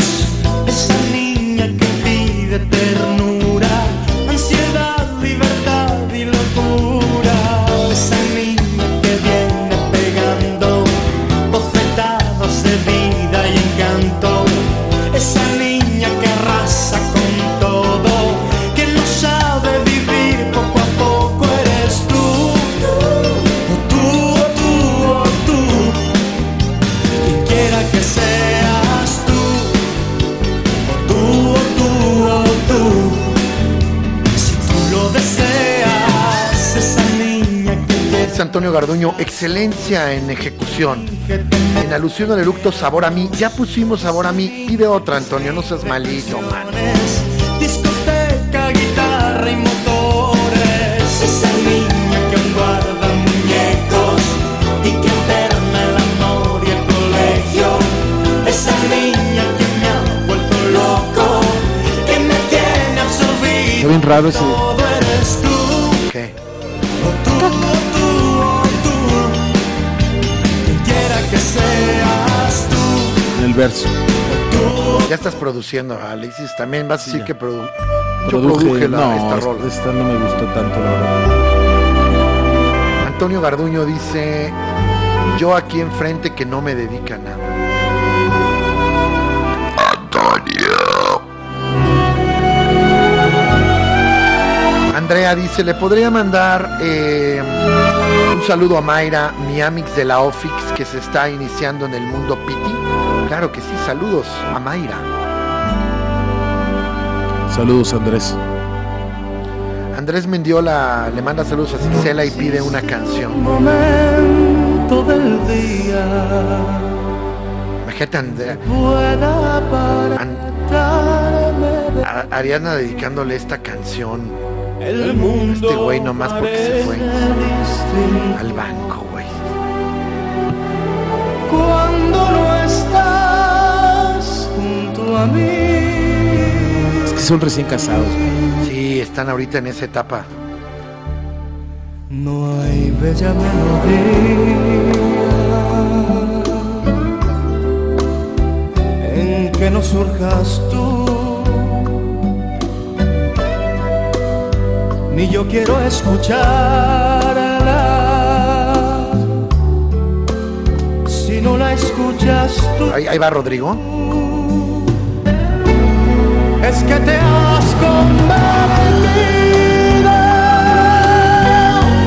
Antonio Garduño: Excelencia en ejecución. En alusión al eructo Sabor a mí. Ya pusimos Sabor a mí. Pide otra, Antonio, no seas malito, man. Discoteca, guitarra y motores. Esa niña que aún guarda muñecos y que alterna el amor y el colegio. Esa niña que me ha vuelto loco, que me tiene absorbido. está bien raro ese. ¿Qué? Seas tú, En el verso. Ya estás produciendo, Alexis. También vas a decir que produ yo Produje, produje la, no, esta esta, rola. esta no me gustó tanto, la verdad. Antonio Garduño dice, yo aquí enfrente que no me dedica a nada. Antonio. Andrea dice, ¿le podría mandar eh, un saludo a Mayra, mi amix de la Ofix que se está iniciando en el mundo Piti? Claro que sí, saludos a Mayra. Saludos, Andrés. Andrés Mendiola le manda saludos a Cisela y pide una canción. momento del día Imagínate, Ariana dedicándole esta canción el mundo Este güey nomás porque se fue. al banco, güey. cuando no estás junto a mí Es que son recién casados. Sí, están ahorita en esa etapa. no hay bella melodía en que no surjas tú ni yo quiero escucharla si no la escuchas tú Ahí, ahí va Rodrigo. es que te has convertido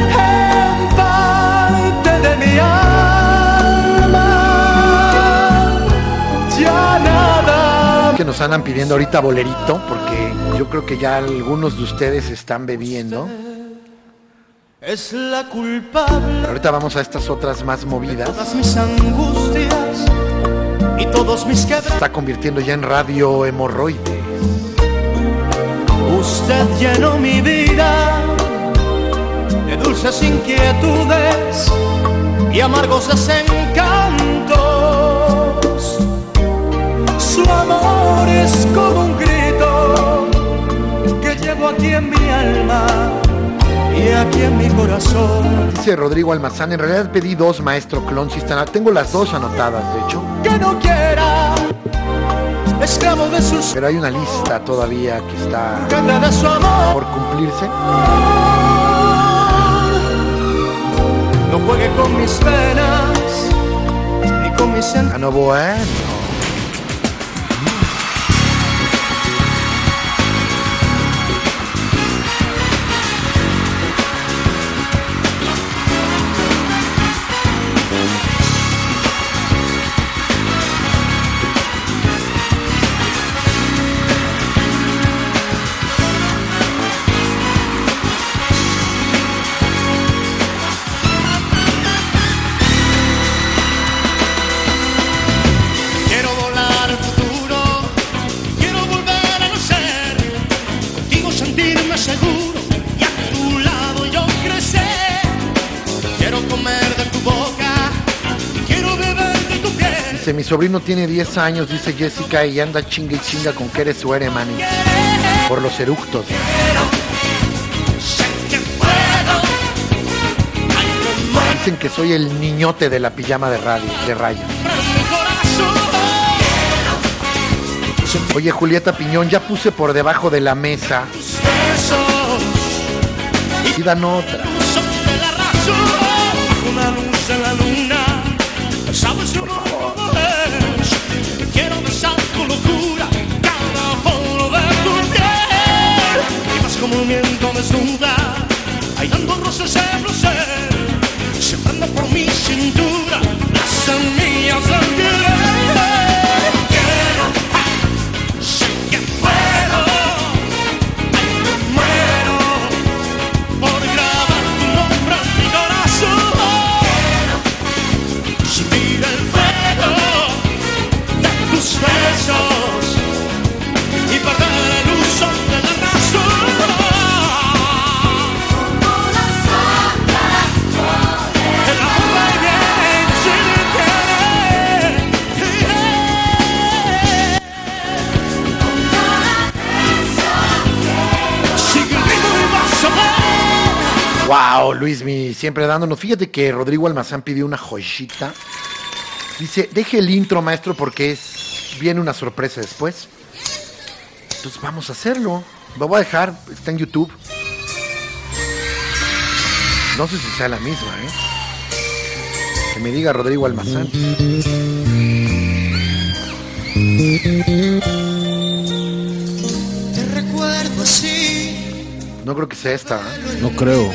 en parte de mi alma. Ya nada Que nos andan pidiendo ahorita bolerito, porque yo creo que ya algunos de ustedes están bebiendo. es la culpable Ahorita vamos a estas otras más movidas. todas mis angustias y todos mis Se está convirtiendo ya en radio hemorroide. Usted llenó mi vida de dulces inquietudes y amargos desencantos. Su amor es como un grito llevo aquí en mi alma y aquí en mi corazón. Dice Rodrigo Almazán, en realidad pedí dos, maestro Clon. Si están, tengo las dos anotadas, de hecho. Que no quiera, esclavo de sus Pero hay una lista todavía que está su amor. por cumplirse. No juegue con mis penas ni con mis sentimientos. Ah, no, bueno. Sobrino tiene 10 años, dice Jessica, y anda chinga y chinga con que eres su hermano. Por los eructos. Dicen que soy el niñote de la pijama de radio, de corazón. Oye, Julieta Piñón, ya puse por debajo de la mesa. Y dan otra. Desnuda, bailando rosas en Luismi, siempre dándonos. Fíjate que Rodrigo Almazán pidió una joyita. Dice, deje el intro, maestro, porque es viene una sorpresa después. Entonces vamos a hacerlo. Lo voy a dejar, está en YouTube. No sé si sea la misma, ¿eh? Que me diga Rodrigo Almazán. Te recuerdo así. No creo que sea esta. ¿eh? No creo.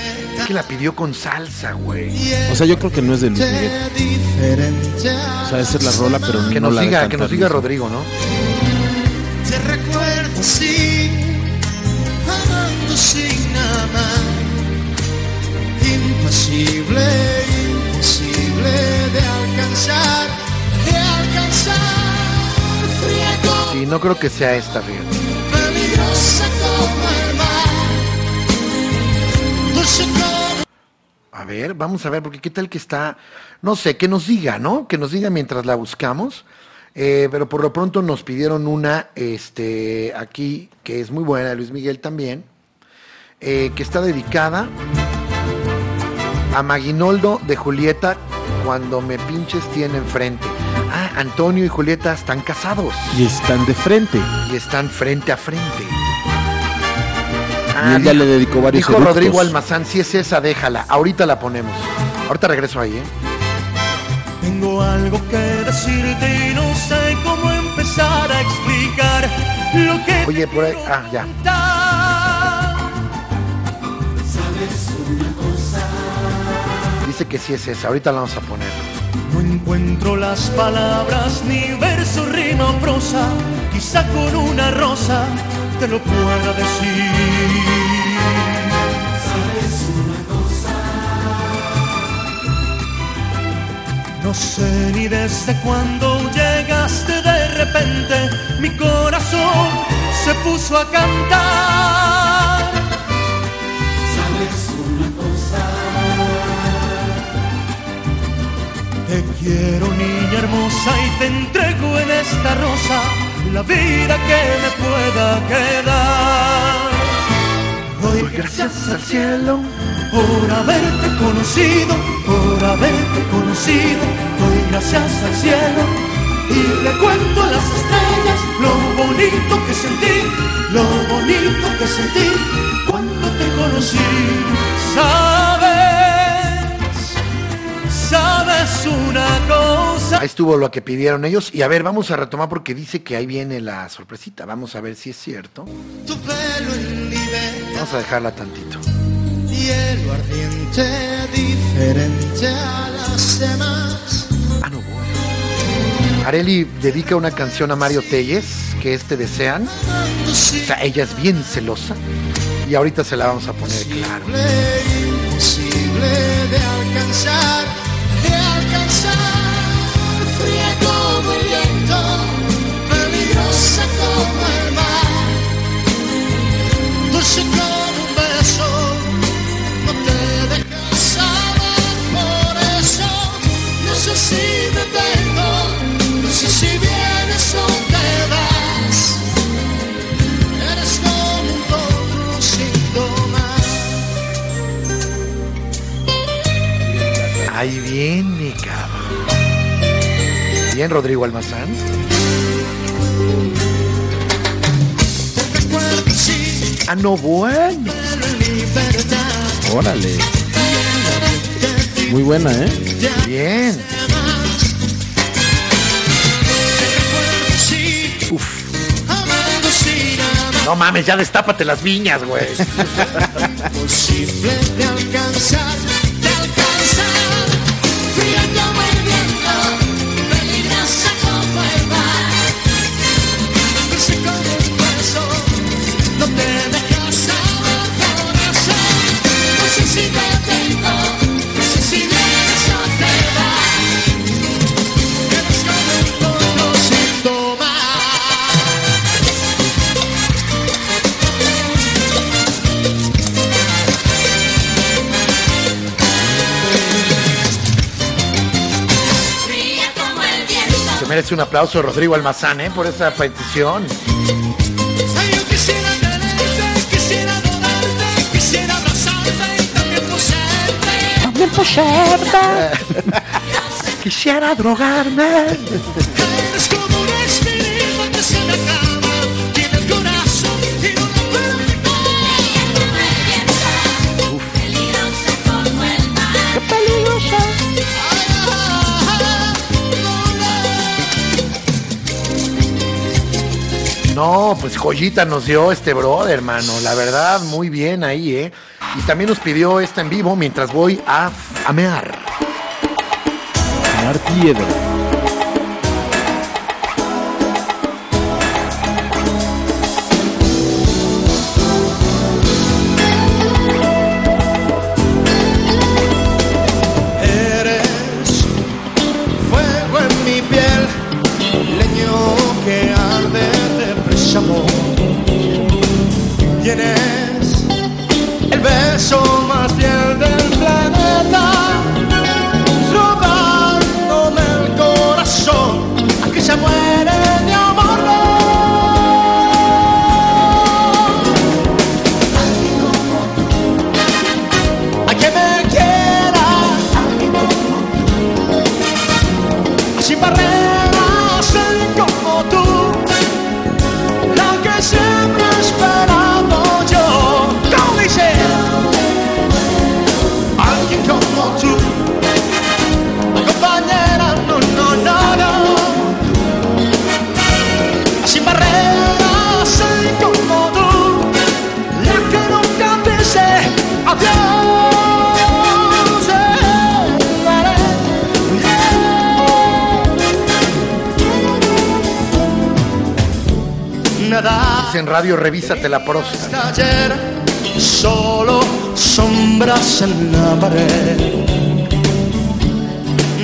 Que la pidió con salsa, güey. O sea, yo creo que no es de Luis Miguel. O sea, esa es la rola, pero Que no nos la de diga, que nos diga. Rodrigo, ¿no? Te recuerdo así. Amando sin amar. Impasible, imposible de alcanzar. De alcanzar. Como Sí, no creo que sea esta, fíjate. peligrosa como el mar. Dulce como A ver, vamos a ver, porque qué tal que está, no sé, que nos diga, ¿no? Que nos diga mientras la buscamos. Eh, pero por lo pronto nos pidieron una, este, aquí, que es muy buena, Luis Miguel también, eh, que está dedicada a Maginoldo de Julieta cuando me pinches tiene enfrente. Ah, Antonio y Julieta están casados Y están de frente. y están frente a frente. Y él ya le dedicó varios Dijo eructos. Rodrigo Almazán, si es esa, déjala. Ahorita la ponemos. Ahorita regreso ahí, ¿eh? Tengo algo que decirte y no sé cómo empezar a explicar lo que Oye, por ahí. Ah, ya. Dice que sí es esa. Ahorita la vamos a poner. No encuentro las palabras, ni verso, rima o prosa. Quizá con una rosa te lo pueda decir. No sé ni desde cuándo llegaste de repente, mi corazón se puso a cantar. Te quiero niña hermosa y te entrego en esta rosa la vida que me pueda quedar. Doy gracias al cielo por haberte conocido, por haberte conocido. Doy gracias al cielo y le cuento a las estrellas lo bonito que sentí, lo bonito que sentí cuando te conocí. Sabes, sabes una cosa. Ahí estuvo lo que pidieron ellos. Y a ver, vamos a retomar porque dice que ahí viene la sorpresita. Vamos a ver si es cierto. tu pelo en libertad. Vamos a dejarla tantito. Hielo ardiente, diferente a las demás. Ah, no, bueno. Areli dedica una canción a Mario Telles, que es Te Desean. O sea, ella es bien celosa. Y ahorita se la vamos a poner claro. imposible de alcanzar, de alcanzar. Ahí viene, cabrón. Bien, Rodrigo Almazán. Ah, no, bueno. Órale. Muy buena, ¿eh? Bien. Uf. No mames, ya destápate las viñas, güey. merece un aplauso Rodrigo Almazán, ¿eh? Por esa petición. Quisiera tenerte, No, pues joyita nos dio este brother, hermano. La verdad, muy bien ahí, ¿eh? Y también nos pidió esta en vivo mientras voy a amear. Piedra. Revísate la próstata. ayer, solo sombras en la pared.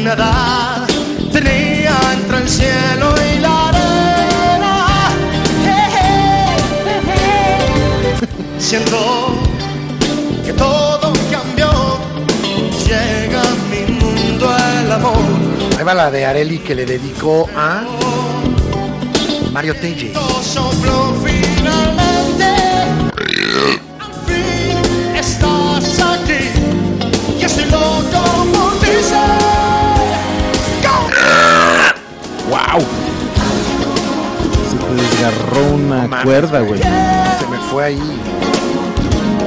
Nada tenía entre el cielo y la arena. Siento que todo cambió. Llega mi mundo el amor. Ahí va la de Areli que le dedicó a Mario Telle. Sopló finalmente. Al fin estás aquí. Y estoy loco por ti. ¡Wow! Se te desgarró una Mames, cuerda, güey. Se me fue ahí.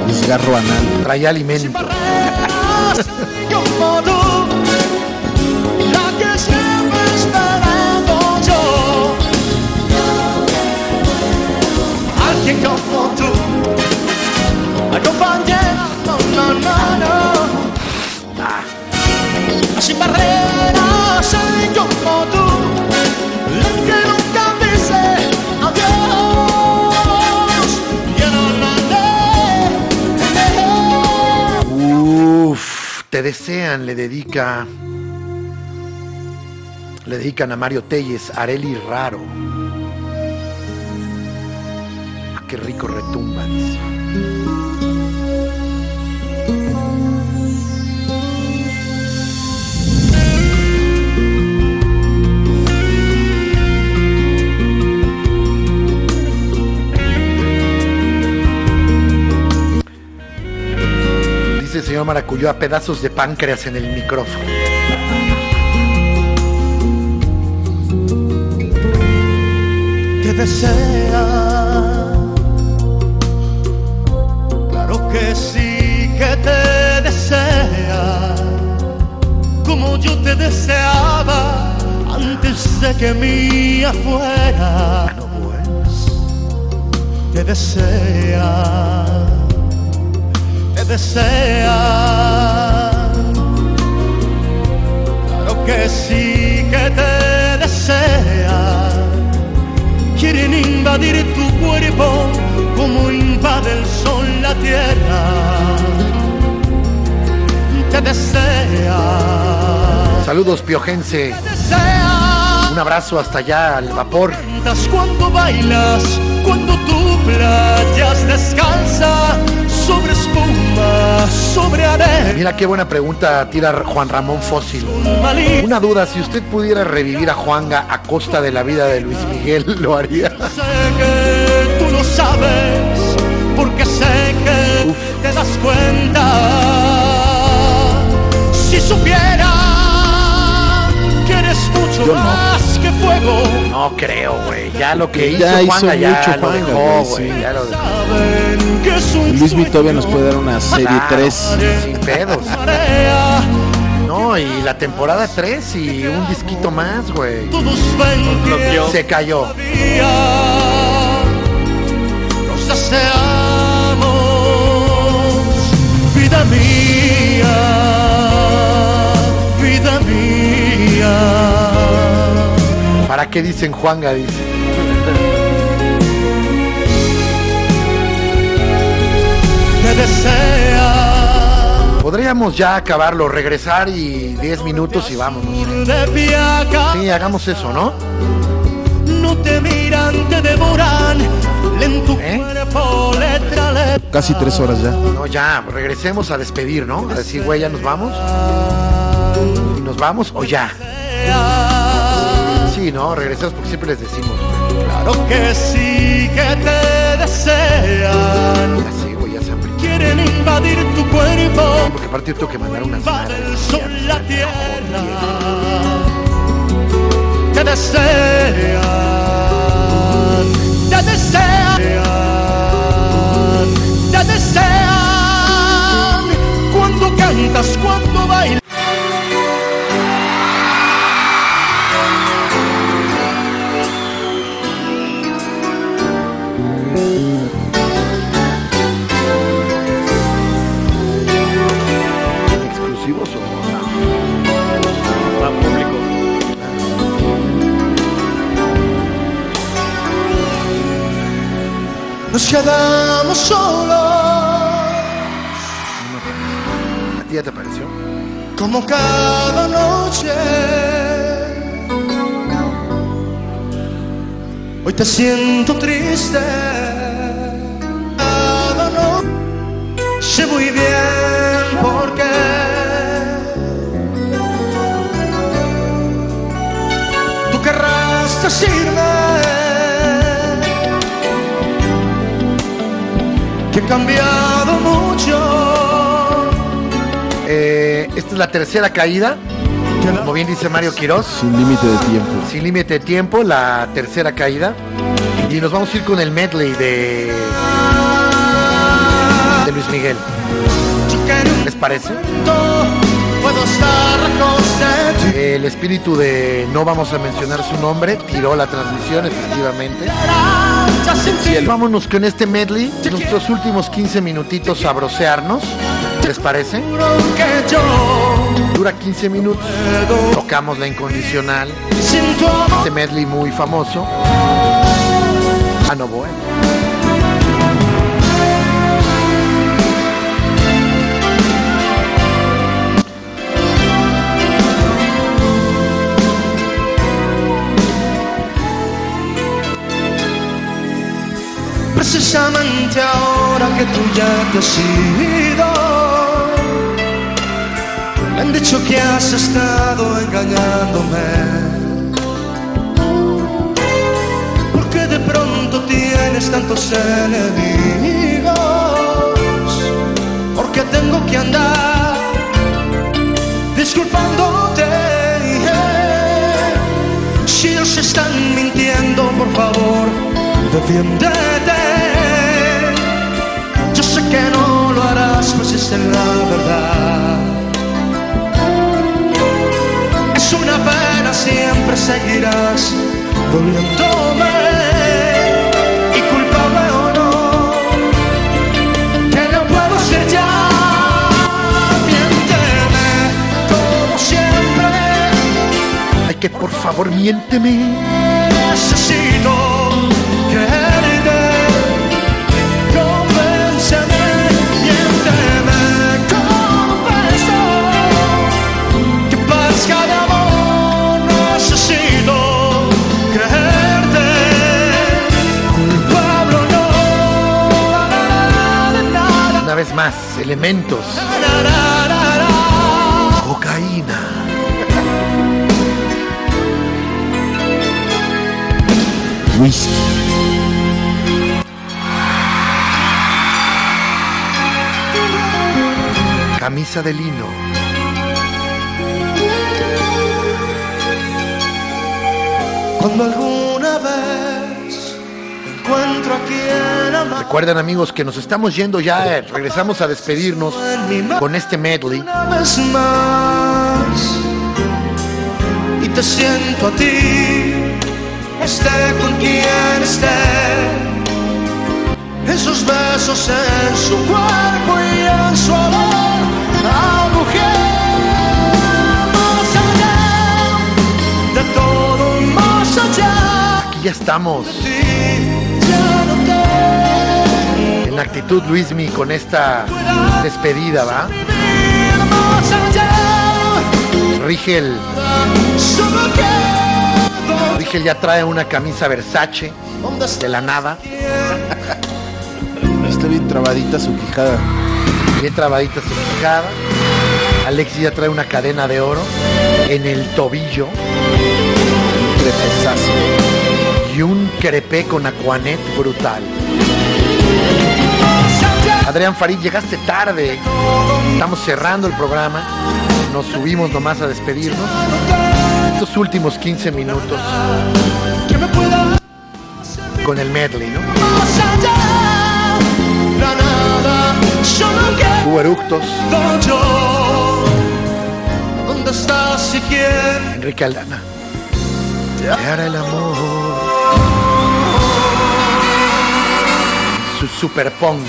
Desgarro anal. Traía alimento. Que te desean, le dedica. Le dedican a Mario Telles, Areli Raro. Qué rico retumba, dice. El señor Maracuyo a pedazos de páncreas en el micrófono. desea. Que sí que te desea, como yo te deseaba antes de que mía fuera. Te desea, te desea. Claro que sí que te desea quieren invadir tu cuerpo como invade el sol la tierra. Te desea, Saludos, Piojense. desea. Un abrazo hasta allá al vapor. Cantas cuando bailas, cuando tu playas descalza sobre espuma, sobre arena. Mira qué buena pregunta tira Juan Ramón Fósil. Una duda, si usted pudiera revivir a Juanga a costa de la vida de Luis Miguel, ¿lo haría? sabes, porque sé que te das cuenta. Si supiera que eres mucho Yo más no. que fuego. No creo, güey. Ya lo que hizo ya Juanga ya mucho lo dejó, güey. Sí. Luis Mi todavía nos puede dar una serie 3. Sin pedos. No, y la temporada 3 y un disquito más, güey. Se cayó deseamos. Vida mía, vida mía. ¿Para qué dicen Juanga? Dice. Podríamos ya acabarlo, regresar y 10 minutos y vámonos. Sí, hagamos eso, ¿no? no te miran, te devoran. ¿Eh? Casi tres horas ya. No, ya, regresemos a despedir, ¿no? A decir, güey, ya nos vamos. ¿Y ¿Nos vamos o ya? Sí, ¿no? Regresemos porque siempre les decimos. Claro que sí, que te desean. Ya sí, güey, ya se. Quieren invadir tu cuerpo. Porque aparte yo tengo que mandar unas Invade madres. el sol, la tierra. Te desean. Te desean. Cantas, cuando bailas. ¿Exclusivos o no? Está público. Nos quedamos solos. ¿A ti ya te pareció? como cada noche. Hoy te siento triste. Cada noche muy bien por qué. Tú querrás decirme que he cambiado mucho. Es la tercera caída. Como bien dice Mario Quiroz. Sin límite de tiempo. Sin límite de tiempo, la tercera caída. Y nos vamos a ir con el medley de, de Luis Miguel. ¿Les parece? El espíritu de no vamos a mencionar su nombre tiró la transmisión, efectivamente. Vámonos con este medley, nuestros últimos 15 minutitos a brocearnos. ¿Les parece? Dura 15 minutos. Tocamos la incondicional, este medley muy famoso. Ah, no, bueno. Precisamente ahora que tú ya te has ido Han dicho que has estado engañándome. Porque de pronto tienes tantos enemigos Porque tengo que andar disculpándote Si ellos están mintiendo, por favor, defiéndete. Yo sé que no lo harás, pues es la verdad Es una pena, siempre seguirás. Doliéndome Y culpable o no Que no puedo ser ya. Miénteme como siempre. Ay, que por favor miénteme. Necesito creerte vez más, elementos. na, na, na, na. Cocaína. Whisky. Camisa de lino. Cuando vez encuentro amar Recuerden amigos que nos estamos yendo ya, eh, regresamos a despedirnos con este medley. una vez más y te siento a ti, esté con quien esté. En sus besos, en su cuerpo y en su olor a mujer. Más allá de todo, más allá Aquí ya estamos en actitud Luismi con esta despedida, ¿va? Rigel, Rigel ya trae una camisa Versace de la nada, Está bien trabadita su quijada. bien trabadita su quijada. Alexis ya trae una cadena de oro en el tobillo Trepezazo. y un crepé con aquanet brutal. Adrián Farid, llegaste tarde. Estamos cerrando el programa. Nos subimos nomás a despedirnos. Estos últimos 15 minutos con el medley, ¿no? Hubo. Enrique Aldana. Te hará el amor. Su super pong.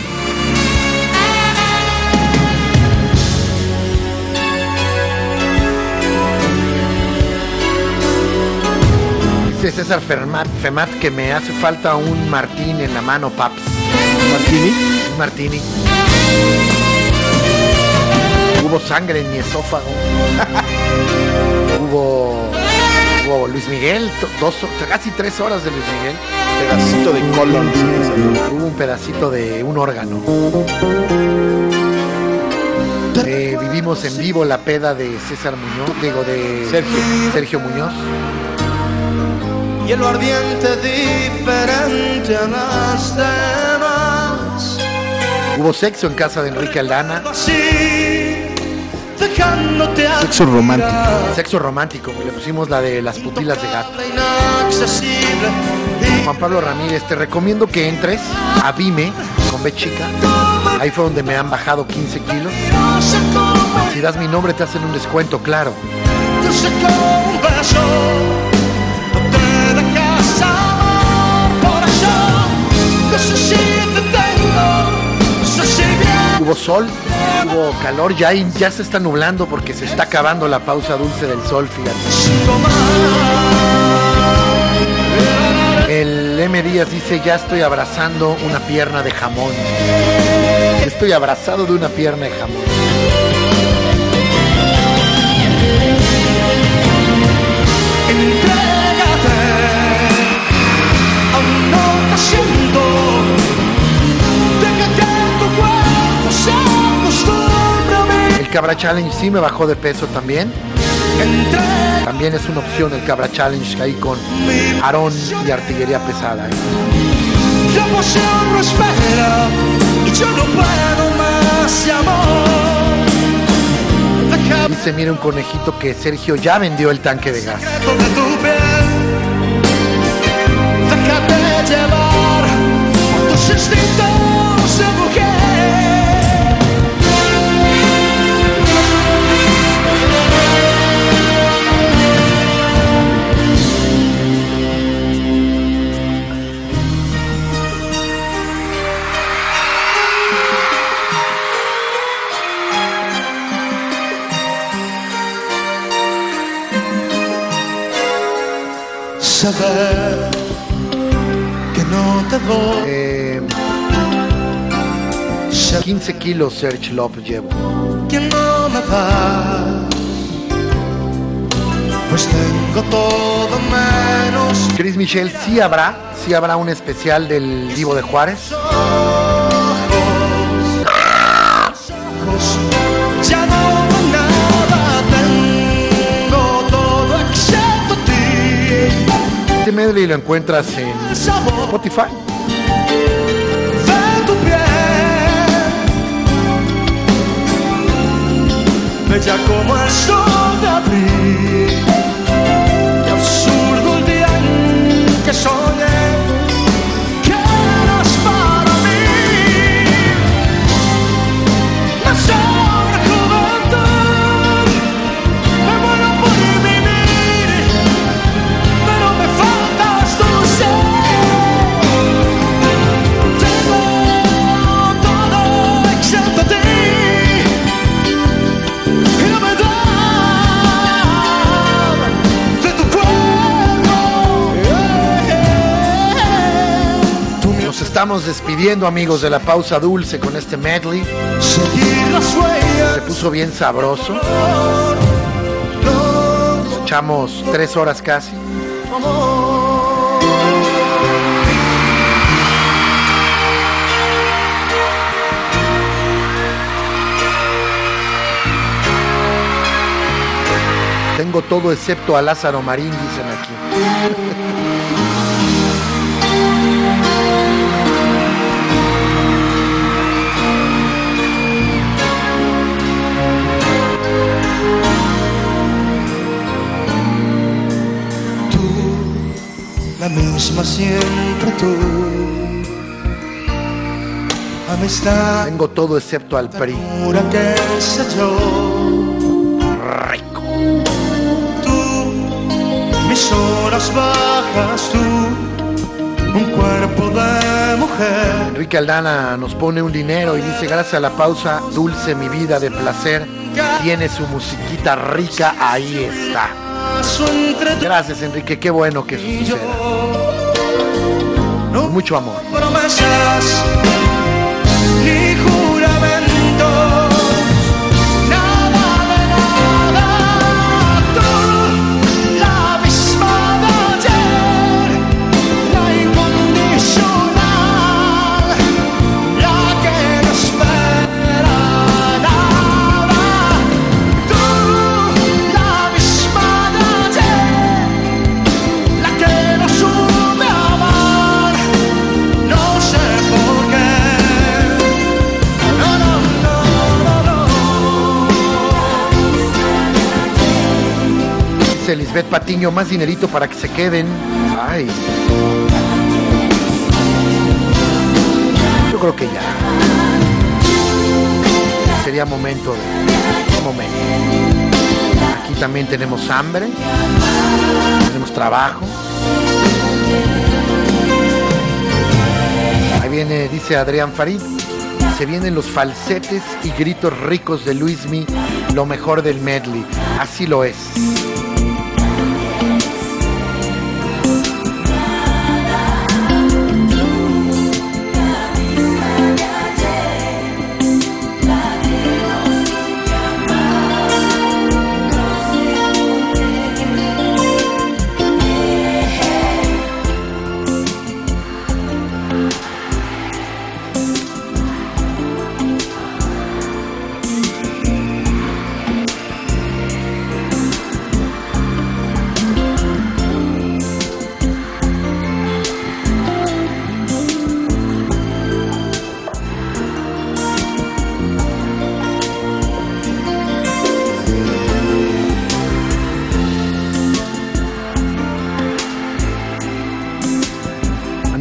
Dice César Fermat, Femat que me hace falta un martín en la mano, paps. Martini. Martini. Hubo sangre en mi esófago. hubo, hubo Luis Miguel, dos, casi tres horas de Luis Miguel. Pedacito de colon. sí. Hubo un pedacito de un órgano. Eh, vivimos en vivo la peda de César Muñoz, digo de Sergio. Sergio Muñoz. Hielo ardiente diferente a las demás. Hubo sexo en casa de Enrique Aldana. A Sexo romántico. Sexo romántico, le pusimos la de las pupilas de gato. Juan Pablo Ramírez, te recomiendo que entres a Vime con B chica. Ahí fue donde me han bajado 15 kilos. Si das mi nombre te hacen un descuento, claro. Hubo sol, hubo calor, ya, ya se está nublando porque se está acabando la pausa dulce del sol, fíjate. El M Díaz dice, ya estoy abrazando una pierna de jamón. Estoy abrazado de una pierna de jamón. El Cabra Challenge sí me bajó de peso también. También es una opción el Cabra Challenge ahí con Aarón y artillería pesada. ¿eh? La pasión no espera y yo no puedo más de amor. Deja Dice, mira un conejito que Sergio ya vendió el tanque de gas. secreto de tu piel. Déjate llevar por tus instintos de mujer. Saber que no te voy. Eh, 15 kilos Serge Love llevo. que no me va. Pues tengo todo menos Chris Michel, sí habrá, sí habrá un especial del Divo de Juárez. Este medley lo encuentras en Spotify. Bella como el sol de abril. Qué absurdo el día en que soñé estamos despidiendo, amigos, de la pausa dulce con este medley. Se puso bien sabroso. No, Echamos tres horas casi. Tengo todo excepto a Lázaro Marín, dicen aquí. la misma siempre tú. Amistad Tengo todo excepto al PRI. que sé yo. Rico. Tú, mis horas bajas tú. Un cuerpo de mujer. Enrique Aldana nos pone un dinero y dice, gracias a la pausa dulce mi vida de placer, tiene su musiquita rica, ahí está. Gracias Enrique, qué bueno que suceda. Mucho amor. promesas Lisbeth Patiño, más dinerito para que se queden. Ay. Yo creo que ya. Sería momento de... Momento. Aquí también tenemos hambre. Tenemos trabajo. Ahí viene, dice Adrián Farid. Se vienen los falsetes y gritos ricos de Luismi, lo mejor del medley. Así lo es.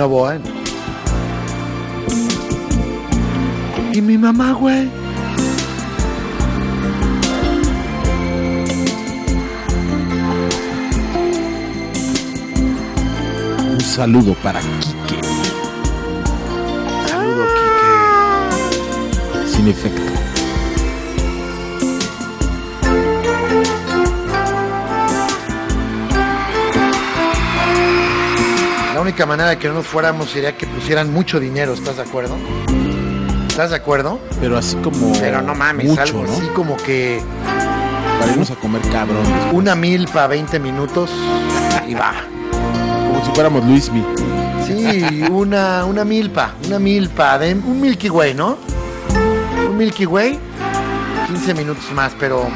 No voy. ¿Y mi mamá, güey? Un saludo para Quique, Saludo, Kike. sin efecto. Única manera de que no nos fuéramos sería que pusieran mucho dinero, ¿estás de acuerdo? ¿Estás de acuerdo? Pero así como. Pero no mames, mucho, algo ¿no? así como que Para irnos a comer cabrones. una milpa 20 minutos y va. Como si fuéramos Luismi. Sí, una, una milpa, una milpa, de, un Milky Way, ¿no? Un Milky Way, 15 minutos más, pero...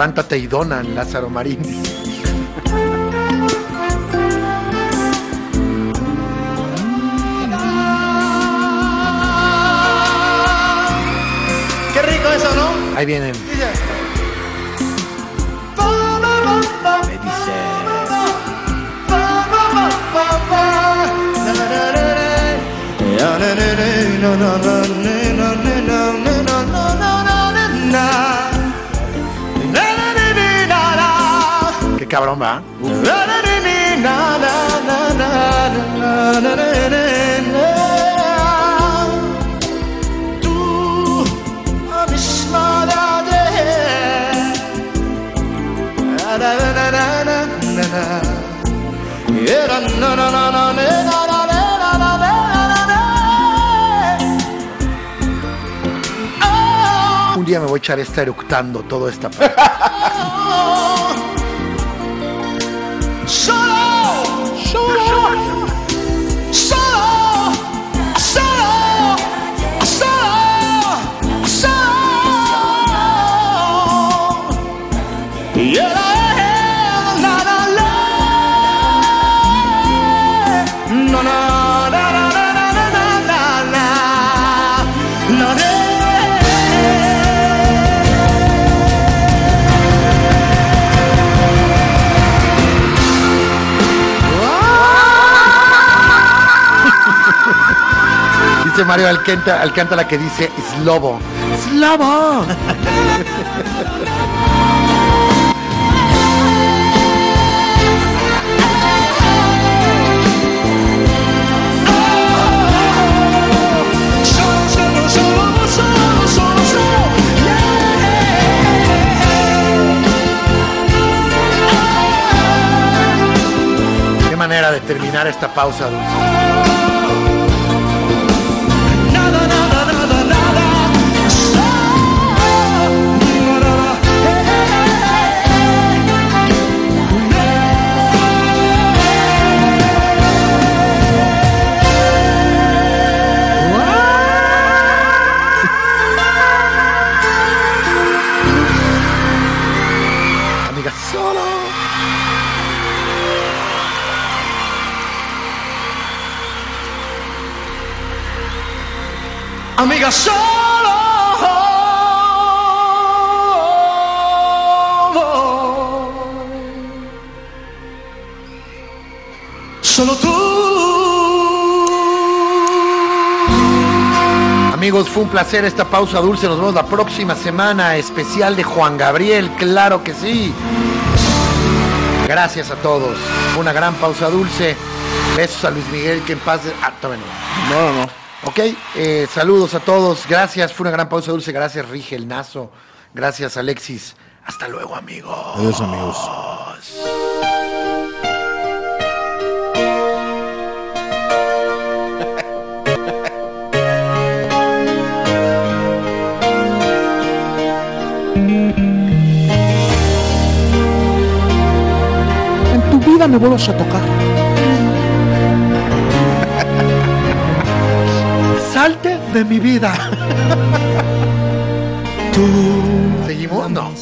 levántate y donan, Lázaro Marín. Qué rico eso, ¿no? Ahí vienen. Dice. cabrón, va. Un día me voy a echar esta eructando toda esta parte. Mario Alcántara, Alcántara que dice Slobo. ¡Slobo! Terminar esta pausa. Fue un placer esta pausa dulce. Nos vemos la próxima semana. Especial de Juan Gabriel, claro que sí. Gracias a todos. Fue una gran pausa dulce. Besos a Luis Miguel, que en paz. de- Ah, no. No, no. Ok, eh, saludos a todos. Gracias, fue una gran pausa dulce. Gracias, Rige el Nazo. Gracias, Alexis. Hasta luego, amigos. Adiós, amigos. Vida me vuelvas a tocar. Salte de mi vida. ¿Seguimos? No.